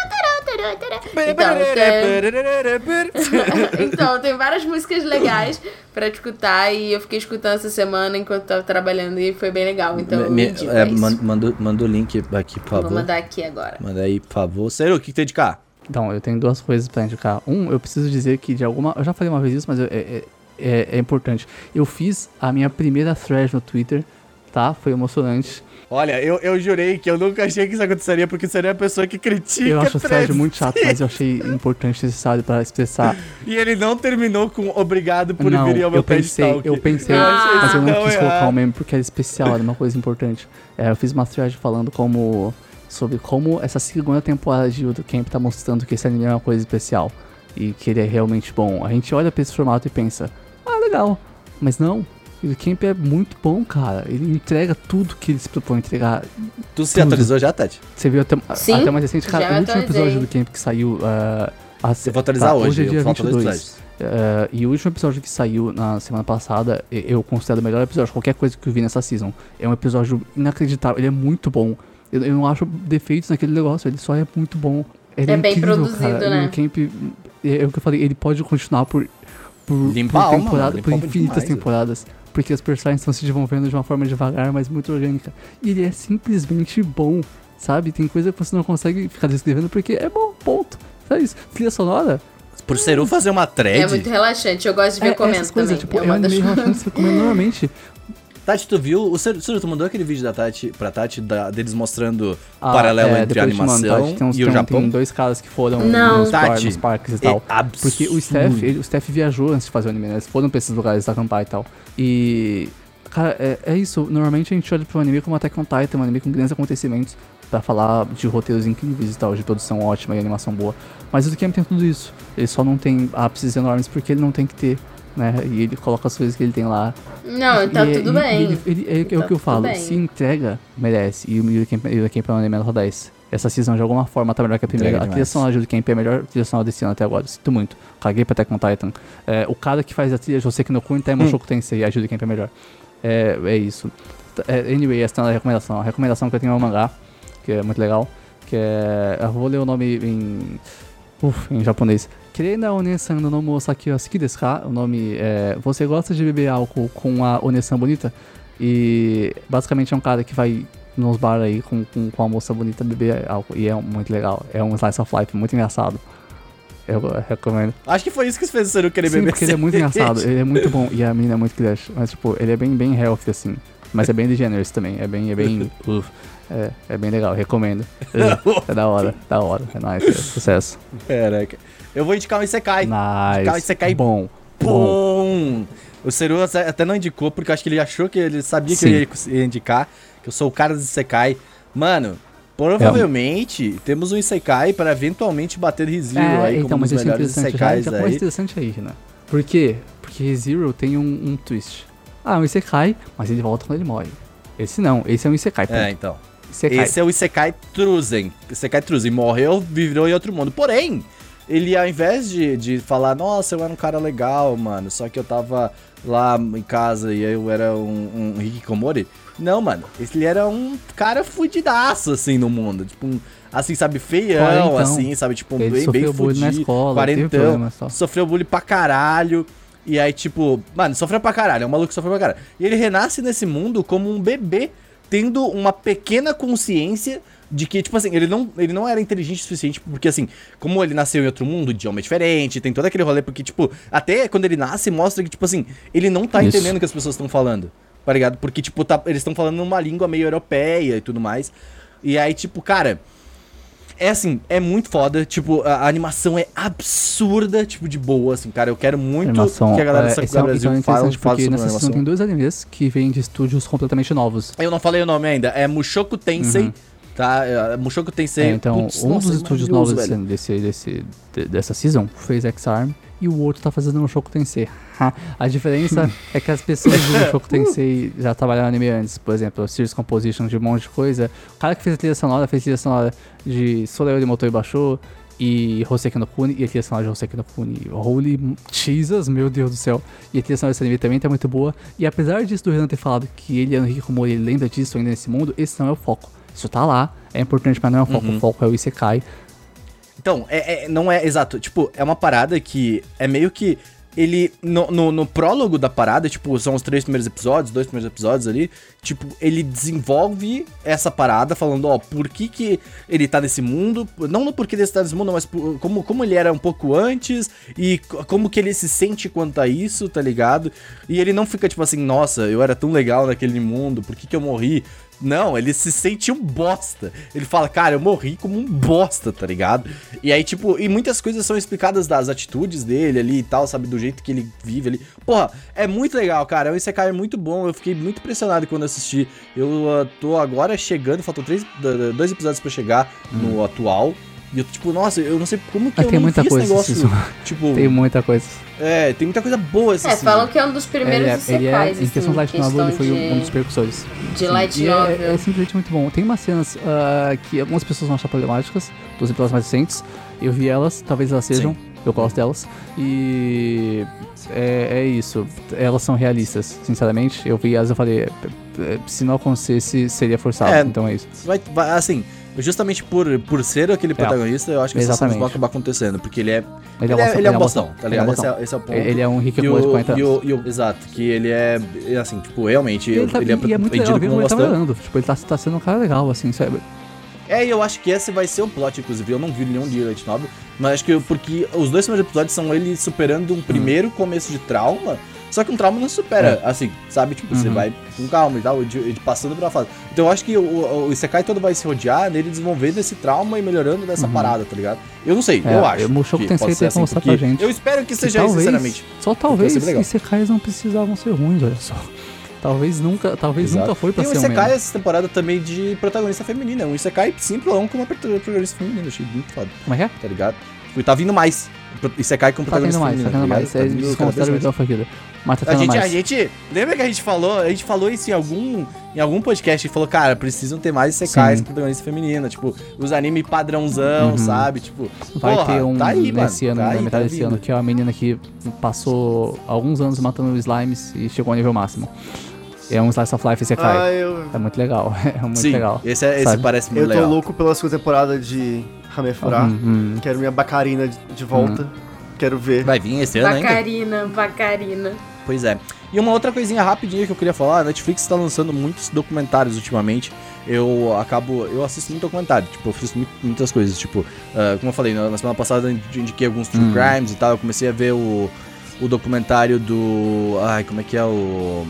então, tem várias músicas legais pra escutar e eu fiquei escutando essa semana enquanto tava trabalhando e foi bem legal. Então, eu Me- é, é manda, manda o link aqui, por Vou favor. mandar aqui agora. Manda aí, por favor. Sério, o que que tem de cá? Então, eu tenho duas coisas pra indicar. Um, eu preciso dizer que de alguma. Eu já falei uma vez isso, mas eu- é, é, é importante. Eu fiz a minha primeira thread no Twitter, tá? Foi emocionante. Olha, eu, eu jurei que eu nunca achei que isso aconteceria, porque seria a pessoa que critica. Eu acho o thread muito chato, mas eu achei importante necessário pra expressar. E ele não terminou com obrigado por não, vir ao meu eu pensei, Talk. eu pensei, Ah, mas eu não tão quis colocar errado. o meme porque era especial, era uma coisa importante. É, eu fiz uma thread falando como sobre como essa segunda temporada de Yudo Camp tá mostrando que esse anime é uma coisa especial e que ele é realmente bom. A gente olha pra esse formato e pensa, legal, mas não. O Camp é muito bom, cara. Ele entrega tudo que ele se propõe a entregar. Tu se atualizou já, Tati? Você viu até, Sim, até mais recente, cara, o último episódio do Camp que saiu. ah, a- Eu vou atualizar tá, hoje. Hoje é dia faltam dois 22. episódios. É, e o último episódio que saiu na semana passada, eu considero o melhor episódio, qualquer coisa que eu vi nessa season. É um episódio inacreditável, ele é muito bom. Eu, eu não acho defeitos naquele negócio, ele só é muito bom. Ele É é, bem incrível, produzido, cara. né? E o Camp, é, é o que eu falei, ele pode continuar por, por, Limpa por alma, temporada, mano, por infinitas demais, temporadas. Porque os personagens estão se desenvolvendo de uma forma devagar, mas muito orgânica. E ele é simplesmente bom, sabe? Tem coisa que você não consegue ficar descrevendo porque é bom, ponto. Só isso. Trilha sonora, Por Seru fazer uma thread. É muito relaxante, eu gosto de ver é, comendo coisas, tipo, é é, uma um das relaxante que você come normalmente. Tati, tu viu? O Seru, tu mandou aquele vídeo da Tati pra Tati da- deles mostrando o Ah, paralelo é, entre a animação tá? Tem uns- e o tem- Japão. Tem dois caras que foram Não. nos, Tati, nos parques e É tal. absurdo. Porque o Steph, ele- o Steph viajou antes de fazer o anime, né? Eles foram pra esses lugares acampar e tal. E. Cara, é, é isso. Normalmente a gente olha pro anime como Attack on Titan, um anime com grandes acontecimentos, pra falar de roteiros incríveis e tal, de produção ótima e animação boa. Mas o Camp tem tudo isso. Ele só não tem ápices enormes porque ele não tem que ter, né? E ele coloca as coisas que ele tem lá. Não, tá E- tudo e- bem. ele- ele- é, é Tá o que eu tudo falo. bem. Se entrega, merece. E o Camp é um nota 10. Essa season de alguma forma tá melhor que a primeira. Entrega A trilha sonora de Camp é a melhor trilha sonora desse ano até agora. Sinto muito. Caguei pra Attack on Titan. É, o cara que faz a trilha que no Kun Time Hum. Shoku Tensei, a Judy Camp é melhor. É, é isso. É, anyway, essa é a recomendação. A recomendação que eu tenho é um mangá, que é muito legal, que é. Eu vou ler o nome em. Uf, em japonês. Kirena Onesan no nomo Saki wa suki desu? O nome é. Você gosta de beber álcool com a Onesan bonita? E basicamente é um cara que vai nos bar aí com, com, com a moça bonita beber álcool. E é muito legal. É um slice of life muito engraçado. Eu recomendo. Acho que foi isso que fez o Seru querer Sim, beber porque ele é muito engraçado, ele é muito bom e a menina é muito crush. Mas, tipo, ele é bem, bem healthy, assim. Mas é bem degenerous também. É bem. É bem. é, é bem legal, recomendo. É, é da hora, da hora. É nice, é sucesso. Caraca. Eu vou indicar um Isekai. Indicar um Nice. Isekai Bom. Bom. Bom! O Seru até não indicou, porque eu acho que ele achou que ele sabia que Sim. eu ia indicar, que eu sou o cara do Isekai. Mano, provavelmente temos um Isekai para eventualmente bater ReZero É, aí então, como um mas dos isso é melhores. Já, Isekais já aí. interessante aí, né? Por quê? Porque Zero tem um, um twist. Ah, um Isekai, mas ele volta quando ele morre. Esse não, esse é um Isekai. ponto. É, então. Isekai. Esse é o Isekai Truzen. Isekai Truzen morreu, viveu em outro mundo. Porém, ele ao invés de, de falar, nossa, eu era um cara legal, mano, só que eu tava lá em casa e eu era um, um hikikomori. Não, mano, ele era um cara fudidaço, assim, no mundo. Tipo, um, assim, sabe, feião, Quarentão. assim, sabe, tipo, Ele bem, bem sofreu bullying na fudido, escola, teve quarentão, sofreu bullying pra caralho. E aí, tipo, mano, sofreu pra caralho, é um maluco que sofreu pra caralho. E ele renasce nesse mundo como um bebê, tendo uma pequena consciência de que, tipo assim, ele não, ele não era inteligente o suficiente, porque assim, como ele nasceu em outro mundo, idioma é diferente, tem todo aquele rolê, porque, tipo, até quando ele nasce, mostra que, tipo assim, ele não tá Isso. entendendo o que as pessoas estão falando, tá ligado? Porque, tipo, tá, eles estão falando numa língua meio europeia e tudo mais. E aí, tipo, cara, é assim, é muito foda. Tipo, a, a animação é absurda, tipo, de boa, assim, cara. Eu quero muito Animação. que a galera do é, esse é Brasil é fale, porque nessa animação. tem dois animes que vêm de estúdios completamente novos. Eu não falei o nome ainda, é Mushoku Tensei, Uhum. Tá? É, Mushoku Tensei. É, então, um nossa, dos estúdios maravilhoso, novos desse, desse, de- dessa season fez X-Arm e o outro tá fazendo Mushoku Tensei. A diferença é que as pessoas do Mushoku Tensei já trabalharam anime antes. Por exemplo, Series Composition de um monte de coisa. O cara que fez a trilha sonora fez a trilha sonora de Soleil de Motor Baixou e Hoseki no Kuni e a trilha sonora de Hoseki no Kuni. Holy Jesus, meu Deus do céu. E a trilha sonora desse anime também tá muito boa. E apesar disso do Renan ter falado que ele é um Hikikomori, ele lembra disso ainda nesse mundo, esse não é o foco. Isso tá lá, é importante, mas não é o foco. Uhum. O foco é o Isekai. Então, é, é- não é exato. Tipo, é uma parada que é meio que. Ele, no, no, no prólogo da parada, tipo, são os três primeiros episódios, dois primeiros episódios ali, tipo, ele desenvolve essa parada falando, ó, por que que ele tá nesse mundo, não no porquê ele tá nesse mundo, mas por- como, como ele era um pouco antes e co- como que ele se sente quanto a isso, tá ligado? E ele não fica tipo assim, nossa, eu era tão legal naquele mundo, por que que eu morri? Não, ele se sente um bosta. Ele fala, cara, eu morri como um bosta, tá ligado? E aí, tipo, e muitas coisas são explicadas das atitudes dele ali e tal, sabe? Do jeito que ele vive ali. Porra, é muito legal, cara. O Isekai é muito bom. Eu fiquei muito impressionado quando assisti. Eu ah, tô agora chegando, faltam três, dois episódios pra chegar no atual. E eu, tipo, nossa, eu não sei como que Mas eu tem não muita vi coisa esse esse negócio. Tipo, Tem muita coisa. é, tem muita coisa boa esse É, falam que é um dos primeiros ele, é, ele é, em questão assim, de light novel, ele foi questão um dos precursores. de Sim, light é- novel. É, simplesmente muito bom. Tem umas cenas ah, que algumas pessoas vão achar problemáticas, dos episódios mais recentes. Eu vi elas, talvez elas sejam, eu gosto delas. E é, é isso. Elas são realistas, sinceramente. Eu vi elas e eu falei, é, é, se não acontecesse, seria forçado. É. Então é isso. vai, vai- assim, justamente por, por ser aquele protagonista, eu acho que Exatamente. vão acabar acontecendo, porque ele é Ele, ele, é, ele é um bostão, tá Ele é ligado? um esse, é, esse é o ponto. Ele é um e Hikikomori de o, 40 e, anos. o, e o- exato, que ele é, é assim, tipo, realmente, Ele, tá, ele é, e é muito legal como ele tá melhorando. Tipo, ele tá, tá sendo um cara legal, assim, sabe? É, e eu acho que esse vai ser o plot, inclusive. Eu não vi nenhum de Light Novel, mas acho que eu- porque os dois primeiros episódios são ele superando um primeiro começo de trauma. Só que um trauma não supera, assim, sabe? Tipo, você Uhum. vai com calma e tal, de, de passando pela fase. Então eu acho que o, o, Isekai todo vai se rodear nele desenvolvendo esse trauma e melhorando dessa parada, tá ligado? Eu não sei, É, eu acho. o Mushoku que Tensei tem que mostrar pra porque gente Eu espero que Que seja isso, sinceramente. Só talvez. Isekais não precisavam ser ruins, olha só. Talvez nunca, talvez Exato. nunca foi pra Tem ser um Isekai essa temporada também de protagonista feminina. Um Isekai simplão com uma protagonista feminina. Achei muito foda, Como é que é? tá ligado? Tipo, tá vindo mais. Isekai com Tá protagonista mais, tá feminina, tendo mais. É Tá o mais. Vidal Fakida. Mas tá A gente, a mais. gente. Lembra que a gente falou? A gente falou isso em algum, em algum podcast e falou, cara, precisam ter mais Isekais Sim. com protagonista feminina. Tipo, os anime padrãozão, Uhum. sabe? Tipo, Vai porra, ter um tá aí, nesse mano. ano, tá na aí, metade tá desse ano, que é uma menina que passou alguns anos matando slimes e chegou ao nível máximo. É um Slice of Life Isekai. Ah, eu, É muito legal, é muito Sim, legal. esse, é- esse parece muito eu tô legal. louco pela segunda temporada de Hamefura. Hum, hum. Quero minha bacarina de, de volta. Quero ver. Vai vir esse ano ainda? Bacarina, bacarina. Pois é. E uma outra coisinha rapidinha que eu queria falar, a Netflix tá lançando muitos documentários ultimamente. Eu acabo. Eu assisto muito documentário, tipo, eu assisto muito- muitas coisas. Tipo, ah, como eu falei, na na semana passada eu indiquei alguns true Hum. crimes e tal. Eu comecei a ver o, o documentário do. Ai, como é que é o.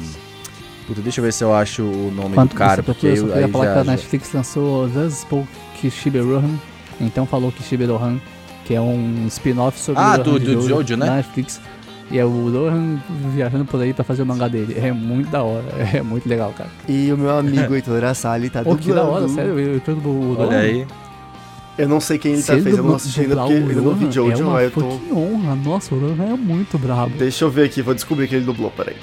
Puta, deixa eu ver se eu acho o nome Enquanto do cara. Porque eu eu, queria falar já, que a já- Netflix lançou The Spoke Shiberohan, então falou que Shiberohan, que é um spin-off sobre Ah, o do- Rohan do Jojo né? Netflix. E é o Rohan viajando por aí pra fazer o mangá dele. É muito da hora, é muito legal, cara. E o meu amigo Heitor Assali tá Pô, que da hora, dublando. sério, eu tô do Olha aí. Eu não sei quem ele Se tá ele fez, eu não assisti ainda porque eu não vi Rohan Jojo, É uma aí eu tô... fucking honra, nossa, o Rohan é muito brabo. Deixa eu ver aqui, vou descobrir que ele dublou, peraí.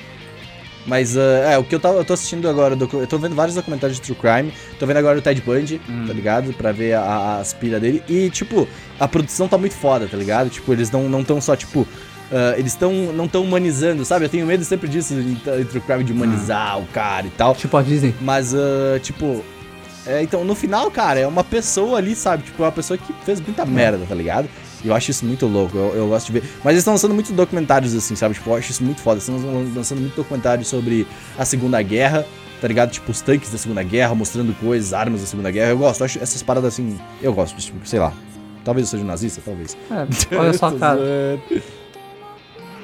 Mas, ah, é, o que eu, tava, eu tô assistindo agora, docu- eu tô vendo vários documentários de True Crime, tô vendo agora o Ted Bundy, tá ligado? Pra ver a, a aspira dele. E, tipo, a produção tá muito foda, tá ligado? Tipo, eles não, não tão só, tipo. ah, eles estão não tão humanizando, sabe? Eu tenho medo sempre disso em True Crime de humanizar o cara e tal. Tipo a Disney. Mas, ah, tipo. é, então, no final, cara, é uma pessoa ali, sabe? Tipo, é uma pessoa que fez muita merda, tá ligado? Eu acho isso muito louco, eu, eu gosto de ver. Mas eles estão lançando muitos documentários assim, sabe? Tipo, eu acho isso muito foda. Eles estão lan- lançando muito documentário sobre a Segunda Guerra, tá ligado? Tipo, os tanques da Segunda Guerra, mostrando coisas, armas da Segunda Guerra. Eu gosto, eu acho essas paradas assim. Eu gosto, tipo, sei lá. Talvez eu seja um nazista, talvez. É, olha só, cara.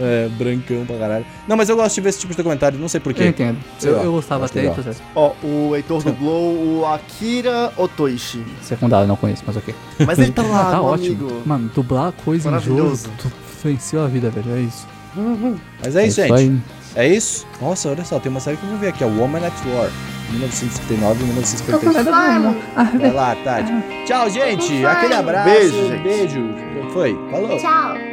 É, brancão pra caralho. Não, mas eu gosto de ver esse tipo de documentário, não sei Eu porquê. entendo. Sei Eu, lá, eu gostava até, então, Ó, o Heitor dublou o Akira Otoishi. secundário, não conheço, mas ok. Mas ele tá lá, tá meu ótimo. amigo. Mano, dublar coisa em jogo, venceu a vida, velho. É isso. Mas é isso, gente. aí. É isso? Nossa, olha só, tem uma série que eu vou ver aqui, a Woman at War, 1959 e 1953. Vai lá, Tati. Tchau, gente. Aquele abraço. Beijo, gente. Beijo. Foi. Falou. Tchau.